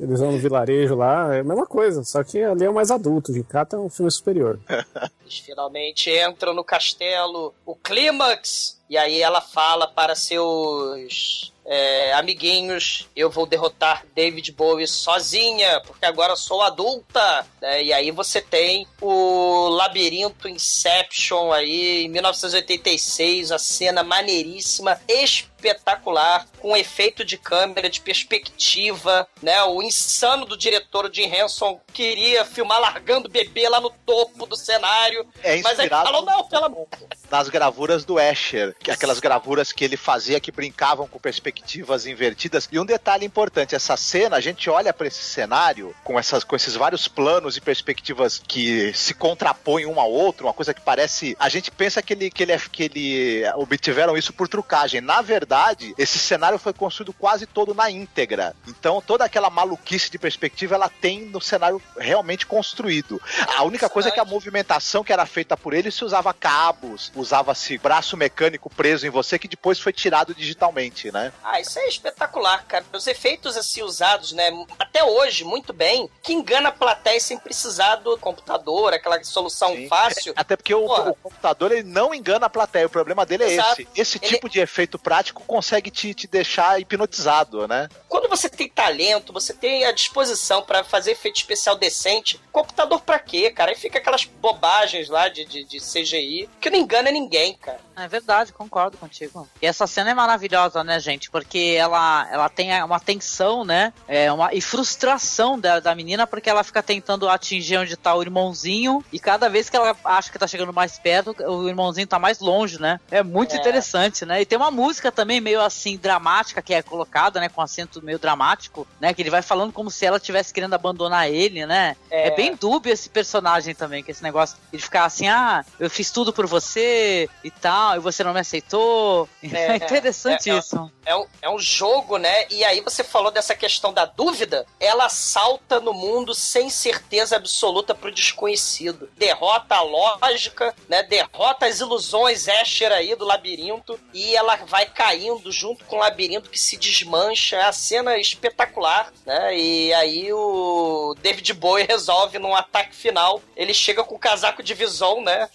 Eles vão no vilarejo lá, é a mesma coisa, só que ali é o mais adulto. Gincata é um filme superior. Eles finalmente entram no castelo, o clímax, e aí ela fala para seus é, amiguinhos: Eu vou derrotar David Bowie sozinha, porque agora sou adulta. né? E aí você tem o Labirinto Inception aí, em 1986, a cena maneiríssima, espetacular, com efeito de câmera, de perspectiva, né? O insano do diretor Jim Henson queria filmar largando o bebê lá no topo do cenário. É mas aí falou, não, pelo amor. nas gravuras do Escher, é aquelas gravuras que ele fazia que brincavam com perspectivas invertidas. E um detalhe importante, essa cena, a gente olha para esse cenário com essas com esses vários planos e perspectivas que se contrapõem um ao outro, uma coisa que parece, a gente pensa que ele que ele é- que ele obtiveram isso por trucagem. Na verdade, esse cenário foi construído quase todo na íntegra. Então, toda aquela maluquice de perspectiva ela tem no cenário realmente construído. A única coisa é que a movimentação que era feita por ele se usava cabos, usava-se braço mecânico preso em você que depois foi tirado digitalmente, né? Ah, isso é espetacular, cara. Os efeitos assim usados, né, até hoje, muito bem, que engana a plateia sem precisar do computador, aquela solução fácil. Até porque o, o computador ele não engana a plateia, o problema dele é Exato. esse. Esse Ele- tipo de efeito prático consegue te, te deixar hipnotizado, né? Quando você tem talento, você tem a disposição pra fazer efeito especial decente, computador pra quê, cara? Aí fica aquelas bobagens lá de, de, de CGI que não engana ninguém, cara. É verdade, concordo contigo. E essa cena é maravilhosa, né, gente? Porque ela, ela tem uma tensão, né? É uma, e frustração da, da menina, porque ela fica tentando atingir onde tá o irmãozinho. E cada vez que ela acha que tá chegando mais perto, o irmãozinho tá mais longe, né? É muito É. interessante, né? E tem uma música também meio assim, dramática, que é colocada, né? Com acento meio dramático, né? Que ele vai falando como se ela estivesse querendo abandonar ele, né? É. É bem dúbio esse personagem também, que esse negócio de ficar assim, ah, eu fiz tudo por você e tal, e você não me aceitou. É, interessante é, é, isso. É um, é um jogo, né? E aí você falou dessa questão da dúvida, ela salta no mundo sem certeza absoluta pro desconhecido. Derrota a lógica, né? Derrota as ilusões Escher aí do labirinto e ela vai caindo junto com o labirinto que se desmancha. É a cena espetacular, né? E aí o David Bowie resolve num ataque final, ele chega com o casaco de visão, né?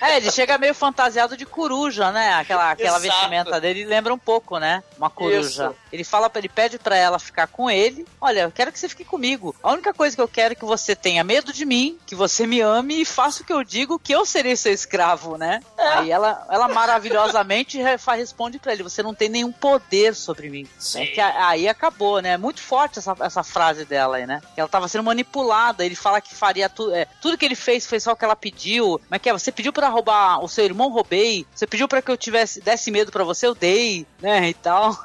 É, ele chega meio fantasiado de coruja, né? Aquela, aquela Exato. vestimenta dele lembra um pouco, né? Uma coruja. Isso. Ele fala, ele pede pra ela ficar com ele. Olha, eu quero que você fique comigo. A única coisa que eu quero é que você tenha medo de mim, que você me ame e faça o que eu digo, que eu serei seu escravo, né? Aí ela, ela maravilhosamente responde pra ele: você não tem nenhum poder sobre mim. É que a- aí acabou, né? Muito forte essa, essa frase dela aí, né? Que ela tava sendo manipulada. Ele fala que faria tudo. É, tudo que ele fez foi só o que ela pediu. Mas que é? Você pediu pra roubar o seu irmão, roubei. Você pediu pra que eu tivesse desse medo pra você, eu dei, né? E tal.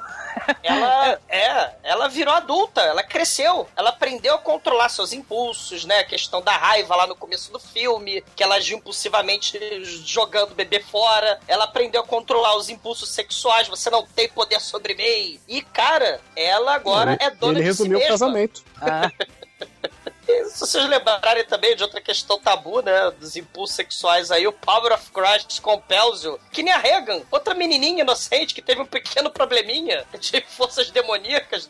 Ela é, ela virou adulta, ela cresceu, ela aprendeu a controlar seus impulsos, né? A questão da raiva lá no começo do filme, que ela agiu impulsivamente jogando o bebê fora. Ela aprendeu a controlar os impulsos sexuais, você não tem poder sobre mim. E cara, ela agora é dona Ele de si resumiu o mesma. casamento. E se vocês lembrarem também de outra questão tabu, né? Dos impulsos sexuais aí, o Power of Christ compels you. Que nem a Regan, outra menininha inocente que teve um pequeno probleminha de forças demoníacas.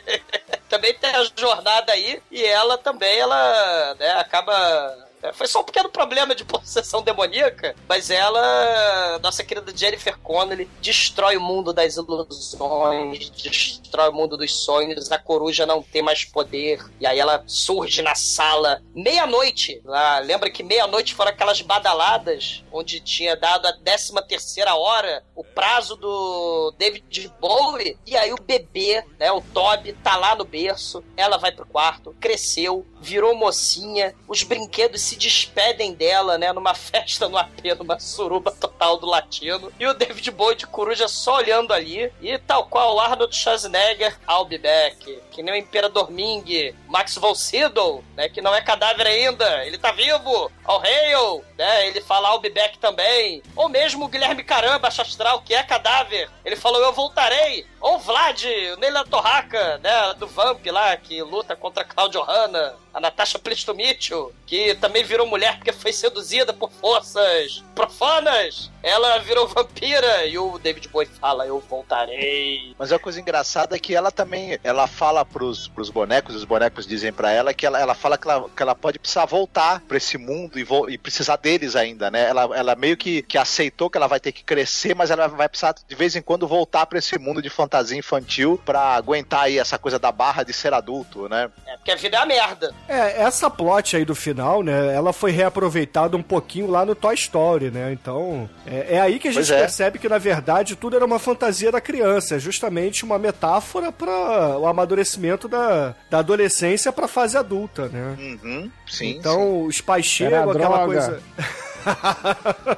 também tem a jornada aí e ela também, ela né, acaba... é, Foi só um pequeno problema de possessão demoníaca, mas ela, nossa querida Jennifer Connelly, destrói o mundo das ilusões, destrói o mundo dos sonhos, a coruja não tem mais poder, e aí ela surge na sala, meia-noite, lá, lembra que meia-noite foram aquelas badaladas, onde tinha dado a 13 terceira hora, o prazo do David Bowie, e aí o bebê, né, o Toby, tá lá no berço, ela vai pro quarto, cresceu, virou mocinha, os brinquedos se despedem dela, né, numa festa no AP, numa suruba total do latino. E o David Bowie de coruja só olhando ali. E tal qual o Arnold Schwarzenegger, I'll be back. Que nem o Imperador Ming, Max von Sydow, né, que não é cadáver ainda, ele tá vivo. All hail, né, ele fala I'll be back também. Ou mesmo o Guilherme Caramba, Astral, que é cadáver. Ele falou eu voltarei. Ou Vlad, o Neila Torraca, né, do Vamp lá, que luta contra Claudio Hanna. A Natasha Plistomitio, que também virou mulher porque foi seduzida por forças profanas. Ela virou vampira e o David Bowie fala, eu voltarei. Mas a coisa engraçada é que ela também, ela fala pros, pros bonecos, os bonecos dizem pra ela que ela, ela fala que ela, que ela pode precisar voltar pra esse mundo e, vo- e precisar deles ainda, né? Ela, ela meio que, que aceitou que ela vai ter que crescer, mas ela vai precisar de vez em quando voltar pra esse mundo de fantasia infantil pra aguentar aí essa coisa da barra de ser adulto, né? É porque a vida é a merda. É, essa plot aí do final, né? Ela foi reaproveitada um pouquinho lá no Toy Story, né? Então, é, é aí que a gente é. percebe que, na verdade, tudo era uma fantasia da criança. É justamente uma metáfora para o amadurecimento da, da adolescência pra fase adulta, né? Uhum, sim. então, os pais chegam, Era aquela droga. coisa.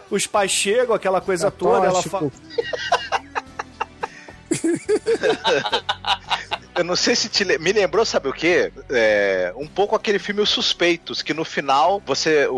os pais chegam, aquela coisa toda, ela fala. Eu não sei se te le- me lembrou, sabe o quê? É, um pouco aquele filme Os Suspeitos, que no final você o,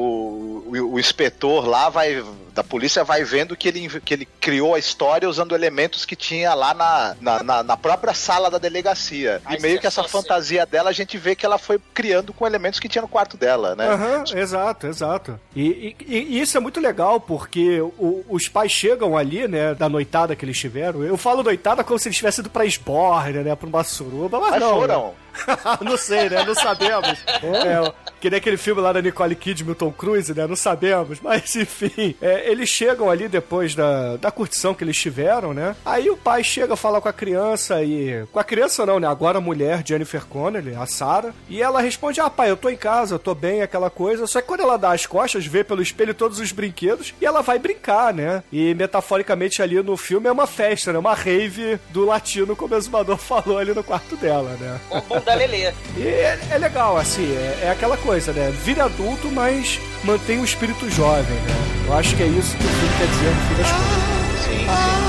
o, o inspetor lá vai da polícia vai vendo que ele, que ele criou a história usando elementos que tinha lá na, na, na- na própria sala da delegacia. Ai, e meio que essa fantasia dela a gente vê que ela foi criando com elementos que tinha no quarto dela, né? Aham, exato, exato. E, e- e isso é muito legal, porque o- os pais chegam ali, né, da noitada que eles tiveram. Eu falo noitada como se eles tivessem ido pra Esbórnia, né, pra uma suruba, mas, Mas não. né? não sei, né, não sabemos. É, que nem aquele filme lá da Nicole Kidman, Tom Cruise, né, não sabemos. Mas, enfim, é, eles chegam ali depois da, da curtição que eles tiveram, né. Aí o pai chega a falar com a criança e... Com a criança não, né, agora a mulher, Jennifer Connelly, a Sarah. E ela responde, ah, pai, eu tô em casa, eu tô bem, aquela coisa. Só que quando ela dá as costas, vê pelo espelho todos os brinquedos e ela vai brincar, né? E metaforicamente ali no filme é uma festa, né? Uma rave do latino, como o exumador falou ali no quarto dela, né? Bumbum da Lelê. E é, é legal, assim, é, é aquela coisa, né? Vira adulto, mas mantém o espírito jovem, né? Eu acho que é isso que o filme quer dizer no fim das contas. Sim.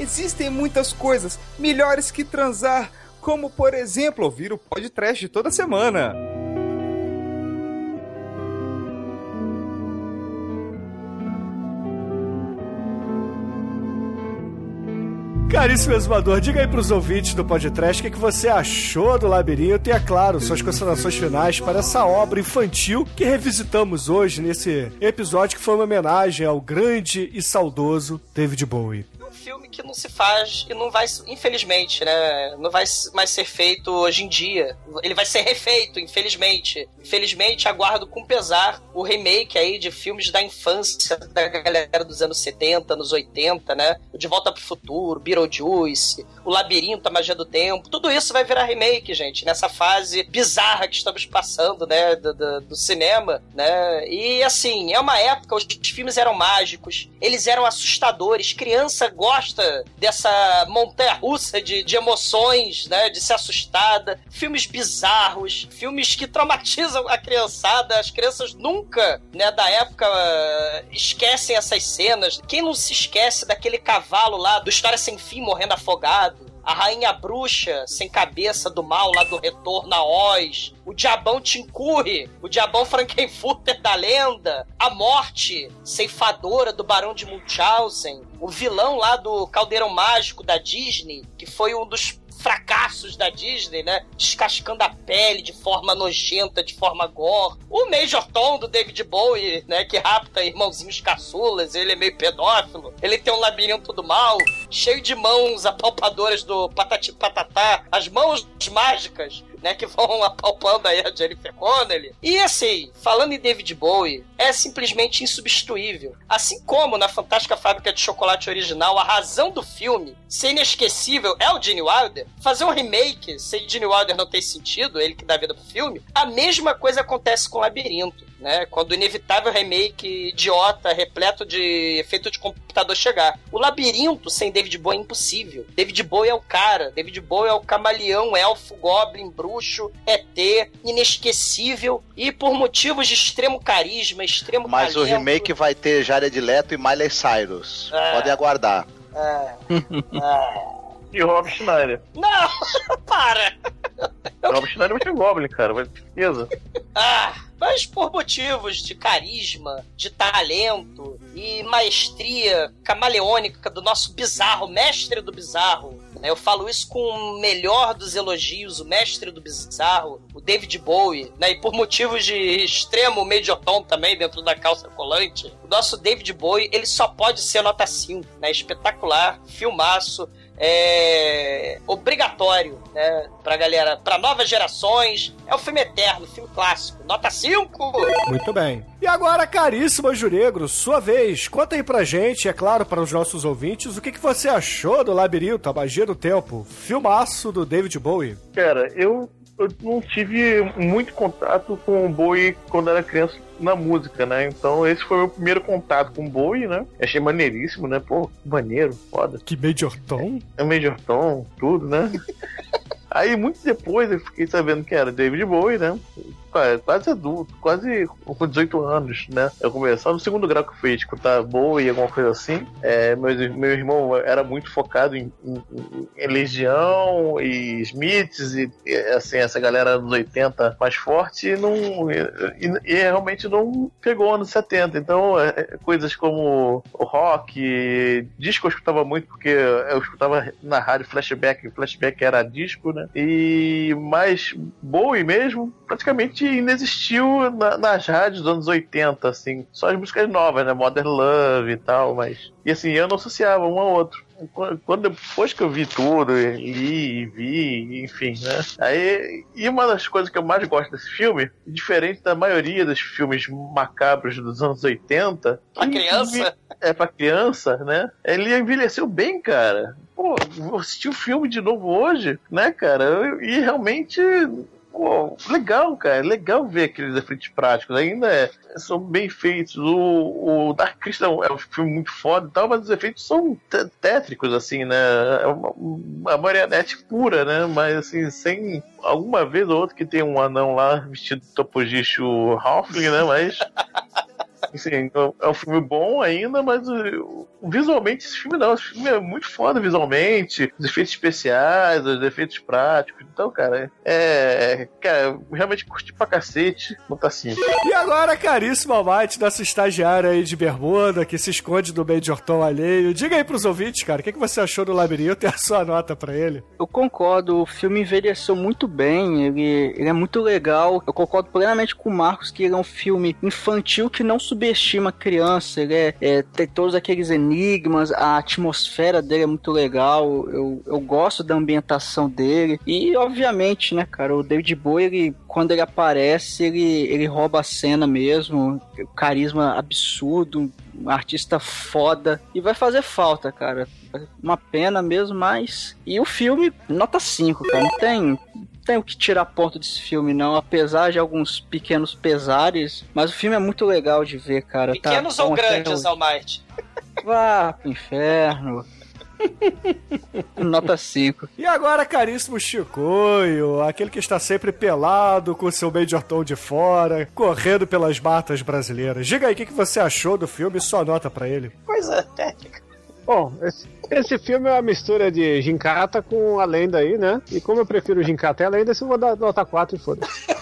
Existem muitas coisas melhores que transar, como por exemplo ouvir o podcast toda semana. Caríssimo exumador, diga aí pros ouvintes do podcast o que, que você achou do labirinto e, é claro, suas considerações finais para essa obra infantil que revisitamos hoje nesse episódio que foi uma homenagem ao grande e saudoso David Bowie. Um filme que não se faz e não vai, infelizmente, né? Não vai mais ser feito hoje em dia. Ele vai ser refeito, infelizmente. Infelizmente, aguardo com pesar o remake aí de filmes da infância da galera dos anos 70, anos 80, né? De Volta pro Futuro, Beetlejuice, O Labirinto, A Magia do Tempo. Tudo isso vai virar remake, gente, nessa fase bizarra que estamos passando, né? Do, do, do cinema, né? E assim, é uma época, os filmes eram mágicos, eles eram assustadores, criança gosta dessa montanha russa de, de emoções, né? De ser assustada. Filmes bizarros, filmes que traumatizam a criançada. As crianças nunca, né, da época, esquecem essas cenas. Quem não se esquece daquele cavalo lá do História Sem Fim morrendo afogado? A rainha bruxa sem cabeça do mal lá do retorno a Oz, o diabão Tincurre, o diabão Frankenfurter da lenda, a morte ceifadora do barão de Munchausen, o vilão lá do Caldeirão Mágico da Disney, que foi um dos fracassos da Disney, né? Descascando a pele de forma nojenta, de forma gore. O Major Tom do David Bowie, né? Que rapta irmãozinhos caçulas, ele é meio pedófilo. Ele tem um labirinto do mal, cheio de mãos apalpadoras do Patati Patatá, as mãos mágicas né? Que vão apalpando aí a Jennifer Connelly. E assim, falando em David Bowie, é simplesmente insubstituível. Assim como na Fantástica Fábrica de Chocolate original, a razão do filme ser inesquecível é o Gene Wilder, fazer um remake sem Gene Wilder não tem sentido, ele que dá vida pro filme, a mesma coisa acontece com o Labirinto. Né, quando o inevitável remake idiota, repleto de efeito de computador chegar. O labirinto sem David Bowie é impossível. David Bowie é o cara. David Bowie é o camaleão, elfo, goblin, bruxo, ET, inesquecível e por motivos de extremo carisma, extremo Mas o talento. remake vai ter Jared Leto e Miley Cyrus. É. Podem aguardar. É. É. E o Rob Schneider. Não, para! O Rob Schneider vai ser Goblin, cara, vai ter certeza. Ah, mas por motivos de carisma, de talento e maestria camaleônica do nosso bizarro, mestre do bizarro. Né? Eu falo isso com o melhor dos elogios, o mestre do bizarro, o David Bowie, né? E por motivos de extremo Major Tom também dentro da calça colante, o nosso David Bowie, ele só pode ser nota 5, né? Espetacular, filmaço, é obrigatório, né, pra galera, pra novas gerações. É um filme eterno, filme clássico. Nota 5! Muito bem. E agora, caríssimo Juregro, sua vez. Conta aí pra gente, é claro, para os nossos ouvintes, o que, que você achou do Labirinto, a magia do tempo, filmaço do David Bowie. Cara, eu, eu não tive muito contato com o Bowie quando era criança na música, né? Então esse foi o meu primeiro contato com o Bowie, né? Achei maneiríssimo, né? Pô, que maneiro, foda. Que Major Tom? É Major Tom, tudo, né? Aí, muito depois, eu fiquei sabendo que era David Bowie, né? Qua- Quase adulto, quase com 18 anos, né? Eu comecei no segundo grau que eu fui escutar Bowie, alguma coisa assim. É, meu, meu irmão era muito focado em, em- em Legião e Smiths e, e, assim, essa galera dos 80 mais forte e, não, e, e- e realmente não pegou anos 70. Então, é, é, coisas como o rock, disco eu escutava muito porque eu escutava na rádio flashback, flashback era disco, né? E mais Bowie mesmo, praticamente inexistiu na- nas rádios dos anos 80, assim. Só as músicas novas, né? Modern Love e tal, mas. E assim, eu não associava um ao outro. Quando- Quando depois que eu vi tudo, li e vi, enfim, né? Aí, e uma das coisas que eu mais gosto desse filme, diferente da maioria dos filmes macabros dos anos 80, Pra criança? é pra criança, né? Ele envelheceu bem, cara. Pô, vou assistir o filme de novo hoje, né, cara? E realmente. Legal, cara. Legal ver aqueles efeitos práticos. Ainda é- são bem feitos. O, o Dark Crystal é um filme muito foda e tal, mas os efeitos são té- tétricos, assim, né? É uma, uma marionete pura, né? Mas, assim, sem alguma vez ou outra que tem um anão lá vestido de topogicho Halfling, né? Mas. Assim, é um filme bom ainda, mas uh, visualmente esse filme não. Esse filme é muito foda visualmente. Os efeitos especiais, os efeitos práticos. Então, cara, é. Cara, realmente curti pra cacete. Não tá assim. E agora, caríssimo Almighty, nosso estagiário aí de bermuda, que se esconde do Major Tom alheio. Diga aí pros ouvintes, cara, o que, que você achou do Labirinto e a sua nota pra ele? Eu concordo, o filme envelheceu muito bem, ele, ele é muito legal. Eu concordo plenamente com o Marcos que ele é um filme infantil que não subestima a criança. Ele é, é- tem todos aqueles enigmas, a atmosfera dele é muito legal. Eu, eu gosto da ambientação dele. E, obviamente, né, cara, o David Bowie, ele, quando ele aparece, ele, ele rouba a cena mesmo. Carisma absurdo, um artista foda. E vai fazer falta, cara. Uma pena mesmo, mas. E o filme, nota 5, cara. Não tem. Não Tem o que tirar ponto desse filme, não. Apesar de alguns pequenos pesares. Mas o filme é muito legal de ver, cara. Tá Pequenos bom ou grandes. Almighty? Vá pro inferno. Nota 5. E agora, caríssimo Chicoio, aquele que está sempre pelado, com seu Major Tom de fora, correndo pelas matas brasileiras. Diga aí o que, que você achou do filme e sua nota pra ele. Coisa técnica. Bom, esse, esse filme é uma mistura de Gincata com a lenda aí, né? E como eu prefiro Gincata e a lenda, eu vou dar nota 4 e foda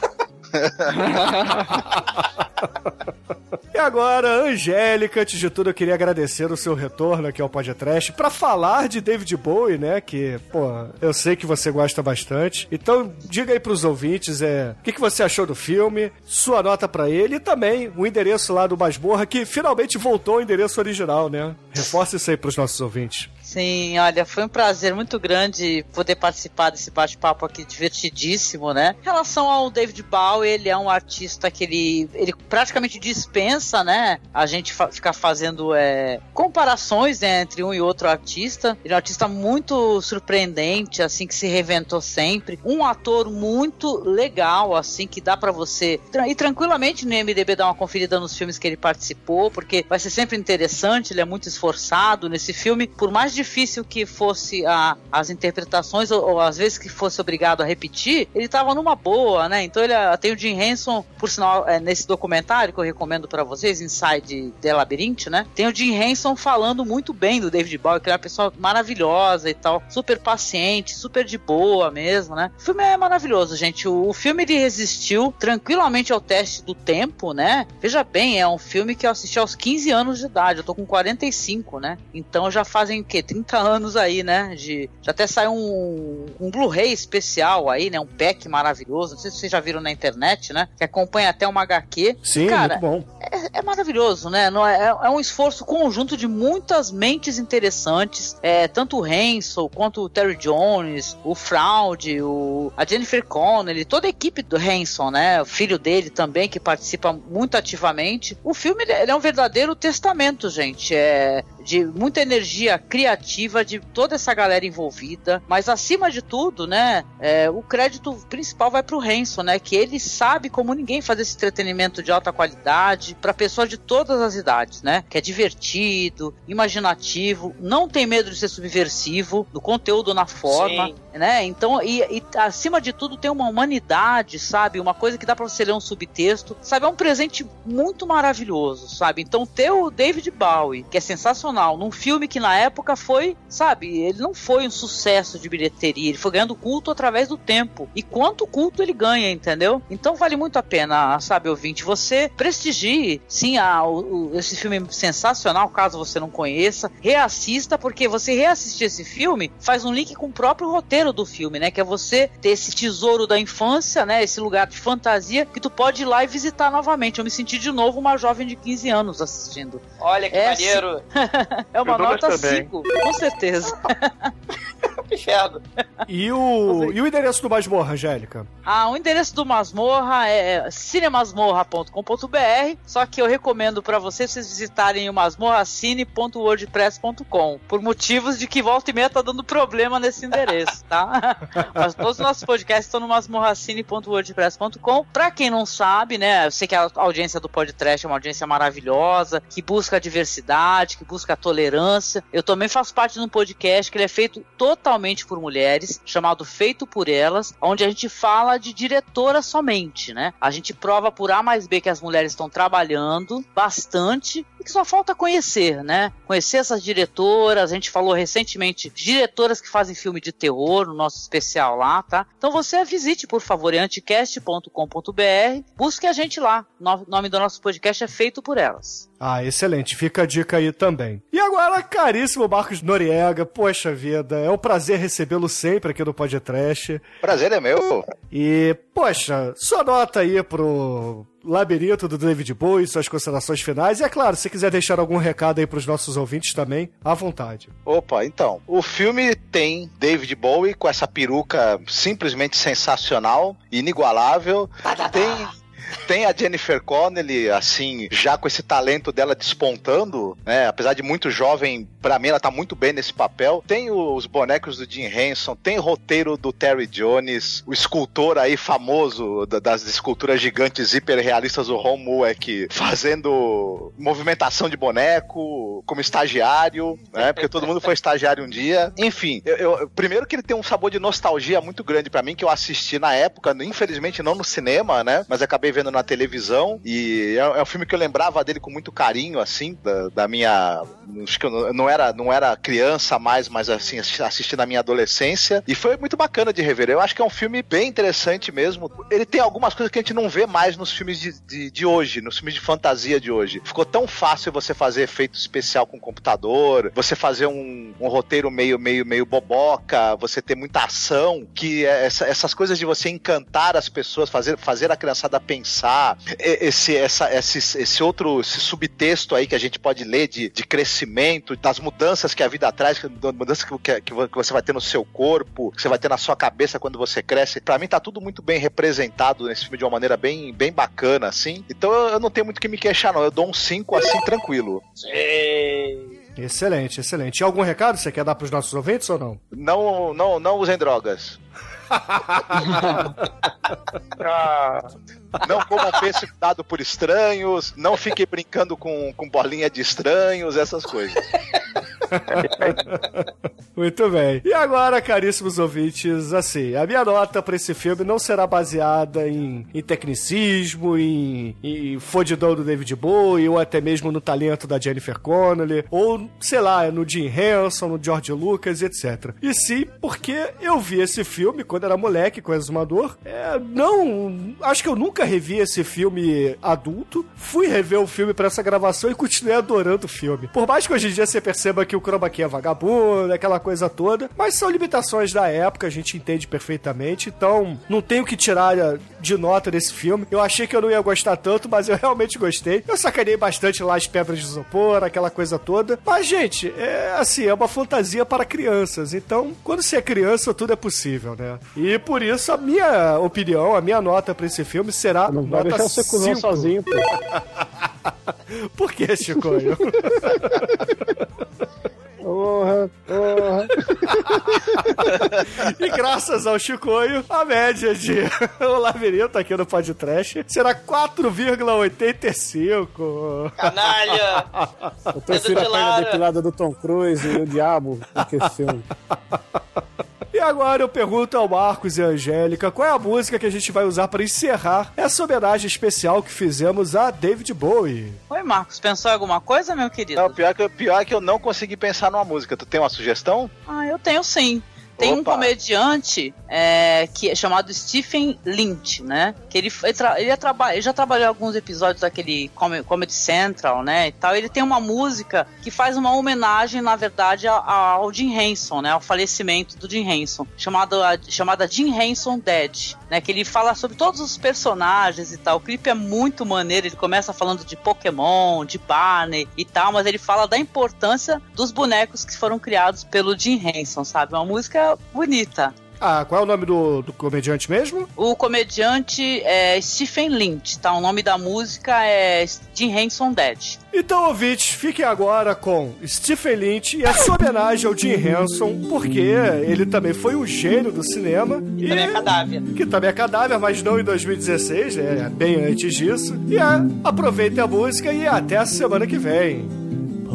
E agora, Angélica, antes de tudo, eu queria agradecer o seu retorno aqui ao Podcast pra falar de David Bowie, né? Que, pô, eu sei que você gosta bastante. Então, diga aí pros ouvintes é, o que, que você achou do filme, sua nota pra ele e também o endereço lá do Masmorra, que finalmente voltou ao endereço original, né? Reforça isso aí pros nossos ouvintes. Sim, olha, foi um prazer muito grande poder participar desse bate-papo aqui divertidíssimo, né? Em relação ao David Bowie, ele é um artista que ele, ele praticamente dispensa, né? A gente fa ficar fazendo é, comparações né, entre um e outro artista. Ele é um artista muito surpreendente, assim, que se reinventou sempre. Um ator muito legal, assim, que dá para você ir tranquilamente no MDB dar uma conferida nos filmes que ele participou, porque vai ser sempre interessante, ele é muito esforçado nesse filme. Por mais difícil que fosse a, as interpretações, ou, ou às vezes que fosse obrigado a repetir, ele tava numa boa, né? Então ele ah, tem o Jim Henson, por sinal, é, nesse documentário que eu recomendo para vocês, Inside The Labyrinth, né? Tem o Jim Henson falando muito bem do David Bowie, que é uma pessoa maravilhosa e tal, super paciente, super de boa mesmo, né? O filme é maravilhoso, gente. O, o filme ele resistiu tranquilamente ao teste do tempo, né? Veja bem, é um filme que eu assisti aos 15 anos de idade, eu tô com 45, né? Então já fazem o quê? 30 anos aí, né? De, já até saiu um, um Blu-ray especial aí, né? Um pack maravilhoso. Não sei se vocês já viram na internet, né? Que acompanha até uma HQ. Sim, Cara, muito bom. é, é maravilhoso, né? Não é, é um esforço conjunto de muitas mentes interessantes. É, tanto o Hansel quanto o Terry Jones, o Fraud, o, a Jennifer Connelly, toda a equipe do Hanson, né? O filho dele também, que participa muito ativamente. O filme ele, ele é um verdadeiro testamento, gente. É de muita energia criativa de toda essa galera envolvida, mas acima de tudo, né, é, o crédito principal vai pro Hanson, né, que ele sabe como ninguém fazer esse entretenimento de alta qualidade para pessoas de todas as idades, né, que é divertido, imaginativo, não tem medo de ser subversivo no conteúdo, na forma, Sim. né, então e, e acima de tudo tem uma humanidade, sabe, uma coisa que dá para você ler um subtexto, sabe, é um presente muito maravilhoso, sabe, então ter o David Bowie, que é sensacional, num filme que na época foi, sabe, ele não foi um sucesso de bilheteria, ele foi ganhando culto através do tempo. E quanto culto ele ganha, entendeu? Então vale muito a pena, sabe, ouvinte, você prestigie, sim, a, o, esse filme sensacional, caso você não conheça, reassista, porque você reassistir esse filme faz um link com o próprio roteiro do filme, né? Que é você ter esse tesouro da infância, né? Esse lugar de fantasia que tu pode ir lá e visitar novamente. Eu me senti de novo uma jovem de 15 anos assistindo. Olha que É, maneiro. É uma nota gostar bem. 5, com certeza. Inferno. E o, e o endereço do Masmorra, Angélica? Ah, o endereço do Masmorra é cinemasmorra.com.br, só que eu recomendo pra vocês vocês visitarem o masmorracine.wordpress.com, por motivos de que volta e meia tá dando problema nesse endereço, tá? Mas todos os nossos podcasts estão no masmorracine.wordpress.com. Pra quem não sabe, né, eu sei que a audiência do podcast é uma audiência maravilhosa, que busca a diversidade, que busca a tolerância. Eu também faço parte de um podcast que ele é feito totalmente por mulheres, chamado Feito por Elas, onde a gente fala de diretora somente, né? A gente prova por A mais B que as mulheres estão trabalhando bastante e que só falta conhecer, né? Conhecer essas diretoras, a gente falou recentemente de diretoras que fazem filme de terror no nosso especial lá, tá? Então você visite, por favor, em anticast.com.br, busque a gente lá. O nome do nosso podcast é Feito por Elas. Ah, excelente. Fica a dica aí também. E agora, caríssimo Marcos Noriega, poxa vida, é um prazer recebê-lo sempre aqui no Podcast. Prazer é meu. E, poxa, sua nota aí pro Labirinto do David Bowie, suas considerações finais. E é claro, se quiser deixar algum recado aí pros nossos ouvintes também, à vontade. Opa, então. O filme tem David Bowie com essa peruca simplesmente sensacional, inigualável. Tem. Tem a Jennifer Connelly, assim, já com esse talento dela despontando, né? Apesar de muito jovem, pra mim ela tá muito bem nesse papel. Tem os bonecos do Jim Henson, tem o roteiro do Terry Jones, o escultor aí famoso da- das esculturas gigantes hiperrealistas, o Ron Mueck, fazendo movimentação de boneco, como estagiário, né? Porque todo mundo foi estagiário um dia. Enfim, eu, eu- primeiro que ele tem um sabor de nostalgia muito grande pra mim, que eu assisti na época, infelizmente não no cinema, né? Mas acabei vendo na televisão. E é, é um filme que eu lembrava dele com muito carinho, assim, da, da minha. Acho que eu não- era, não era criança mais, mas assim, assisti assisti na minha adolescência. E foi muito bacana de rever. Eu acho que é um filme bem interessante mesmo. Ele tem algumas coisas que a gente não vê mais nos filmes de, de, de hoje, nos filmes de fantasia de hoje. Ficou tão fácil você fazer efeito especial com computador, você fazer um, um roteiro meio, meio, meio boboca, você ter muita ação, que é essa- essas coisas de você encantar as pessoas, fazer, fazer a criançada pensar pensar, esse, essa, esse, esse outro esse subtexto aí que a gente pode ler de, de crescimento, das mudanças que a vida traz, mudanças que, que, que você vai ter no seu corpo, que você vai ter na sua cabeça quando você cresce. Pra mim tá tudo muito bem representado nesse filme de uma maneira bem, bem bacana, assim. Então eu, não tenho muito o que me queixar, não. Eu dou um 5 assim, tranquilo. Excelente, excelente. E algum recado você quer dar pros nossos ouvintes ou não? Não, não, não usem drogas. Não comam peixe dado por estranhos, não fiquem brincando com, com bolinha de estranhos, essas coisas. Muito bem. E agora, caríssimos ouvintes, assim, a minha nota pra esse filme não será baseada em, em tecnicismo, em, em fodidão do David Bowie, ou até mesmo no talento da Jennifer Connelly, ou, sei lá, no Jim Henson, no George Lucas, etc. E sim, porque eu vi esse filme quando era moleque, com Exumador. É, não. Acho que eu nunca revi esse filme adulto. Fui rever o filme pra essa gravação e continuei adorando o filme. Por mais que hoje em dia você perceba que o Chroma Key é vagabundo, aquela coisa toda, mas são limitações da época, a gente entende perfeitamente. Então, não tenho que tirar de nota desse filme. Eu achei que eu não ia gostar tanto, mas eu realmente gostei. Eu sacanei bastante lá as pedras de isopor, aquela coisa toda. Mas, gente, é assim, é uma fantasia para crianças. Então, quando você é criança, tudo é possível, né? E por isso, a minha opinião, a minha nota pra esse filme será Não vai deixar você cozinhar 5. sozinho, pô. Por que, Chicoio? Porra, porra. E graças ao Chicoio, a média de O Labirinto aqui no podcast será 4,85. Canalha! Eu prefiro a perna depilada do Tom Cruise e o Diabo do que esse filme. E agora eu pergunto ao Marcos e a Angélica qual é a música que a gente vai usar para encerrar essa homenagem especial que fizemos a David Bowie. Oi, Marcos, pensou em alguma coisa, meu querido? Não, pior que, pior que eu não consegui pensar numa música. Tu tem uma sugestão? Ah, eu tenho sim. Tem um Opa. comediante é, que é chamado Stephen Lynch, né? Que ele, ele, tra- ele, é ele já trabalhou em alguns episódios daquele Com- Comedy Central, né? E tal. Ele tem uma música que faz uma homenagem, na verdade, ao, ao Jim Henson, né? Ao falecimento do Jim Henson, chamado, chamada Jim Henson Dead, né? Que ele fala sobre todos os personagens e tal. O clipe é muito maneiro. Ele começa falando de Pokémon, de Barney e tal, mas ele fala da importância dos bonecos que foram criados pelo Jim Henson, sabe? Uma música bonita. Ah, qual é o nome do, do comediante mesmo? O comediante é Stephen Lynch, tá? O nome da música é Jim Henson Dead. Então, ouvintes, fiquem agora com Stephen Lynch e a sua homenagem ao Jim Henson, porque ele também foi um gênio do cinema. E também é cadáver. Que também é cadáver, mas não em 2016, né? Bem antes disso. E é, aproveitem a música e até a semana que vem.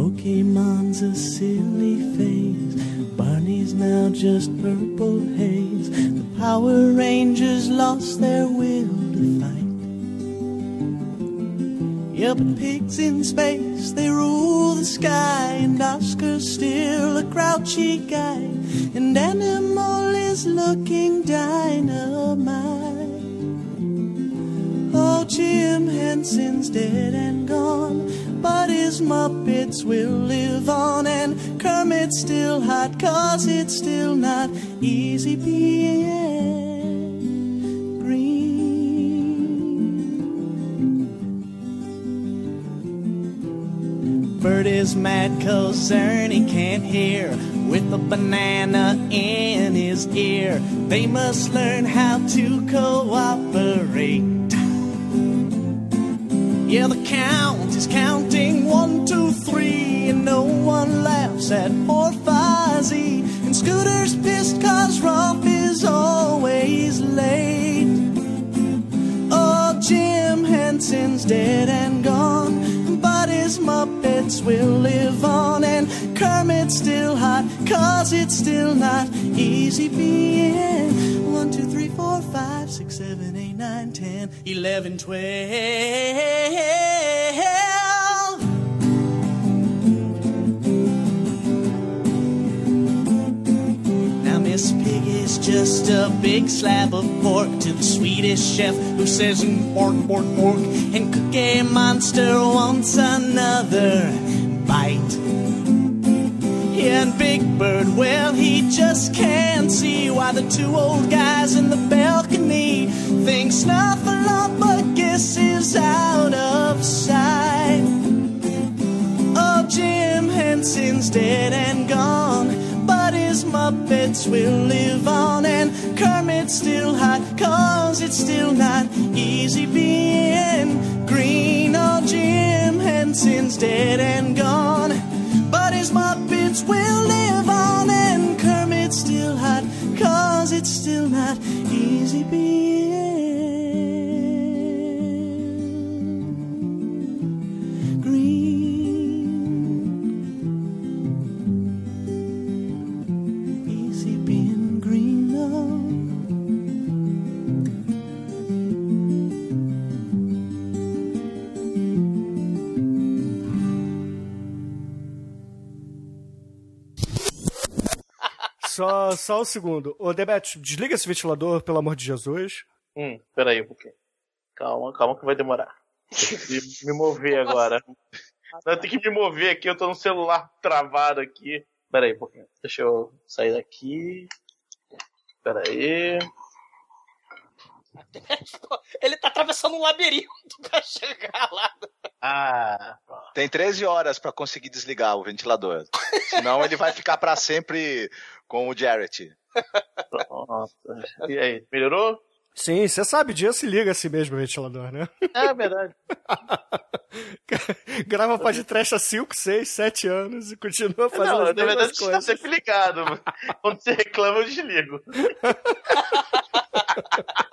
Pokemon's a silly phase. Barney's now just purple haze. The Power Rangers lost their will to fight. Yeah, but pigs in space, they rule the sky. And Oscar's still a grouchy guy. And Animal is looking dynamite. Oh, Jim Henson's dead and gone, but his Muppets will live on, and Kermit's still hot, cause it's still not easy being green. Bert is mad cause Ernie can't hear with a banana in his ear. They must learn how to cooperate. Yeah, the count at poor Fozzie. And Scooter's pissed cause Rolf is always late. Oh, Jim Henson's dead and gone, but his Muppets will live on. And Kermit's still hot, cause it's still not easy being. One, two, three, four, five, six, seven, eight, nine, ten, eleven, twelve. Is just a big slab of pork to the Swedish chef who says "Mm, pork, pork, pork. And Cookie Monster wants another bite. And Big Bird, well, he just can't see why the two old guys in the balcony think Snuffleupagus is out of sight. Oh, Jim Henson's dead and gone, Muppets will live on, and Kermit's still hot, cause it's still not easy being green. Oh, Jim Henson's dead and gone, but his Muppets will live on, and Kermit's still hot, cause it's still not easy being Só, só um segundo. Ô, Demet, desliga esse ventilador, pelo amor de Jesus. Hum, peraí um pouquinho. Calma, calma que vai demorar. Tem que me mover agora. Não, tem que me mover aqui, eu tô no celular travado aqui. Peraí um pouquinho. Deixa eu sair daqui. Peraí. Ele tá atravessando um labirinto pra chegar lá. Ah, Tem 13 horas pra conseguir desligar o ventilador. Senão ele vai ficar pra sempre com o Jarrett. pronto. E aí, melhorou? Sim, você sabe disso, se liga assim mesmo o ventilador, né? É verdade. Grava podcast há 5, 6, 7 anos e continua fazendo Não, as na verdade você tá sempre ligado. Quando você reclama, eu desligo.